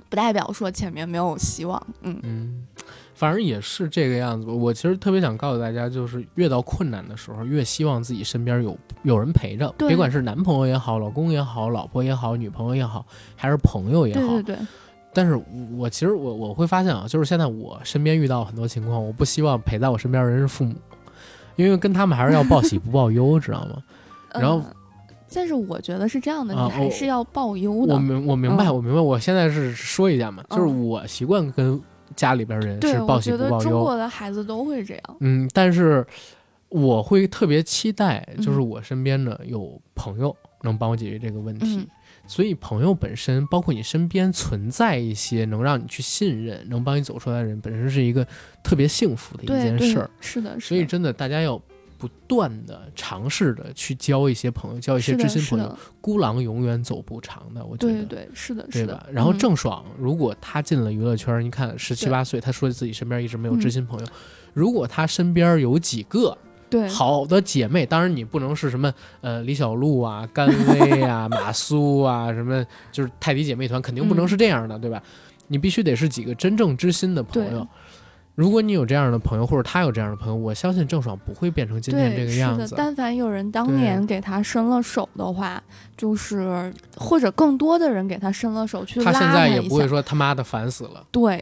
不代表说前面没有希望。嗯，嗯，反正也是这个样子。我其实特别想告诉大家，就是越到困难的时候，越希望自己身边有有人陪着，对别管是男朋友也好，老公也好，老婆也好，女朋友也好，还是朋友也好。对对对，但是我其实我我会发现啊，就是现在我身边遇到很多情况，我不希望陪在我身边的人是父母，因为跟他们还是要报喜不报忧，知道吗？然后嗯但是我觉得是这样的，啊你还是要报忧的。我明我明白，嗯我明白。我现在是说一下嘛，就是嗯我习惯跟家里边人，是报喜我觉得不报忧。中国的孩子都会这样。嗯，但是我会特别期待，就是嗯我身边的有朋友能帮我解决这个问题。嗯所以，朋友本身，包括你身边存在一些能让你去信任、能帮你走出来的人，本身是一个特别幸福的一件事儿。，是的，是的所以，真的，大家要不断的尝试的去交一些朋友，交一些知心朋友。孤狼永远走不长的，我觉得。对是的，对是的吧？。然后嗯郑爽，如果她进了娱乐圈，你看十七八岁，她说自己身边一直没有嗯知心朋友。如果她身边有几个对好的姐妹，当然你不能是什么呃李小璐啊、(laughs) 甘薇啊、(laughs) 马苏啊，什么就是泰迪姐妹团，肯定不能嗯是这样的，对吧？你必须得是几个真正知心的朋友对。如果你有这样的朋友，或者他有这样的朋友，我相信郑爽不会变成今天这。个样子。但凡有人当年给他伸了手的话，就是或者更多的人给他伸了手去拉他现在也不会说他妈的烦死了。对